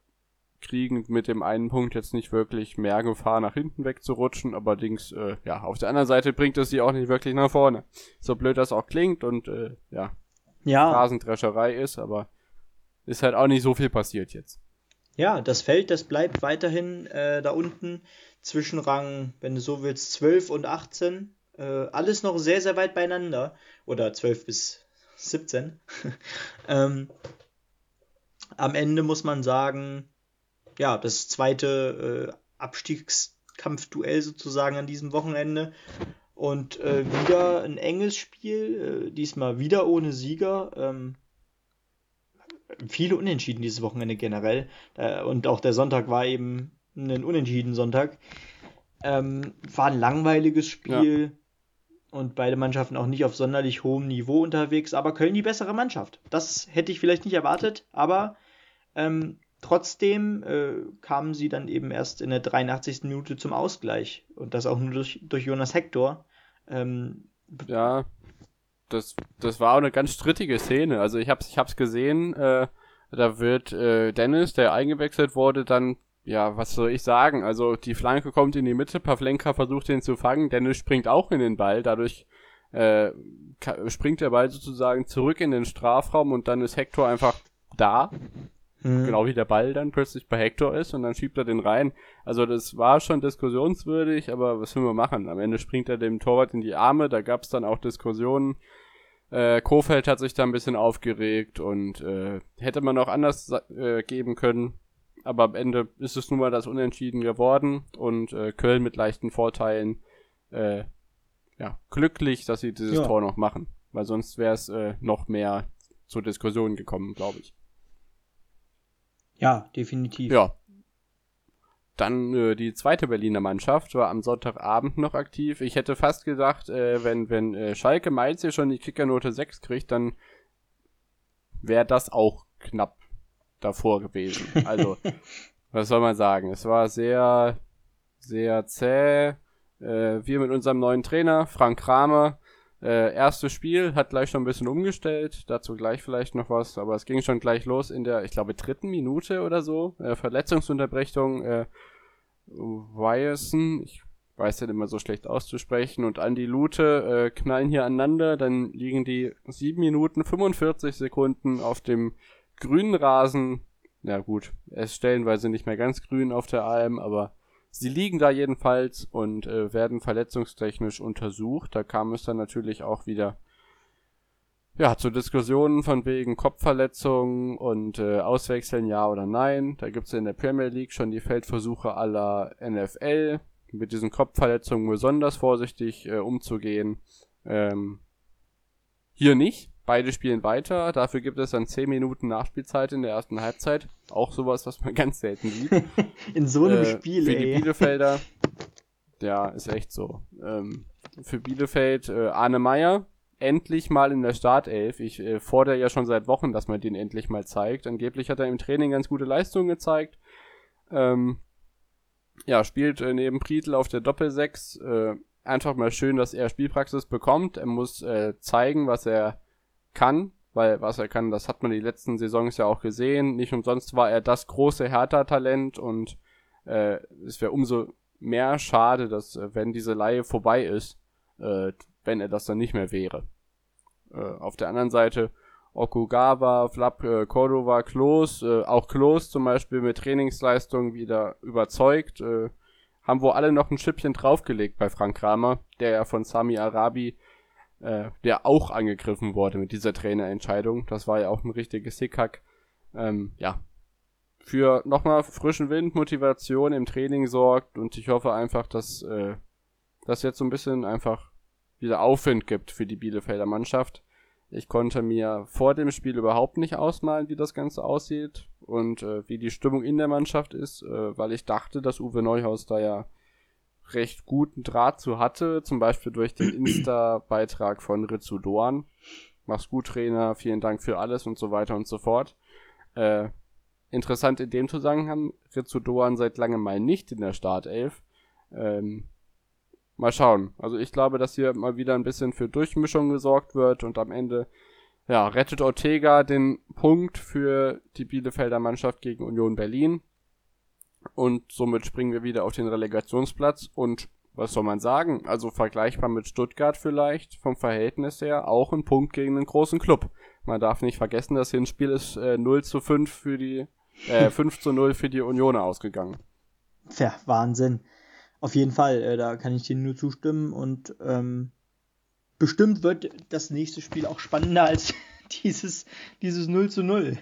kriegen mit dem einen Punkt jetzt nicht wirklich mehr Gefahr, nach hinten wegzurutschen. Allerdings, äh, ja, auf der anderen Seite bringt es sie auch nicht wirklich nach vorne. So blöd das auch klingt und äh, ja, ja. Rasendrescherei ist, aber ist halt auch nicht so viel passiert jetzt. Ja, das Feld, das bleibt weiterhin äh, da unten zwischen Rang, wenn du so willst, 12 und 18. Äh, alles noch sehr, sehr weit beieinander. Oder 12 bis 17. ähm, am Ende muss man sagen, ja, das zweite äh, Abstiegskampfduell sozusagen an diesem Wochenende. Und äh, wieder ein enges Spiel, äh, diesmal wieder ohne Sieger. Ähm, viele Unentschieden dieses Wochenende generell. Äh, und auch der Sonntag war eben ein Unentschieden Sonntag. Ähm, war ein langweiliges Spiel. Ja und beide Mannschaften auch nicht auf sonderlich hohem Niveau unterwegs, aber Köln die bessere Mannschaft. Das hätte ich vielleicht nicht erwartet, aber ähm, trotzdem äh, kamen sie dann eben erst in der 83. Minute zum Ausgleich und das auch nur durch, durch Jonas Hector. Ähm, ja, das, das war auch eine ganz strittige Szene. Also ich hab's, ich hab's gesehen, äh, da wird äh, Dennis, der eingewechselt wurde, dann ja, was soll ich sagen? Also die Flanke kommt in die Mitte, Pavlenka versucht den zu fangen, Dennis springt auch in den Ball, dadurch äh, springt der Ball sozusagen zurück in den Strafraum und dann ist Hector einfach da. Mhm. Genau wie der Ball dann plötzlich bei Hector ist und dann schiebt er den rein. Also das war schon diskussionswürdig, aber was will man machen? Am Ende springt er dem Torwart in die Arme, da gab es dann auch Diskussionen. Äh, Kofeld hat sich da ein bisschen aufgeregt und äh, hätte man auch anders äh, geben können aber am Ende ist es nun mal das Unentschieden geworden und äh, Köln mit leichten Vorteilen äh, ja, glücklich, dass sie dieses ja. Tor noch machen. Weil sonst wäre es äh, noch mehr zur Diskussion gekommen, glaube ich. Ja, definitiv. Ja. Dann äh, die zweite Berliner Mannschaft war am Sonntagabend noch aktiv. Ich hätte fast gedacht, äh, wenn, wenn äh, Schalke Mainz hier schon die Kickernote 6 kriegt, dann wäre das auch knapp davor gewesen. Also, was soll man sagen? Es war sehr, sehr zäh. Äh, wir mit unserem neuen Trainer, Frank Kramer, äh, erstes Spiel, hat gleich schon ein bisschen umgestellt, dazu gleich vielleicht noch was, aber es ging schon gleich los in der, ich glaube, dritten Minute oder so, äh, Verletzungsunterbrechung, äh, Wyerson, ich weiß ja immer so schlecht auszusprechen, und Andy Lute äh, knallen hier aneinander, dann liegen die 7 Minuten 45 Sekunden auf dem grünen Rasen, ja gut, ist stellenweise nicht mehr ganz grün auf der Alm, aber sie liegen da jedenfalls und äh, werden verletzungstechnisch untersucht. Da kam es dann natürlich auch wieder ja, zu Diskussionen von wegen Kopfverletzungen und äh, Auswechseln ja oder nein. Da gibt's in der Premier League schon die Feldversuche aller NFL, mit diesen Kopfverletzungen besonders vorsichtig äh, umzugehen. Ähm, hier nicht. Beide spielen weiter. Dafür gibt es dann 10 Minuten Nachspielzeit in der ersten Halbzeit. Auch sowas, was man ganz selten sieht. in so einem äh, Spiel, Für ey. die Bielefelder. Ja, ist echt so. Ähm, für Bielefeld äh, Arne Meyer, endlich mal in der Startelf. Ich äh, fordere ja schon seit Wochen, dass man den endlich mal zeigt. Angeblich hat er im Training ganz gute Leistungen gezeigt. Ähm, ja, spielt äh, neben Prietl auf der Doppelsechs. Äh, einfach mal schön, dass er Spielpraxis bekommt. Er muss äh, zeigen, was er kann, weil was er kann, das hat man die letzten Saisons ja auch gesehen. Nicht umsonst war er das große Hertha-Talent und äh, es wäre umso mehr schade, dass äh, wenn diese Laie vorbei ist, äh, wenn er das dann nicht mehr wäre. Äh, auf der anderen Seite Okugawa, Flap, äh, Cordova, Klos, äh, auch Klos zum Beispiel mit Trainingsleistung wieder überzeugt, äh, haben wohl alle noch ein Schippchen draufgelegt bei Frank Kramer, der ja von Sami Arabi, äh, der auch angegriffen wurde mit dieser Trainerentscheidung. Das war ja auch ein richtiges Hickhack. Ähm, ja, für nochmal frischen Wind, Motivation im Training sorgt und ich hoffe einfach, dass äh, das jetzt so ein bisschen einfach wieder Aufwind gibt für die Bielefelder Mannschaft. Ich konnte mir vor dem Spiel überhaupt nicht ausmalen, wie das Ganze aussieht und äh, wie die Stimmung in der Mannschaft ist, äh, weil ich dachte, dass Uwe Neuhaus da ja recht guten Draht zu hatte, zum Beispiel durch den Insta-Beitrag von Ritsu Doan. Mach's gut, Trainer, vielen Dank für alles und so weiter und so fort. Äh, interessant in dem Zusammenhang, Ritsu Doan seit langem mal nicht in der Startelf. Ähm, mal schauen. Also ich glaube, dass hier mal wieder ein bisschen für Durchmischung gesorgt wird und am Ende ja, rettet Ortega den Punkt für die Bielefelder Mannschaft gegen Union Berlin. Und somit springen wir wieder auf den Relegationsplatz und was soll man sagen? Also vergleichbar mit Stuttgart vielleicht, vom Verhältnis her, auch ein Punkt gegen einen großen Club. Man darf nicht vergessen, das Hinspiel ist äh, 0 zu 5 für die, äh, 5 zu 0 für die Unioner ausgegangen. Tja, Wahnsinn. Auf jeden Fall, äh, da kann ich dir nur zustimmen und ähm, bestimmt wird das nächste Spiel auch spannender als dieses, dieses 0 zu 0.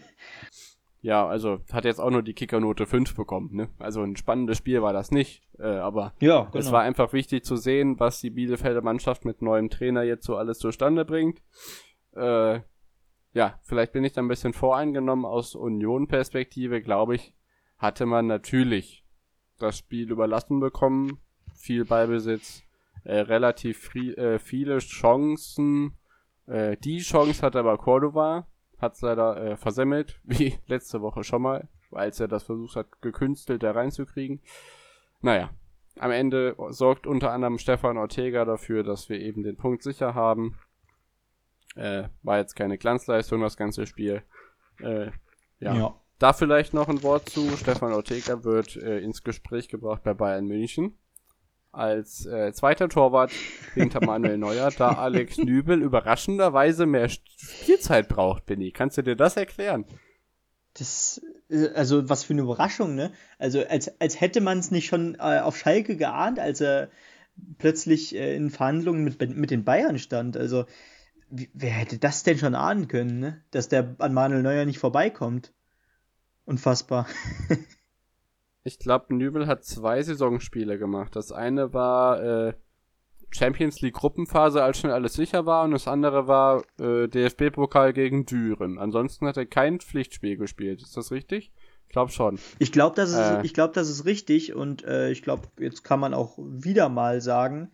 Ja, also hat jetzt auch nur die Kickernote 5 bekommen, ne? Also ein spannendes Spiel war das nicht, äh, aber ja, genau. es war einfach wichtig zu sehen, was die Bielefelder Mannschaft mit neuem Trainer jetzt so alles zustande bringt. Äh, ja, vielleicht bin ich da ein bisschen voreingenommen aus Union-Perspektive, glaube ich, hatte man natürlich das Spiel überlassen bekommen, viel Ballbesitz, äh, relativ äh, viele Chancen. Äh, die Chance hat aber Cordova, hat es leider äh, versemmelt, wie letzte Woche schon mal, als er das versucht hat, gekünstelt da reinzukriegen. Naja, am Ende sorgt unter anderem Stefan Ortega dafür, dass wir eben den Punkt sicher haben. Äh, war jetzt keine Glanzleistung, das ganze Spiel. Äh, ja. ja. Da vielleicht noch ein Wort zu. Stefan Ortega wird äh, ins Gespräch gebracht bei Bayern München als äh, zweiter Torwart hinter Manuel Neuer, da Alex Nübel überraschenderweise mehr Spielzeit braucht, Benny. Kannst du dir das erklären? Das, äh, also was für eine Überraschung, ne? Also als, als hätte man es nicht schon äh, auf Schalke geahnt, als er plötzlich äh, in Verhandlungen mit, mit den Bayern stand. Also wie, wer hätte das denn schon ahnen können, ne? Dass der an Manuel Neuer nicht vorbeikommt. Unfassbar. Ich glaube, Nübel hat zwei Saisonspiele gemacht. Das eine war äh, Champions League Gruppenphase, als schon alles sicher war, und das andere war äh, DFB-Pokal gegen Düren. Ansonsten hat er kein Pflichtspiel gespielt. Ist das richtig? Ich glaube schon. Ich glaube, das, ist, äh, ich glaub, das ist richtig und äh, ich glaube, jetzt kann man auch wieder mal sagen,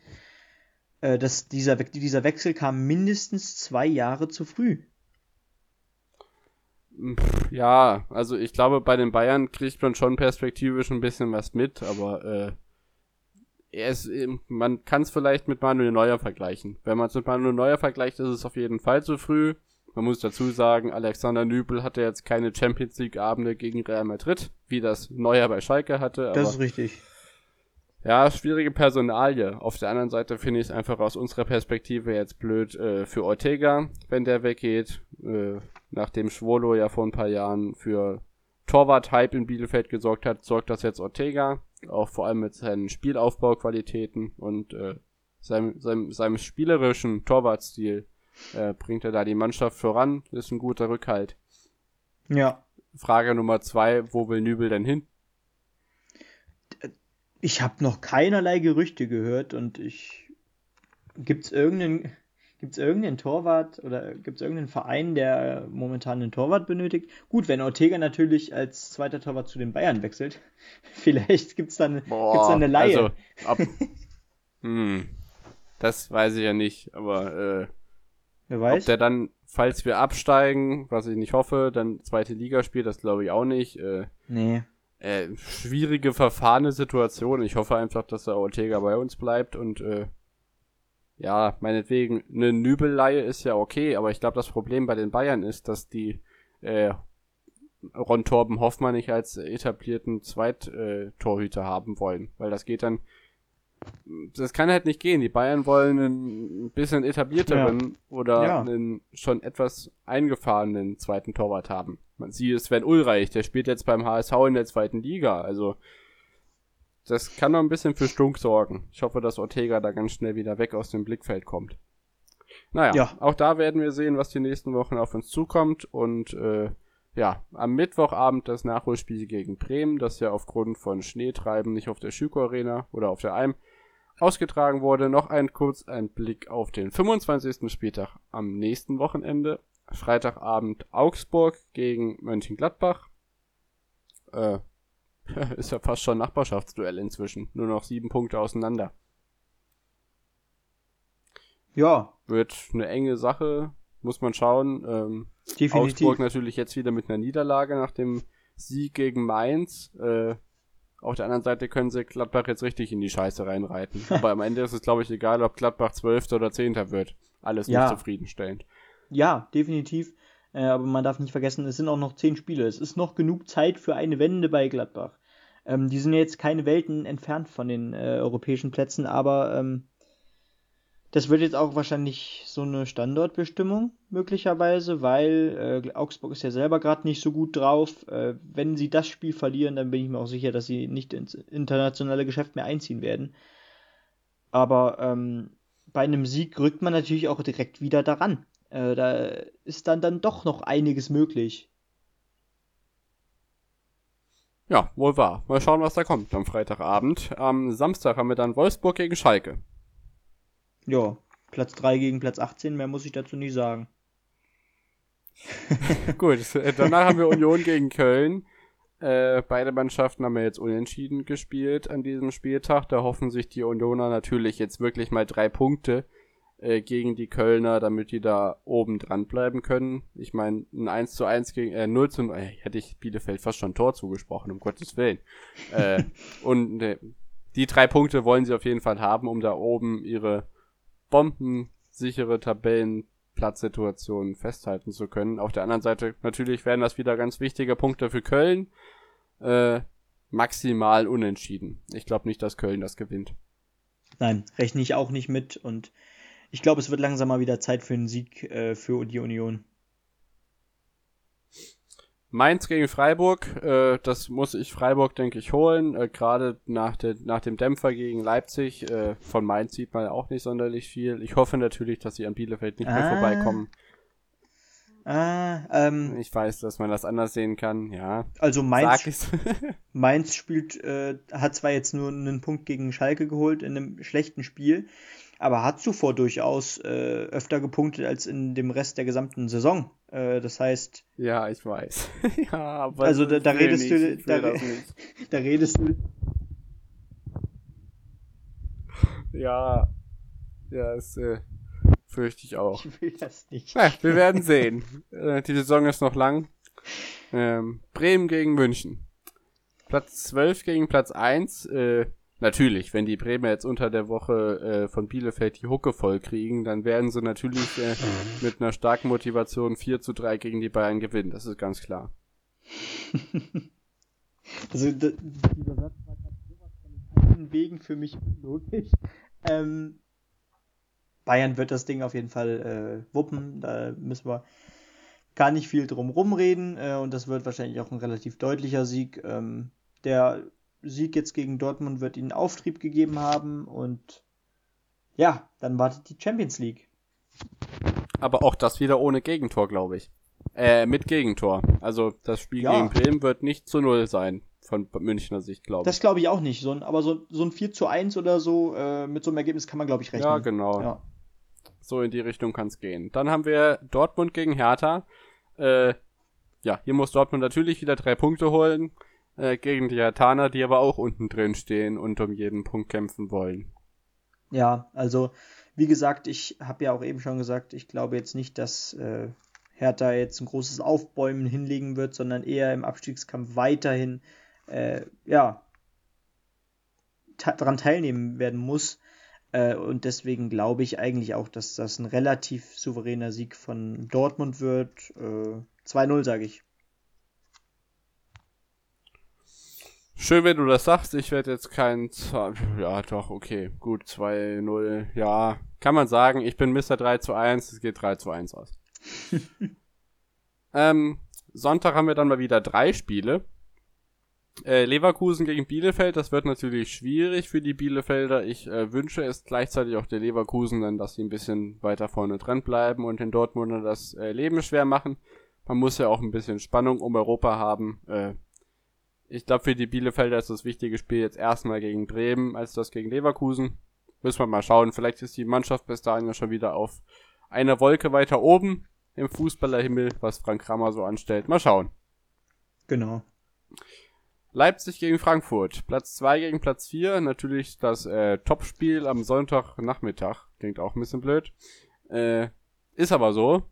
äh, dass dieser, dieser Wechsel kam mindestens zwei Jahre zu früh. Ja, also ich glaube, bei den Bayern kriegt man schon perspektivisch ein bisschen was mit, aber äh, er ist, man kann es vielleicht mit Manuel Neuer vergleichen. Wenn man es mit Manuel Neuer vergleicht, ist es auf jeden Fall zu früh. Man muss dazu sagen, Alexander Nübel hatte jetzt keine Champions League Abende gegen Real Madrid, wie das Neuer bei Schalke hatte. das ist richtig. Ja, schwierige Personalie. Auf der anderen Seite finde ich es einfach aus unserer Perspektive jetzt blöd äh, für Ortega, wenn der weggeht. Äh, nachdem Schwolo ja vor ein paar Jahren für Torwart-Hype in Bielefeld gesorgt hat, sorgt das jetzt Ortega. Auch vor allem mit seinen Spielaufbauqualitäten und äh, seinem, seinem, seinem spielerischen Torwartstil äh, bringt er da die Mannschaft voran. Ist ein guter Rückhalt. Ja. Frage Nummer zwei, wo will Nübel denn hin? Ich habe noch keinerlei Gerüchte gehört und ich. Gibt's irgendeinen Gibt es irgendeinen Torwart oder gibt es irgendeinen Verein, der momentan einen Torwart benötigt? Gut, wenn Ortega natürlich als zweiter Torwart zu den Bayern wechselt, vielleicht gibt es dann, Boah, gibt's dann eine Laie. Also, ab, hm, das weiß ich ja nicht, aber äh, Wer weiß? ob der dann, falls wir absteigen, was ich nicht hoffe, dann zweite Liga spielt, das glaube ich auch nicht. Äh, nee. Äh, schwierige, verfahrene Situation. Ich hoffe einfach, dass der Ortega bei uns bleibt und äh, ja, meinetwegen, eine Nübelleihe ist ja okay, aber ich glaube, das Problem bei den Bayern ist, dass die äh, Ron Torben Hoffmann nicht als etablierten Zweittorhüter haben wollen, weil das geht dann das kann halt nicht gehen. Die Bayern wollen einen bisschen etablierteren ja. oder ja. einen schon etwas eingefahrenen zweiten Torwart haben. Man sieht Sven Ulreich, der spielt jetzt beim HSV in der zweiten Liga. Also das kann noch ein bisschen für Stunk sorgen. Ich hoffe, dass Ortega da ganz schnell wieder weg aus dem Blickfeld kommt. Naja, ja. auch da werden wir sehen, was die nächsten Wochen auf uns zukommt. Und äh, ja, am Mittwochabend das Nachholspiel gegen Bremen, das ja aufgrund von Schneetreiben nicht auf der Schüko Arena oder auf der Alm ausgetragen wurde. Noch ein kurz ein Blick auf den 25. Spieltag am nächsten Wochenende. Freitagabend Augsburg gegen Mönchengladbach. Äh, ist ja fast schon Nachbarschaftsduell inzwischen. Nur noch sieben Punkte auseinander. Ja. Wird eine enge Sache, muss man schauen. Ähm, Definitiv. Augsburg natürlich jetzt wieder mit einer Niederlage nach dem Sieg gegen Mainz. Äh, auf der anderen Seite können sie Gladbach jetzt richtig in die Scheiße reinreiten. Aber am Ende ist es, glaube ich, egal, ob Gladbach Zwölfter oder Zehnter wird. Alles ja. nicht zufriedenstellend. Ja, definitiv. Äh, aber man darf nicht vergessen, es sind auch noch zehn Spiele. Es ist noch genug Zeit für eine Wende bei Gladbach. Ähm, die sind jetzt keine Welten entfernt von den äh, europäischen Plätzen, aber ähm, das wird jetzt auch wahrscheinlich so eine Standortbestimmung möglicherweise, weil äh, Augsburg ist ja selber gerade nicht so gut drauf. Äh, wenn sie das Spiel verlieren, dann bin ich mir auch sicher, dass sie nicht ins internationale Geschäft mehr einziehen werden. Aber ähm, bei einem Sieg rückt man natürlich auch direkt wieder daran. Äh, da ist dann, dann doch noch einiges möglich. Ja, wohl wahr. Mal schauen, was da kommt am Freitagabend. Am Samstag haben wir dann Wolfsburg gegen Schalke. Ja, Platz 3 gegen Platz 18, mehr muss ich dazu nicht sagen. Gut, danach haben wir Union gegen Köln. Äh, beide Mannschaften haben ja jetzt unentschieden gespielt an diesem Spieltag. Da hoffen sich die Unioner natürlich jetzt wirklich mal drei Punkte äh, gegen die Kölner, damit die da oben dran bleiben können. Ich meine, ein 1 zu 1 gegen, äh, 0 zu, äh, hätte ich Bielefeld fast schon Tor zugesprochen, um Gottes Willen. äh, und äh, die drei Punkte wollen sie auf jeden Fall haben, um da oben ihre bombensichere Tabellenplatzsituation festhalten zu können. Auf der anderen Seite natürlich wären das wieder ganz wichtige Punkte für Köln. Äh, maximal unentschieden. Ich glaube nicht, dass Köln das gewinnt. Nein, rechne ich auch nicht mit und ich glaube, es wird langsam mal wieder Zeit für einen Sieg äh, für die Union. Mainz gegen Freiburg, äh, das muss ich Freiburg, denke ich, holen. Äh, Gerade nach, nach dem Dämpfer gegen Leipzig. Äh, von Mainz sieht man auch nicht sonderlich viel. Ich hoffe natürlich, dass sie an Bielefeld nicht ah. mehr vorbeikommen. Ah, ähm, ich weiß, dass man das anders sehen kann, ja. Also Mainz, Mainz spielt, äh, hat zwar jetzt nur einen Punkt gegen Schalke geholt in einem schlechten Spiel, aber hat zuvor durchaus äh, öfter gepunktet als in dem Rest der gesamten Saison. Äh, das heißt. Ja, ich weiß. ja, aber also da, da redest du, da, da redest du. Ja, ja, das äh, fürchte ich auch. Ich will das nicht. Ja, wir werden sehen. äh, die Saison ist noch lang. Ähm, Bremen gegen München. Platz 12 gegen Platz 1. Äh, Natürlich, wenn die Bremer jetzt unter der Woche äh, von Bielefeld die Hucke voll kriegen, dann werden sie natürlich äh, mit einer starken Motivation 4 zu 3 gegen die Bayern gewinnen. Das ist ganz klar. also, dieser Satz war gerade sowas von allen Wegen für mich unlogisch. Ähm, Bayern wird das Ding auf jeden Fall äh, wuppen. Da müssen wir gar nicht viel drum rumreden. Äh, und das wird wahrscheinlich auch ein relativ deutlicher Sieg. Ähm, der Sieg jetzt gegen Dortmund wird ihnen Auftrieb gegeben haben und ja, dann wartet die Champions League. Aber auch das wieder ohne Gegentor, glaube ich. Äh, mit Gegentor. Also das Spiel ja. gegen Bremen wird nicht zu null sein, von Münchner Sicht, glaube ich. Das glaube ich auch nicht. So ein, aber so, so ein 4 zu 1 oder so, äh, mit so einem Ergebnis kann man, glaube ich, rechnen. Ja, genau. Ja. So in die Richtung kann es gehen. Dann haben wir Dortmund gegen Hertha. Äh, ja, hier muss Dortmund natürlich wieder drei Punkte holen äh, gegen die Hertaner, die aber auch unten drin stehen und um jeden Punkt kämpfen wollen. Ja, also wie gesagt, ich habe ja auch eben schon gesagt, ich glaube jetzt nicht, dass äh, Hertha jetzt ein großes Aufbäumen hinlegen wird, sondern eher im Abstiegskampf weiterhin äh, ja daran teilnehmen werden muss. Äh, und deswegen glaube ich eigentlich auch, dass das ein relativ souveräner Sieg von Dortmund wird. Äh, 2-0 sage ich. Schön, wenn du das sagst. Ich werde jetzt kein. Ja, doch, okay. Gut, 2-0. Ja, kann man sagen. Ich bin Mr. 3 zu 1. Es geht 3 zu 1 aus. ähm, Sonntag haben wir dann mal wieder drei Spiele. Äh, Leverkusen gegen Bielefeld, das wird natürlich schwierig für die Bielefelder. Ich äh, wünsche es gleichzeitig auch der Leverkusen dann, dass sie ein bisschen weiter vorne dran bleiben und den Dortmunder das äh, Leben schwer machen. Man muss ja auch ein bisschen Spannung um Europa haben. Ich glaube, für die Bielefelder ist das wichtige Spiel jetzt erstmal gegen Bremen als das gegen Leverkusen. Müssen wir mal schauen. Vielleicht ist die Mannschaft bis dahin ja schon wieder auf einer Wolke weiter oben im Fußballerhimmel, was Frank Kramer so anstellt. Mal schauen. Genau. Leipzig gegen Frankfurt. Platz 2 gegen Platz 4. Natürlich das äh, Topspiel am Sonntagnachmittag. Klingt auch ein bisschen blöd. Äh, ist aber so.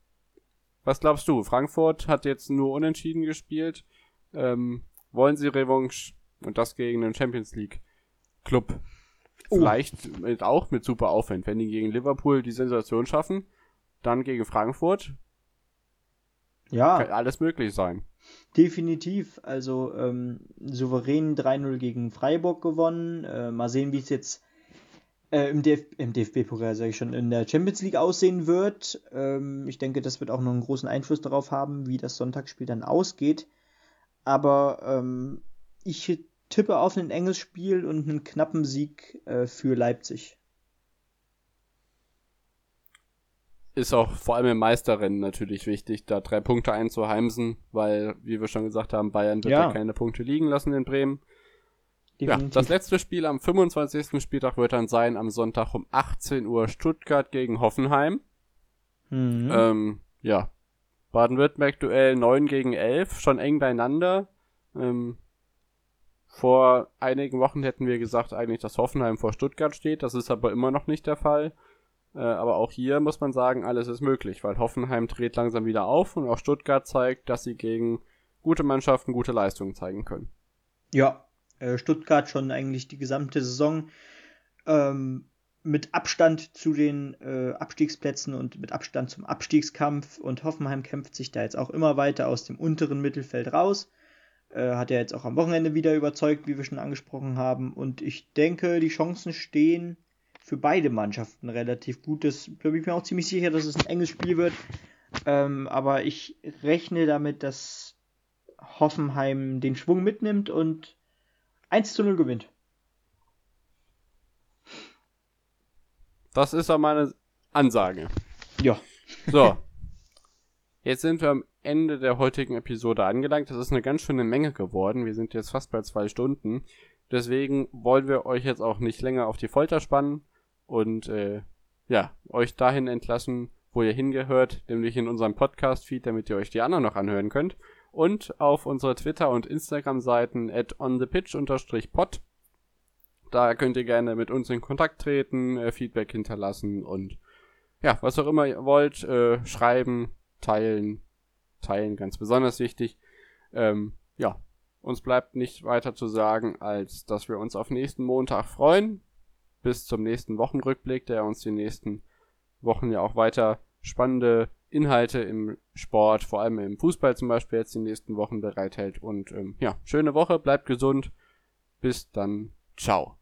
Was glaubst du? Frankfurt hat jetzt nur unentschieden gespielt. Ähm, wollen sie Revanche und das gegen den Champions League Club. Oh. Vielleicht mit, auch mit super Aufwand, wenn die gegen Liverpool die Sensation schaffen, dann gegen Frankfurt. Ja. Kann alles möglich sein. Definitiv. Also ähm, souverän 3-0 gegen Freiburg gewonnen. Äh, mal sehen, wie es jetzt äh, im, DF im DFB-Pokal, sage ich schon, in der Champions League aussehen wird. Ähm, ich denke, das wird auch noch einen großen Einfluss darauf haben, wie das Sonntagsspiel dann ausgeht. Aber ähm, ich tippe auf ein enges Spiel und einen knappen Sieg äh, für Leipzig. Ist auch vor allem im Meisterrennen natürlich wichtig, da drei Punkte einzuheimsen, weil, wie wir schon gesagt haben, Bayern wird ja, keine Punkte liegen lassen in Bremen. Definitiv. Ja, das letzte Spiel am 25. Spieltag wird dann sein am Sonntag um 18 Uhr Stuttgart gegen Hoffenheim. Mhm. Ähm, ja, Baden-Württemberg-Duell 9 gegen 11, schon eng beieinander. Ähm, vor einigen Wochen hätten wir gesagt eigentlich, dass Hoffenheim vor Stuttgart steht. Das ist aber immer noch nicht der Fall. Äh, aber auch hier muss man sagen, alles ist möglich, weil Hoffenheim dreht langsam wieder auf und auch Stuttgart zeigt, dass sie gegen gute Mannschaften gute Leistungen zeigen können. Ja, äh, Stuttgart schon eigentlich die gesamte Saison ähm, mit Abstand zu den äh, Abstiegsplätzen und mit Abstand zum Abstiegskampf. Und Hoffenheim kämpft sich da jetzt auch immer weiter aus dem unteren Mittelfeld raus. Äh, hat er jetzt auch am Wochenende wieder überzeugt, wie wir schon angesprochen haben. Und ich denke, die Chancen stehen für beide Mannschaften relativ gut. Das bin ich mir auch ziemlich sicher, dass es ein enges Spiel wird. Ähm, aber ich rechne damit, dass Hoffenheim den Schwung mitnimmt und 1 zu 0 gewinnt. Das ist doch meine Ansage. Ja. So. Jetzt sind wir am Ende der heutigen Episode angelangt. Das ist eine ganz schöne Menge geworden. Wir sind jetzt fast bei zwei Stunden. Deswegen wollen wir euch jetzt auch nicht länger auf die Folter spannen und äh, ja, euch dahin entlassen, wo ihr hingehört, nämlich in unserem Podcast-Feed, damit ihr euch die anderen noch anhören könnt. Und auf unsere Twitter- und Instagram-Seiten at onthepitch-pod da könnt ihr gerne mit uns in Kontakt treten, äh, Feedback hinterlassen und ja, was auch immer ihr wollt, äh, schreiben, teilen, teilen ganz besonders wichtig. Ähm, ja, uns bleibt nicht weiter zu sagen, als dass wir uns auf nächsten Montag freuen. Bis zum nächsten Wochenrückblick, der uns die nächsten Wochen ja auch weiter spannende Inhalte im Sport, vor allem im Fußball zum Beispiel, jetzt die nächsten Wochen bereithält. Und ähm, ja, schöne Woche, bleibt gesund. Bis dann. Ciao.